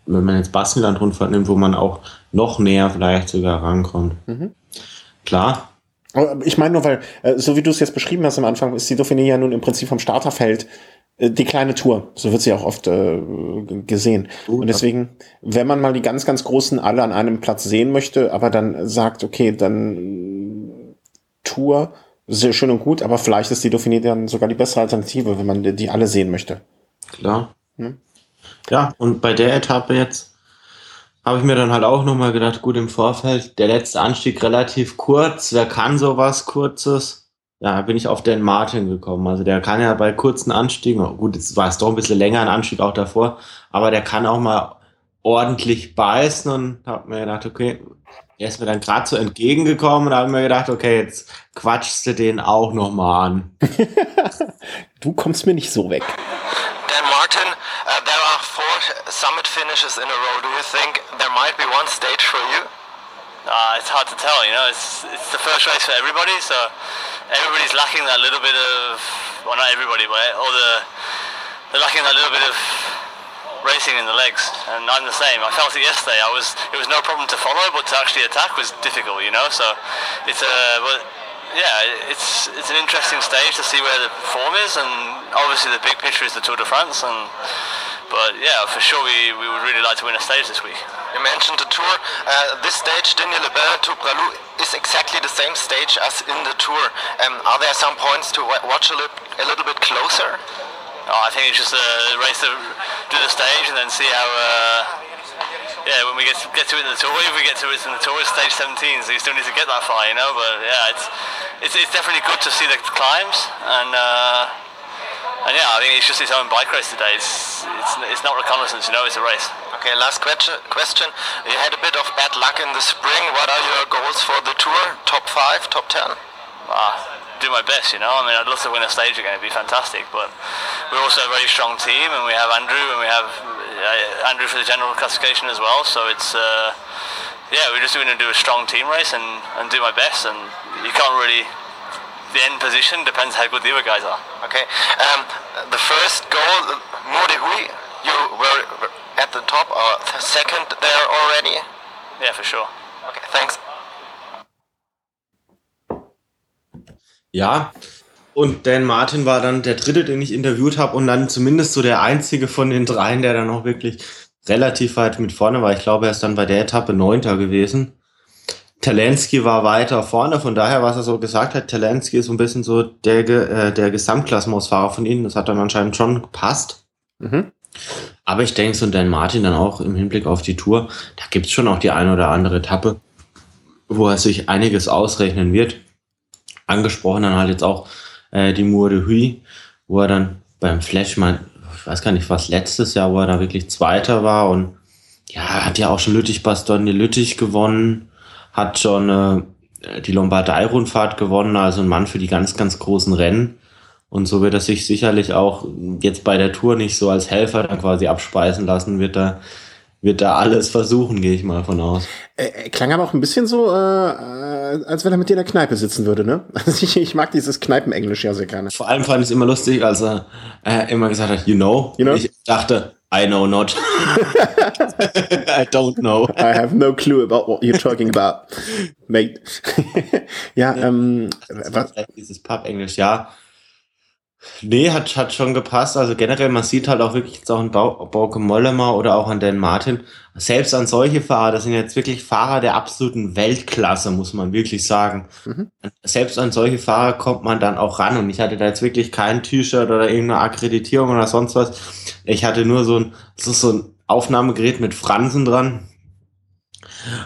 wenn man jetzt Baskenland rundfahrt nimmt, wo man auch noch näher vielleicht sogar rankommt. Mhm. Klar. Ich meine nur, weil, äh, so wie du es jetzt beschrieben hast am Anfang, ist die Dauphiné ja nun im Prinzip vom Starterfeld äh, die kleine Tour, so wird sie auch oft äh, gesehen. und deswegen, wenn man mal die ganz, ganz großen alle an einem Platz sehen möchte, aber dann sagt, okay, dann äh, Tour, sehr schön und gut, aber vielleicht ist die Dauphiné dann sogar die bessere Alternative, wenn man die alle sehen möchte. Klar. Hm? Ja, und bei der Etappe jetzt habe ich mir dann halt auch nochmal gedacht, gut im Vorfeld, der letzte Anstieg relativ kurz, wer kann sowas Kurzes? ja, bin ich auf den Martin gekommen. Also der kann ja bei kurzen Anstiegen, gut, jetzt war es doch ein bisschen länger ein Anstieg auch davor, aber der kann auch mal ordentlich beißen und hab mir gedacht, okay, er ist mir dann gerade so entgegengekommen und habe mir gedacht, okay, jetzt quatschst du den auch noch mal an. du kommst mir nicht so weg. Dan Martin, uh, there are four summit finishes in a row. Do you think there might be one stage for you? Uh, it's hard to tell, you know, it's, it's the first race for everybody, so everybody's lacking that little bit of, well, not everybody, but all the they're lacking a little bit of racing in the legs, and I'm the same. I felt it yesterday. I was it was no problem to follow, but to actually attack was difficult, you know. So it's a but yeah, it's it's an interesting stage to see where the form is, and obviously the big picture is the Tour de France, and but yeah, for sure we, we would really like to win a stage this week. You mentioned the Tour. Uh, this stage, Digne-les-Bains to Pralou, is exactly the same stage as in the Tour. Um, are there some points to watch a, li- a little bit closer? Oh, I think it's just a race to do the stage and then see how. Uh, yeah, when we get to, get to it in the tour, if we get to it in the tour, it's stage 17, so you still need to get that far, you know. But yeah, it's it's, it's definitely good to see the climbs, and uh, and yeah, I think it's just his own bike race today. It's it's it's not reconnaissance, you know, it's a race. Okay, last question. Question. You had a bit of bad luck in the spring. What are your goals for the Tour? Top five, top ten? uh, do my best, you know. I mean, I'd love to win a stage again; it'd be fantastic. But we're also a very strong team, and we have Andrew, and we have uh, Andrew for the general classification as well. So it's uh, yeah, we're just going to do a strong team race and, and do my best. And you can't really the end position depends how good the other guys are. Okay. Um, the first goal, Huy, you were at the top or second there already? Yeah, for sure. Okay, thanks. Ja, und Dan Martin war dann der dritte, den ich interviewt habe und dann zumindest so der einzige von den dreien, der dann auch wirklich relativ weit mit vorne war. Ich glaube, er ist dann bei der Etappe Neunter gewesen. Talensky war weiter vorne, von daher, was er so gesagt hat, Talensky ist so ein bisschen so der, äh, der Gesamtklassenausfahrer von ihnen. Das hat dann anscheinend schon gepasst. Mhm. Aber ich denke, so Dan Martin dann auch im Hinblick auf die Tour, da gibt's schon auch die eine oder andere Etappe, wo er sich einiges ausrechnen wird. Angesprochen dann halt jetzt auch äh, die Mour de Huy, wo er dann beim Flash, mein, ich weiß gar nicht, was letztes Jahr, wo er da wirklich Zweiter war und ja, hat ja auch schon Lüttich Bastogne Lüttich gewonnen, hat schon äh, die Lombardei-Rundfahrt gewonnen, also ein Mann für die ganz, ganz großen Rennen. Und so wird er sich sicherlich auch jetzt bei der Tour nicht so als Helfer dann quasi abspeisen lassen, wird er, wird er alles versuchen, gehe ich mal von aus. Äh, er klang aber auch ein bisschen so, äh, äh, als wenn er mit dir in der Kneipe sitzen würde, ne? Also ich, ich mag dieses Kneipenenglisch ja sehr gerne. Vor allem fand ich es immer lustig, als er äh, immer gesagt hat, you know. You know? Ich dachte, I know not. I don't know. I have no clue about what you're talking about, mate. ja, ähm, was, Dieses Pub-Englisch, ja. Nee, hat, hat schon gepasst. Also generell, man sieht halt auch wirklich jetzt auch an Bau- Bauke Mollemer oder auch an Dan Martin, selbst an solche Fahrer, das sind jetzt wirklich Fahrer der absoluten Weltklasse, muss man wirklich sagen. Selbst an solche Fahrer kommt man dann auch ran und ich hatte da jetzt wirklich kein T-Shirt oder irgendeine Akkreditierung oder sonst was. Ich hatte nur so ein, so, so ein Aufnahmegerät mit Fransen dran,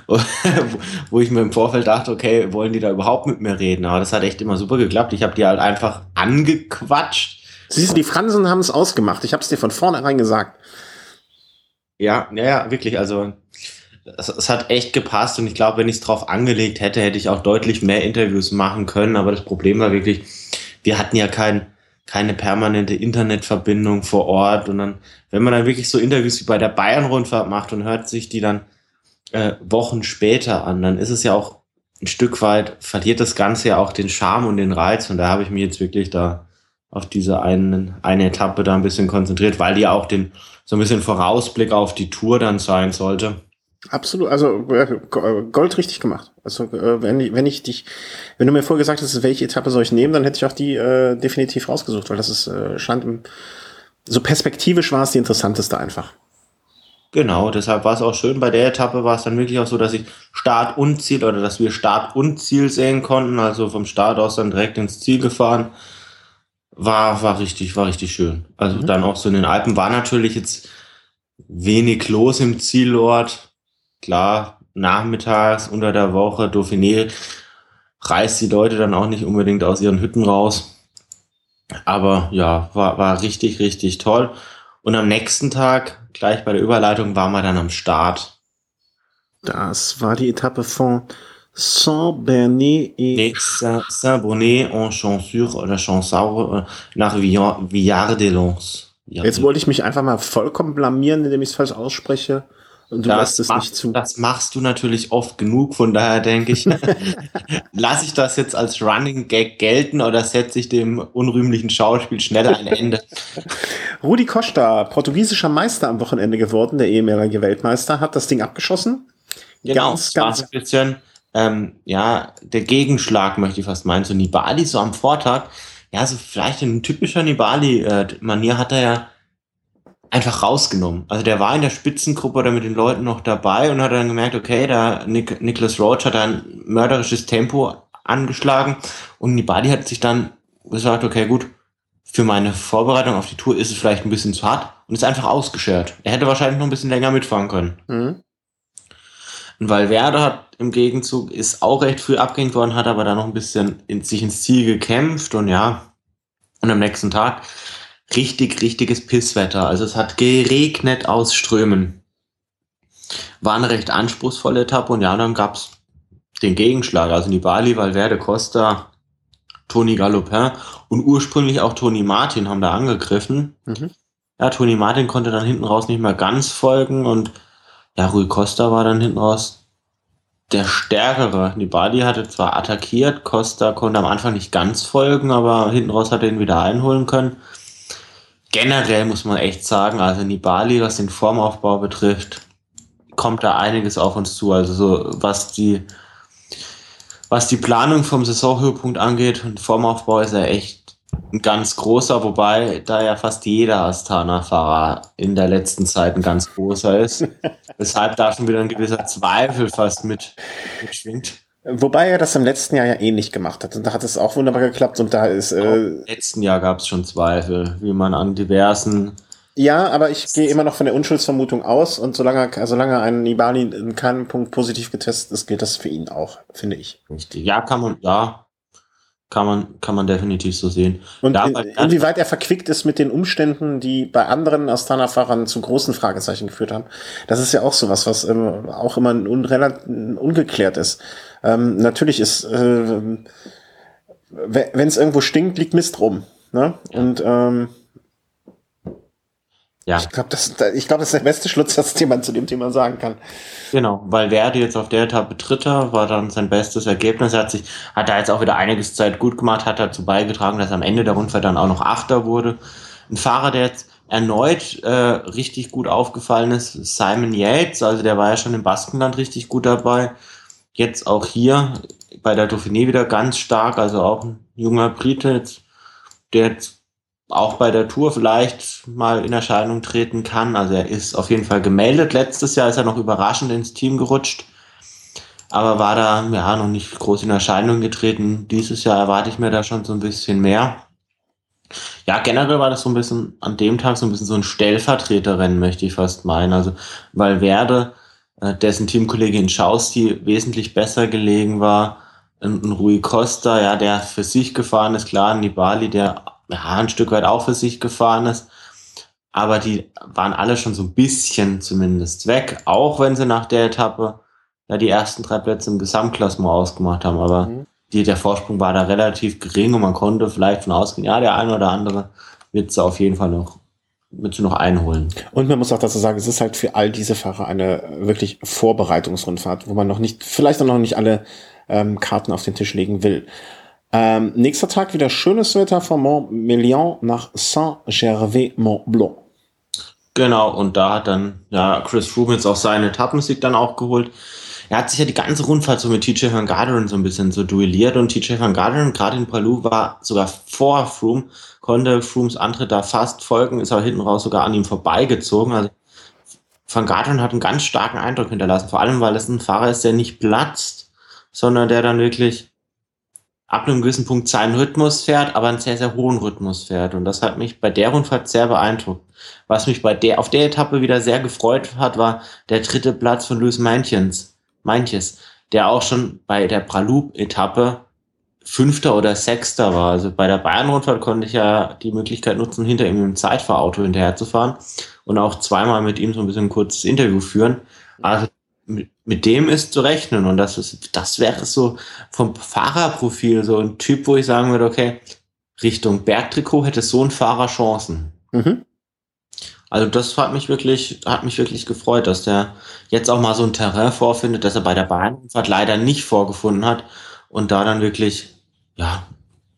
wo, ich mir im Vorfeld dachte, okay, wollen die da überhaupt mit mir reden? Aber das hat echt immer super geklappt. Ich habe die halt einfach angequatscht. siehst du, die Fransen haben es ausgemacht. Ich habe es dir von vornherein gesagt. Ja, ja, ja, wirklich. Also es, es hat echt gepasst und ich glaube, wenn ich es drauf angelegt hätte, hätte ich auch deutlich mehr Interviews machen können. Aber das Problem war wirklich, wir hatten ja kein, keine permanente Internetverbindung vor Ort. Und dann, wenn man dann wirklich so Interviews wie bei der Bayern-Rundfahrt macht und hört sich die dann äh, Wochen später an, dann ist es ja auch ein Stück weit, verliert das Ganze ja auch den Charme und den Reiz. Und da habe ich mich jetzt wirklich da auf diese einen, eine Etappe da ein bisschen konzentriert, weil die ja auch den, so ein bisschen Vorausblick auf die Tour dann sein sollte. Absolut, also äh, Gold richtig gemacht. Also äh, wenn ich, wenn ich dich, wenn du mir vorher gesagt hättest, welche Etappe soll ich nehmen, dann hätte ich auch die äh, definitiv rausgesucht, weil das ist äh, scheint so perspektivisch war es die interessanteste einfach. Genau, deshalb war es auch schön. Bei der Etappe war es dann wirklich auch so, dass ich Start und Ziel oder dass wir Start und Ziel sehen konnten. Also vom Start aus dann direkt ins Ziel gefahren. War, war richtig, war richtig schön. Also dann auch so in den Alpen war natürlich jetzt wenig los im Zielort. Klar, nachmittags, unter der Woche, Dauphiné reißt die Leute dann auch nicht unbedingt aus ihren Hütten raus. Aber ja, war, war richtig, richtig toll. Und am nächsten Tag, gleich bei der Überleitung, waren wir dann am Start. Das war die Etappe von Saint-Bernet et Nee, Saint- Saint-Bonnet en Champsur oder Champsaur äh, nach Villard- Villard-de-Lans. Jetzt wollte ich mich einfach mal vollkommen blamieren, indem ich es falsch ausspreche. Und du das lässt es nicht zu. Das machst du natürlich oft genug, von daher denke ich, lasse ich das jetzt als Running Gag gelten oder setze ich dem unrühmlichen Schauspiel schneller ein Ende? Rudi Costa, portugiesischer Meister am Wochenende geworden, der ehemalige Weltmeister, hat das Ding abgeschossen. Genau, ganz, ganz ein bisschen, ähm, ja, der Gegenschlag möchte ich fast meinen, so Nibali so am Vortag, ja, so vielleicht in typischer Nibali-Manier äh, hat er ja einfach rausgenommen. Also der war in der Spitzengruppe oder mit den Leuten noch dabei und hat dann gemerkt, okay, da Nick, Nicholas Roach hat ein mörderisches Tempo angeschlagen und Nibali hat sich dann gesagt, okay, gut, für meine Vorbereitung auf die Tour ist es vielleicht ein bisschen zu hart und ist einfach ausgeschert. Er hätte wahrscheinlich noch ein bisschen länger mitfahren können. Mhm. Und Valverde hat im Gegenzug, ist auch recht früh abgehängt worden, hat aber da noch ein bisschen in, sich ins Ziel gekämpft und ja, und am nächsten Tag richtig, richtiges Pisswetter. Also es hat geregnet aus Strömen. War eine recht anspruchsvolle Etappe und ja, dann gab's den Gegenschlag. Also Nibali, Valverde, Costa, Toni Galopin und ursprünglich auch Toni Martin haben da angegriffen. Mhm. Ja, Toni Martin konnte dann hinten raus nicht mehr ganz folgen und ja, Rui Costa war dann hinten raus der Stärkere. Nibali hatte zwar attackiert, Costa konnte am Anfang nicht ganz folgen, aber hinten raus hat er ihn wieder einholen können generell muss man echt sagen, also Nibali, was den Formaufbau betrifft, kommt da einiges auf uns zu. Also so, was die, was die Planung vom Saisonhöhepunkt angeht und Formaufbau ist er echt ein ganz großer, wobei da ja fast jeder Astana-Fahrer in der letzten Zeit ein ganz großer ist. Weshalb da schon wieder ein gewisser Zweifel fast mit, mitschwingt. Wobei er das im letzten Jahr ja ähnlich gemacht hat. Und da hat es auch wunderbar geklappt. Und da ist. Äh, Im letzten Jahr gab es schon Zweifel, wie man an diversen. Ja, aber ich gehe immer noch von der Unschuldsvermutung aus. Und solange, solange ein Nibali in keinem Punkt positiv getestet ist, gilt das für ihn auch, finde ich. Richtig. Ja, kann man, ja. Kann man, kann man definitiv so sehen. Und in, inwieweit er verquickt ist mit den Umständen, die bei anderen Astana-Fahrern zu großen Fragezeichen geführt haben. Das ist ja auch sowas, was ähm, auch immer un ungeklärt ist. Ähm, natürlich ist, äh, wenn es irgendwo stinkt, liegt Mist rum. Ne? Und ähm, ja. Ich glaube, das, ich glaub, das ist der beste Schlusssatz, den man zu dem Thema sagen kann. Genau, weil Verdi jetzt auf der Etappe Dritter war dann sein bestes Ergebnis. Er hat sich, hat da jetzt auch wieder einiges Zeit gut gemacht, hat dazu beigetragen, dass am Ende der Rundfahrt dann auch noch Achter wurde. Ein Fahrer, der jetzt erneut äh, richtig gut aufgefallen ist, Simon Yates, also der war ja schon im Baskenland richtig gut dabei. Jetzt auch hier bei der Dauphiné wieder ganz stark, also auch ein junger Brite, jetzt, der jetzt auch bei der Tour vielleicht mal in Erscheinung treten kann. Also er ist auf jeden Fall gemeldet. Letztes Jahr ist er noch überraschend ins Team gerutscht, aber war da ja noch nicht groß in Erscheinung getreten. Dieses Jahr erwarte ich mir da schon so ein bisschen mehr. Ja, generell war das so ein bisschen an dem Tag so ein bisschen so ein Stellvertreterrennen, möchte ich fast meinen. Also, weil Werde dessen Teamkollegin Schausti wesentlich besser gelegen war. Ein, Rui Costa, ja, der für sich gefahren ist, klar, ein Nibali, der ja, ein Stück weit auch für sich gefahren ist. Aber die waren alle schon so ein bisschen zumindest weg, auch wenn sie nach der Etappe ja die ersten drei Plätze im Gesamtklassement ausgemacht haben. Aber mhm. die, der Vorsprung war da relativ gering und man konnte vielleicht von ausgehen, ja, der eine oder andere wird sie auf jeden Fall noch mit noch einholen. Und man muss auch dazu sagen, es ist halt für all diese Fahrer eine wirklich Vorbereitungsrundfahrt, wo man noch nicht, vielleicht auch noch nicht alle ähm, Karten auf den Tisch legen will. Ähm, nächster Tag wieder schönes Wetter von Montmélian nach Saint-Gervais-Mont-Blanc. Genau, und da hat dann ja Chris Froome jetzt auch seine Etappensieg dann auch geholt. Er hat sich ja die ganze Rundfahrt so mit TJ Van Garderen so ein bisschen so duelliert und TJ Van Garderen gerade in Palou war sogar vor Froome konnte Frooms Antritt da fast folgen, ist aber hinten raus sogar an ihm vorbeigezogen. Also Van Garderen hat einen ganz starken Eindruck hinterlassen, vor allem weil es ein Fahrer ist, der nicht platzt, sondern der dann wirklich ab einem gewissen Punkt seinen Rhythmus fährt, aber einen sehr, sehr hohen Rhythmus fährt. Und das hat mich bei der Rundfahrt sehr beeindruckt. Was mich bei der, auf der Etappe wieder sehr gefreut hat, war der dritte Platz von Luis Meintjens, Meintjes, der auch schon bei der Praloup-Etappe Fünfter oder Sechster war. Also bei der Bayern-Rundfahrt konnte ich ja die Möglichkeit nutzen, hinter ihm im Zeitfahrauto hinterherzufahren und auch zweimal mit ihm so ein bisschen ein kurzes Interview führen. Also mit, mit dem ist zu rechnen und das ist, das wäre so vom Fahrerprofil so ein Typ, wo ich sagen würde, okay, Richtung Bergtrikot hätte so ein Fahrer Chancen. Mhm. Also das hat mich wirklich, hat mich wirklich gefreut, dass der jetzt auch mal so ein Terrain vorfindet, das er bei der Bahnfahrt leider nicht vorgefunden hat und da dann wirklich, ja,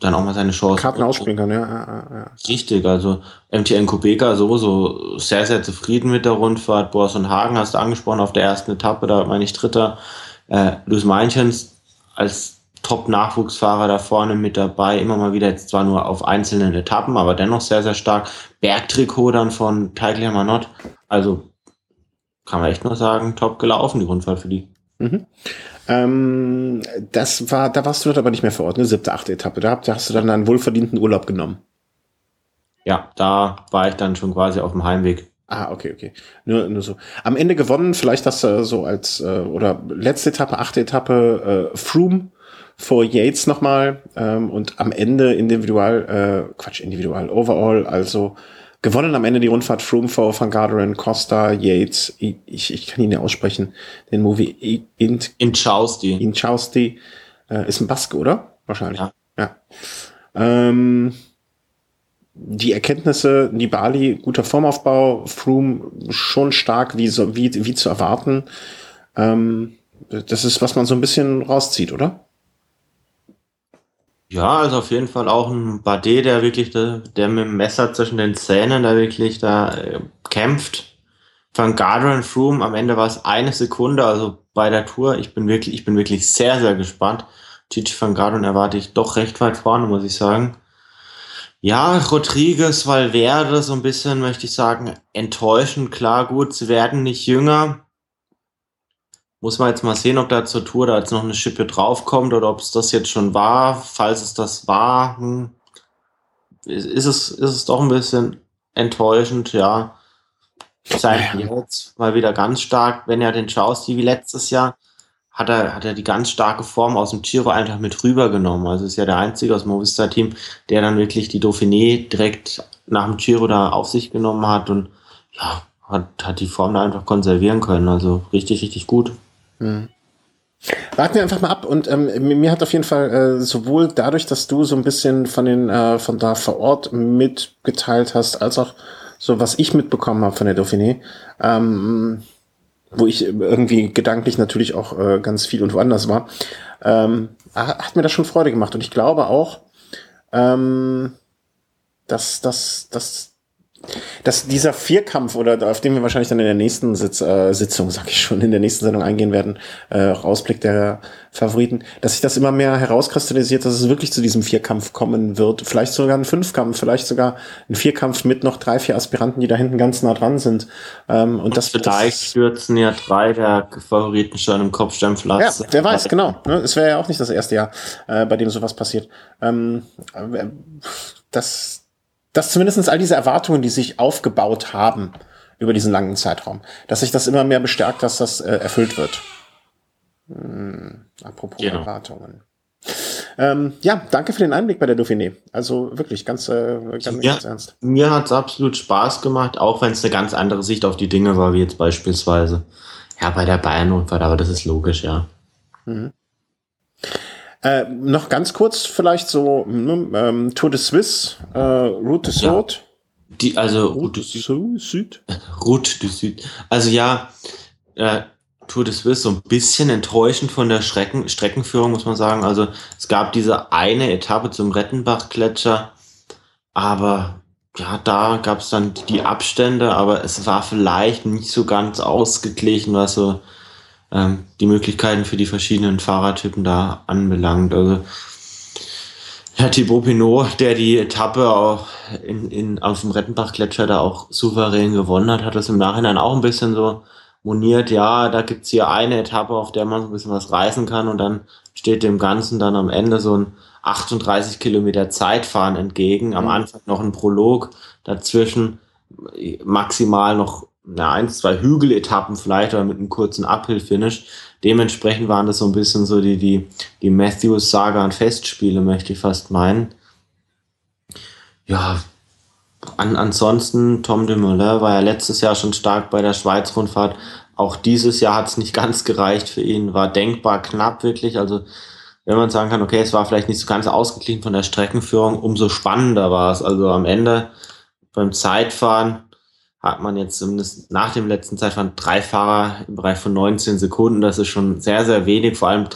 dann auch mal seine Chance. Karten ausspielen kann, ja, ja, ja. Richtig, also MTN Kubeka sowieso sehr, sehr zufrieden mit der Rundfahrt. Boas und Hagen hast du angesprochen auf der ersten Etappe, da meine ich Dritter. Äh, Luis Meinchens als Top-Nachwuchsfahrer da vorne mit dabei, immer mal wieder jetzt zwar nur auf einzelnen Etappen, aber dennoch sehr, sehr stark. Bergtrikot dann von Teigler Manott, also kann man echt nur sagen, top gelaufen, die Rundfahrt für die. Mhm. Ähm, das war, da warst du aber nicht mehr vor Ort, ne? Siebte, achte Etappe. Da, da hast du dann einen wohlverdienten Urlaub genommen. Ja, da war ich dann schon quasi auf dem Heimweg. Ah, okay, okay. Nur, nur so. Am Ende gewonnen, vielleicht das äh, so als, äh, oder letzte Etappe, achte Etappe, äh, Froome vor Yates nochmal ähm, und am Ende individual, äh, Quatsch, individual, overall, also gewonnen am Ende die Rundfahrt Froome vor Van Garderen, Costa, Yates, ich, ich kann ihn ja aussprechen, den Movie Int, Inchausti. Inchausti, äh, ist ein Baske, oder? Wahrscheinlich. Ja. ja. Ähm, die Erkenntnisse, Nibali, guter Formaufbau, Froome schon stark, wie, so, wie, wie zu erwarten. Ähm, das ist, was man so ein bisschen rauszieht, oder? Ja, also auf jeden Fall auch ein Bade, der wirklich, der, der mit dem Messer zwischen den Zähnen da wirklich da äh, kämpft. Van Gardner Froome, am Ende war es eine Sekunde, also bei der Tour. Ich bin wirklich, ich bin wirklich sehr, sehr gespannt. Gigi van Gardner erwarte ich doch recht weit vorne, muss ich sagen. Ja, Rodriguez, Valverde, so ein bisschen, möchte ich sagen, enttäuschend. Klar, gut, sie werden nicht jünger. Muss man jetzt mal sehen, ob da zur Tour da jetzt noch eine Schippe draufkommt oder ob es das jetzt schon war. Falls es das war, hm, ist, es, ist es doch ein bisschen enttäuschend, ja. Sein jetzt mal wieder ganz stark, wenn er den schaust, wie letztes Jahr, hat er, hat er die ganz starke Form aus dem Giro einfach mit rübergenommen. Also ist ja der einzige aus dem Movistar-Team, der dann wirklich die Dauphiné direkt nach dem Giro da auf sich genommen hat und ja, hat, hat die Form da einfach konservieren können. Also richtig, richtig gut. Hm. Warten wir einfach mal ab und ähm, mir hat auf jeden Fall äh, sowohl dadurch, dass du so ein bisschen von den äh, von da vor Ort mitgeteilt hast, als auch so was ich mitbekommen habe von der Dauphiné, ähm, wo ich irgendwie gedanklich natürlich auch äh, ganz viel und woanders war, ähm, hat mir das schon Freude gemacht und ich glaube auch, ähm, dass, dass, dass dass dieser Vierkampf oder auf den wir wahrscheinlich dann in der nächsten Sitz, äh, Sitzung, sag ich schon, in der nächsten Sendung eingehen werden, äh, auch Ausblick der Favoriten, dass sich das immer mehr herauskristallisiert, dass es wirklich zu diesem Vierkampf kommen wird. Vielleicht sogar ein Fünfkampf, vielleicht sogar ein Vierkampf mit noch drei, vier Aspiranten, die da hinten ganz nah dran sind. Ähm, und, und das vielleicht das, stürzen ja drei der Favoriten schon im Kopfsteinplatz. Ja, wer weiß, genau. Ne? Es wäre ja auch nicht das erste Jahr, äh, bei dem sowas passiert. Ähm, äh, das dass zumindest all diese Erwartungen, die sich aufgebaut haben über diesen langen Zeitraum, dass sich das immer mehr bestärkt, dass das äh, erfüllt wird. Hm, apropos genau. Erwartungen. Ähm, ja, danke für den Einblick bei der Dauphiné. Also wirklich ganz, äh, ganz, ja, ganz ernst. Mir hat es absolut Spaß gemacht, auch wenn es eine ganz andere Sicht auf die Dinge war, wie jetzt beispielsweise ja bei der Bayern-Rundfahrt, aber das ist logisch, ja. Mhm. Äh, noch ganz kurz vielleicht so ne, ähm, Tour de Suisse, äh, Route de ja. Sud. Die, also Route du Süd. Route du Süd. Also ja, äh, Tour de Suisse so ein bisschen enttäuschend von der Strecken, Streckenführung, muss man sagen. Also es gab diese eine Etappe zum Rettenbach-Gletscher, aber ja, da gab es dann die Abstände, aber es war vielleicht nicht so ganz ausgeglichen, was so ähm, die Möglichkeiten für die verschiedenen Fahrertypen da anbelangt. Also Herr Thibaut Pinot, der die Etappe auch in, in, auf dem Rettenbach-Gletscher da auch souverän gewonnen hat, hat das im Nachhinein auch ein bisschen so moniert, ja, da gibt's hier eine Etappe, auf der man so ein bisschen was reißen kann und dann steht dem Ganzen dann am Ende so ein 38 Kilometer Zeitfahren entgegen, am mhm. Anfang noch ein Prolog, dazwischen maximal noch ja, eins, zwei Hügeletappen vielleicht oder mit einem kurzen Uphill-Finish. Dementsprechend waren das so ein bisschen so die, die, die Matthews-Saga und Festspiele, möchte ich fast meinen. Ja, an, ansonsten, Tom de Moulin war ja letztes Jahr schon stark bei der Schweiz-Rundfahrt. Auch dieses Jahr hat es nicht ganz gereicht für ihn, war denkbar knapp wirklich. Also, wenn man sagen kann, okay, es war vielleicht nicht so ganz ausgeglichen von der Streckenführung, umso spannender war es. Also am Ende beim Zeitfahren hat man jetzt zumindest nach dem letzten Zeitfahren drei Fahrer im Bereich von 19 Sekunden. Das ist schon sehr, sehr wenig. Vor allem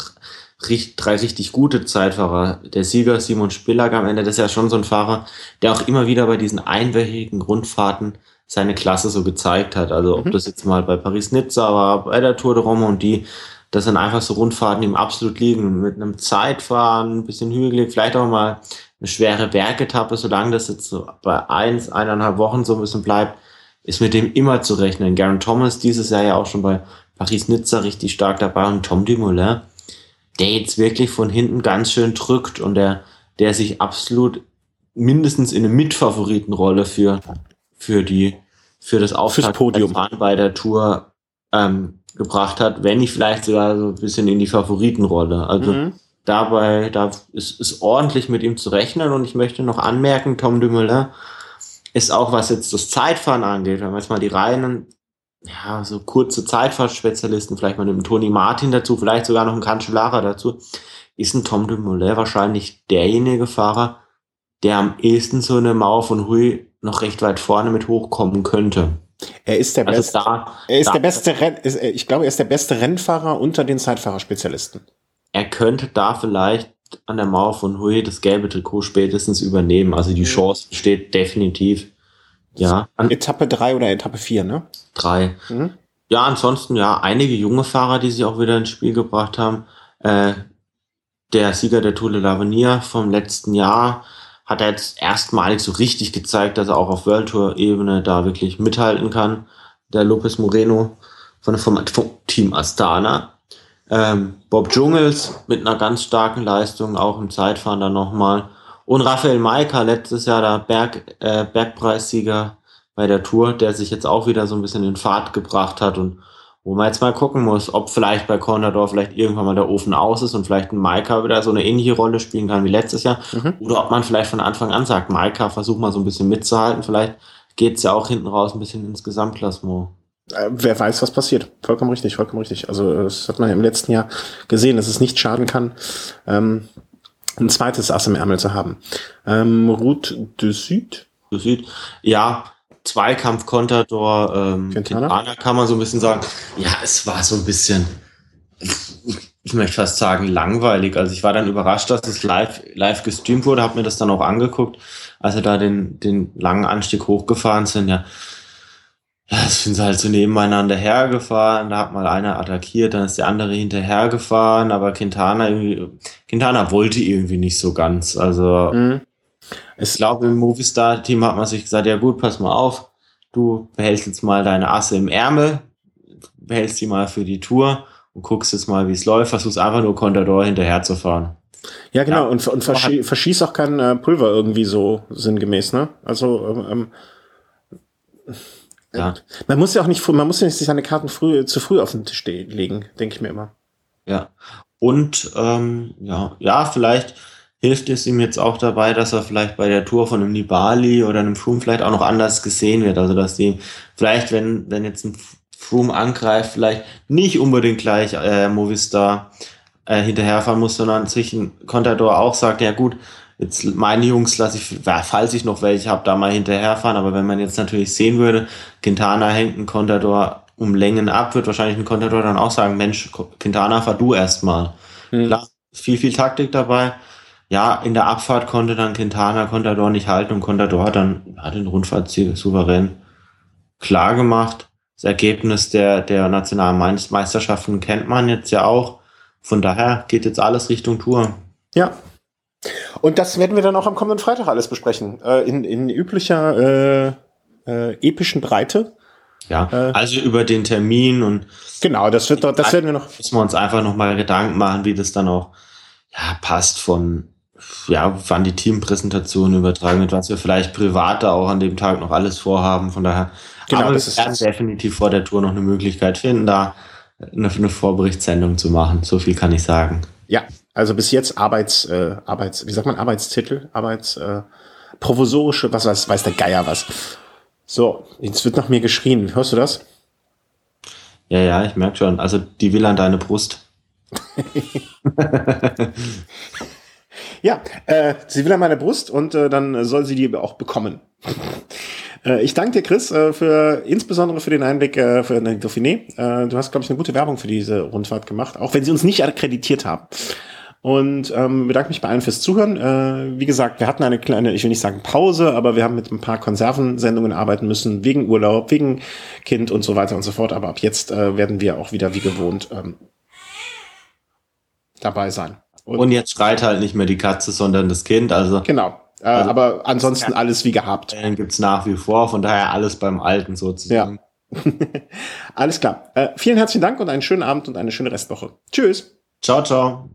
drei richtig gute Zeitfahrer. Der Sieger Simon Spillack am Ende, das ist ja schon so ein Fahrer, der auch immer wieder bei diesen einwöchigen Grundfahrten seine Klasse so gezeigt hat. Also ob mhm. das jetzt mal bei Paris-Nizza war, bei der Tour de Romandie, das sind einfach so Rundfahrten, die ihm absolut liegen. Mit einem Zeitfahren, ein bisschen hügelig, vielleicht auch mal eine schwere Bergetappe, solange das jetzt so bei eins, eineinhalb Wochen so ein bisschen bleibt, ist mit dem immer zu rechnen. Garen Thomas dieses Jahr ja auch schon bei Paris-Nizza richtig stark dabei und Tom Dumoulin, der jetzt wirklich von hinten ganz schön drückt und der, der sich absolut mindestens in eine Mitfavoritenrolle für, für die, für das Auftaktpodium bei der Tour ähm, gebracht hat, wenn nicht vielleicht sogar so ein bisschen in die Favoritenrolle. Also mhm. dabei, da ist, ist ordentlich mit ihm zu rechnen und ich möchte noch anmerken, Tom Dumoulin ist auch, was jetzt das Zeitfahren angeht, wenn man jetzt mal die reinen, ja, so kurze Zeitfahrtspezialisten, vielleicht mal einen Toni Martin dazu, vielleicht sogar noch einen Cancellara dazu, ist ein Tom Dumoulin wahrscheinlich derjenige Fahrer, der am ehesten so eine Mauer von Hui noch recht weit vorne mit hochkommen könnte. Er ist der also beste. Da, er ist da, der beste Renn, ich glaube, er ist der beste Rennfahrer unter den Zeitfahrerspezialisten. Er könnte da vielleicht an der Mauer von Hui das gelbe Trikot spätestens übernehmen. Also die Chance besteht definitiv. Ja. An Etappe drei oder Etappe vier, ne? Drei. Mhm. Ja, ansonsten ja, einige junge Fahrer, die sich auch wieder ins Spiel gebracht haben. Äh, der Sieger der Tour de l'Avenir vom letzten Jahr hat er jetzt erstmalig so richtig gezeigt, dass er auch auf World Tour Ebene da wirklich mithalten kann. Der Lopez Moreno von, vom, vom Team Astana. Ähm, Bob Dschungels mit einer ganz starken Leistung, auch im Zeitfahren dann nochmal. Und Raphael Maika, letztes Jahr der Berg, äh, Bergpreissieger bei der Tour, der sich jetzt auch wieder so ein bisschen in Fahrt gebracht hat und wo man jetzt mal gucken muss, ob vielleicht bei Contador vielleicht irgendwann mal der Ofen aus ist und vielleicht ein Maika wieder so eine ähnliche Rolle spielen kann wie letztes Jahr. Mhm. Oder ob man vielleicht von Anfang an sagt, Maika, versuch mal so ein bisschen mitzuhalten. Vielleicht geht's ja auch hinten raus ein bisschen ins Gesamtklassement. Äh, wer weiß, was passiert. Vollkommen richtig, vollkommen richtig. Also das hat man ja im letzten Jahr gesehen, dass es nicht schaden kann, ähm, ein zweites Ass im Ärmel zu haben. Ähm, Route de Sud? De Sud, ja, Zweikampf Contador, ähm, Quintana? Quintana kann man so ein bisschen sagen. Ja, es war so ein bisschen, ich möchte fast sagen, langweilig. Also ich war dann überrascht, dass es live, live gestreamt wurde, habe mir das dann auch angeguckt, als er da den, den langen Anstieg hochgefahren sind. Ja, ja, es sind halt so nebeneinander hergefahren, da hat mal einer attackiert, dann ist der andere hinterhergefahren, aber Quintana irgendwie, Quintana wollte irgendwie nicht so ganz. Also mhm. Ich glaube, im Movistar-Team hat man sich gesagt, ja gut, pass mal auf, du behältst jetzt mal deine Asse im Ärmel, behältst die mal für die Tour und guckst jetzt mal, wie es läuft, versuchst einfach nur Contador hinterher zu fahren. Ja, genau, ja, und, und verschi verschieß auch kein äh, Pulver irgendwie so sinngemäß, ne? Also, ähm, ja. Man muss ja auch nicht, man muss ja nicht seine Karten früh, zu früh auf den Tisch legen, denke ich mir immer. Ja. Und ähm, ja, ja, vielleicht hilft es ihm jetzt auch dabei, dass er vielleicht bei der Tour von einem Nibali oder einem Froome vielleicht auch noch anders gesehen wird. Also dass die vielleicht, wenn, wenn jetzt ein Froome angreift, vielleicht nicht unbedingt gleich äh, Movistar äh, hinterherfahren muss, sondern sich ein Contador auch sagt, ja gut, jetzt meine Jungs lasse ich, falls ich noch welche habe, da mal hinterherfahren. Aber wenn man jetzt natürlich sehen würde, Quintana hängt ein Contador um Längen ab, wird wahrscheinlich ein Contador dann auch sagen, Mensch, Quintana, fahr du erstmal. Mhm. Viel, viel Taktik dabei ja, in der Abfahrt konnte dann Quintana Contador nicht halten und Contador hat dann hat den Rundfahrtsieg souverän klar gemacht. Das Ergebnis der, der nationalen Meisterschaften kennt man jetzt ja auch. Von daher geht jetzt alles Richtung Tour. Ja. Und das werden wir dann auch am kommenden Freitag alles besprechen. Äh, in, in üblicher äh, äh, epischen Breite. Ja, äh, also über den Termin und genau, das wird das werden wir noch. Müssen wir uns einfach noch mal Gedanken machen, wie das dann auch ja, passt von ja, wann die Teampräsentation übertragen wird, was wir vielleicht privat auch an dem Tag noch alles vorhaben. Von daher, genau, aber das wir werden definitiv vor der Tour noch eine Möglichkeit finden, da eine, eine Vorberichtssendung zu machen. So viel kann ich sagen. Ja, also bis jetzt Arbeits, äh, Arbeits, wie sagt man, Arbeitstitel, Arbeits, äh, provisorische, was weiß, weiß der Geier was. So, jetzt wird nach mir geschrien. Hörst du das? Ja, ja, ich merke schon. Also die will an deine Brust. Ja, äh, sie will an meine Brust und äh, dann soll sie die auch bekommen. Äh, ich danke dir, Chris, äh, für insbesondere für den Einblick äh, für den Dauphiné. Du hast, glaube ich, eine gute Werbung für diese Rundfahrt gemacht, auch wenn sie uns nicht akkreditiert haben. Und ähm, bedanke mich bei allen fürs Zuhören. Äh, wie gesagt, wir hatten eine kleine, ich will nicht sagen Pause, aber wir haben mit ein paar Konservensendungen arbeiten müssen, wegen Urlaub, wegen Kind und so weiter und so fort. Aber ab jetzt äh, werden wir auch wieder wie gewohnt ähm, dabei sein. Und, und, jetzt schreit halt nicht mehr die Katze, sondern das Kind. Also genau. Äh, also, aber ansonsten alles wie gehabt. Gibt's nach wie vor, von daher alles beim Alten sozusagen. Ja. alles klar. Äh, vielen herzlichen Dank und einen schönen Abend und eine schöne Restwoche. Tschüss. Ciao, ciao.